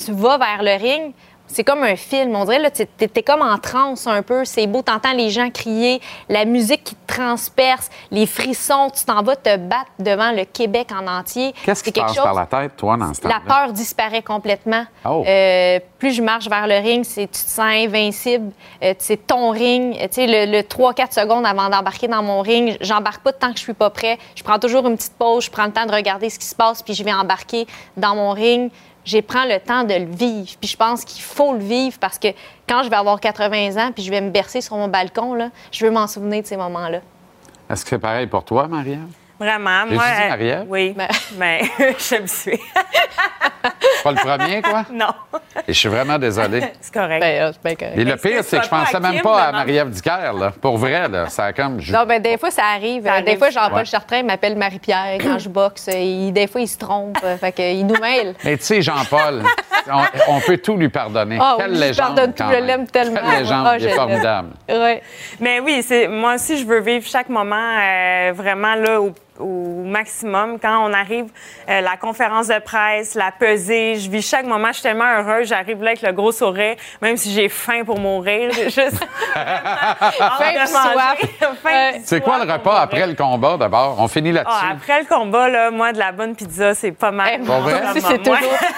tu vas vers le ring, c'est comme un film. On dirait, là, tu es, comme en transe un peu. C'est beau, t'entends les gens crier, la musique qui te transperce, les frissons. Tu t'en vas te battre devant le Québec en entier. Qu'est-ce qui quelque passe chose- par la tête, toi, dans ce La peur disparaît complètement. Oh. Euh, plus je marche vers le ring, c'est tu te sens invincible. Euh, c'est ton ring. Euh, Tu sais, le, le 3-4 secondes avant d'embarquer dans mon ring, j'embarque pas tant que je suis pas prêt. Je prends toujours une petite pause, je prends le temps de regarder ce qui se passe, puis je vais embarquer dans mon ring. Je prends le temps de le vivre. Puis je pense qu'il faut le vivre parce que quand je vais avoir 80 ans, puis je vais me bercer sur mon balcon, je veux m'en souvenir de ces moments-là. Est-ce que c'est pareil pour toi, Marianne? Vraiment. Moi, dit euh, Marie-Ève? Oui. Mais je me suis. Pas le premier, quoi? non. Et je suis vraiment désolé. C'est correct. Et le pire, c'est que je pensais même pas à Marie-Ève Dicker, là. Pour vrai, là. Ça a comme... je- Non, ben, des fois, ça arrive. Ça Euh, des arrive fois, Jean-Paul Ouais. Chartrain m'appelle Marie-Pierre quand je boxe. Il- des fois, il se trompe. euh, fait que, il nous mêle. Mais tu sais, Jean-Paul, on, on peut tout lui pardonner. Ah Quelle oui, je légende, pardonne tout, je l'aime tellement. Quelle légende, Ah, il je est formidable. Ouais. Mais oui, c'est moi aussi, je veux vivre chaque moment euh, vraiment là au, au maximum. Quand on arrive, euh, la conférence de presse, la pesée, je vis chaque moment. Je suis tellement heureuse. J'arrive là avec le gros sourire, même si j'ai faim pour mourir. J'ai Juste Faim C'est quoi le repas après le combat, d'abord? On finit là-dessus. Ah, après le combat, là, moi, de la bonne pizza, c'est pas mal. Ça, c'est toujours.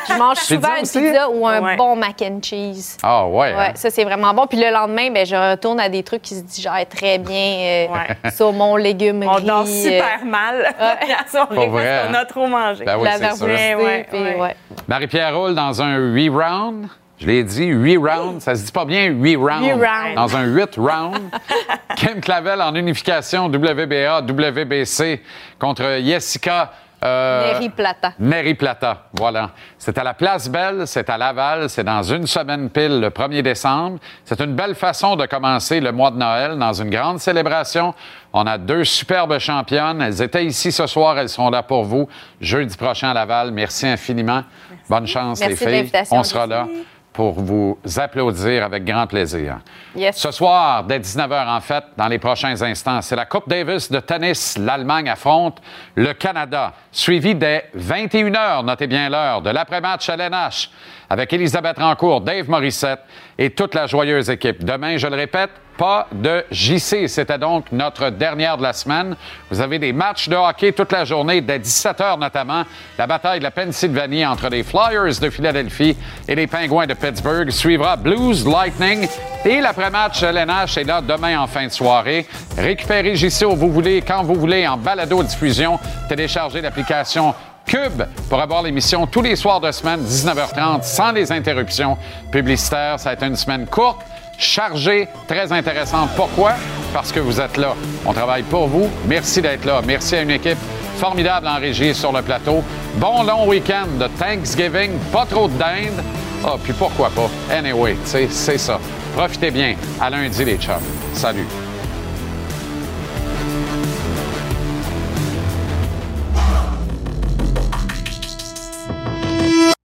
Je mange Pizza souvent une aussi? pizza ou un Ouais. bon mac and cheese. Ah, ouais. Ouais, hein? ça, c'est vraiment bon. Puis le lendemain, ben, je retourne à des trucs qui se digèrent très bien. euh, Saumon, légumes, On riz, dort super euh, mal la première soirée Pour vrai, parce qu'on hein? a trop mangé. Ben oui, la c'est sûr. nervosité, Ouais, ouais. ouais. Marie-Pierre roule dans un 8 round. Je l'ai dit, 8 rounds. Ça se dit pas bien 8 rounds. Huit rounds. Dans un 8 round. Kim Clavel en unification WBA, WBC contre Jessica. Euh, Neri Plata. Neri Plata, voilà. C'est à la Place Belle, c'est à Laval, c'est dans une semaine pile, le 1er décembre. C'est une belle façon de commencer le mois de Noël dans une grande célébration. On a deux superbes championnes. Elles étaient ici ce soir, elles sont là pour vous. Jeudi prochain à Laval. Merci infiniment. Bonne chance, Merci les filles. On sera là. Pour vous applaudir avec grand plaisir. Yes. Ce soir, dès 19h, en fait, dans les prochains instants, c'est la Coupe Davis de tennis. L'Allemagne affronte le Canada, suivi dès 21h, notez bien l'heure, de l'après-match à l'NH avec Elisabeth Rancourt, Dave Morissette et toute la joyeuse équipe. Demain, je le répète, pas de JC. C'était donc notre dernière de la semaine. Vous avez des matchs de hockey toute la journée, dès 17h notamment. La bataille de la Pennsylvanie entre les Flyers de Philadelphie et les Pingouins de Pittsburgh suivra Blues Lightning. Et l'après-match LNH est là demain en fin de soirée. Récupérez JC où vous voulez, quand vous voulez, en balado-diffusion. Téléchargez l'application Cube pour avoir l'émission tous les soirs de semaine, 19h30, sans les interruptions publicitaires. Ça a été une semaine courte, chargée, très intéressante. Pourquoi? Parce que vous êtes là. On travaille pour vous. Merci d'être là. Merci à une équipe formidable en régie sur le plateau. Bon long week-end de Thanksgiving, pas trop de dinde. Ah, puis pourquoi pas? Anyway, c'est ça. Profitez bien. À lundi, les chums. Salut.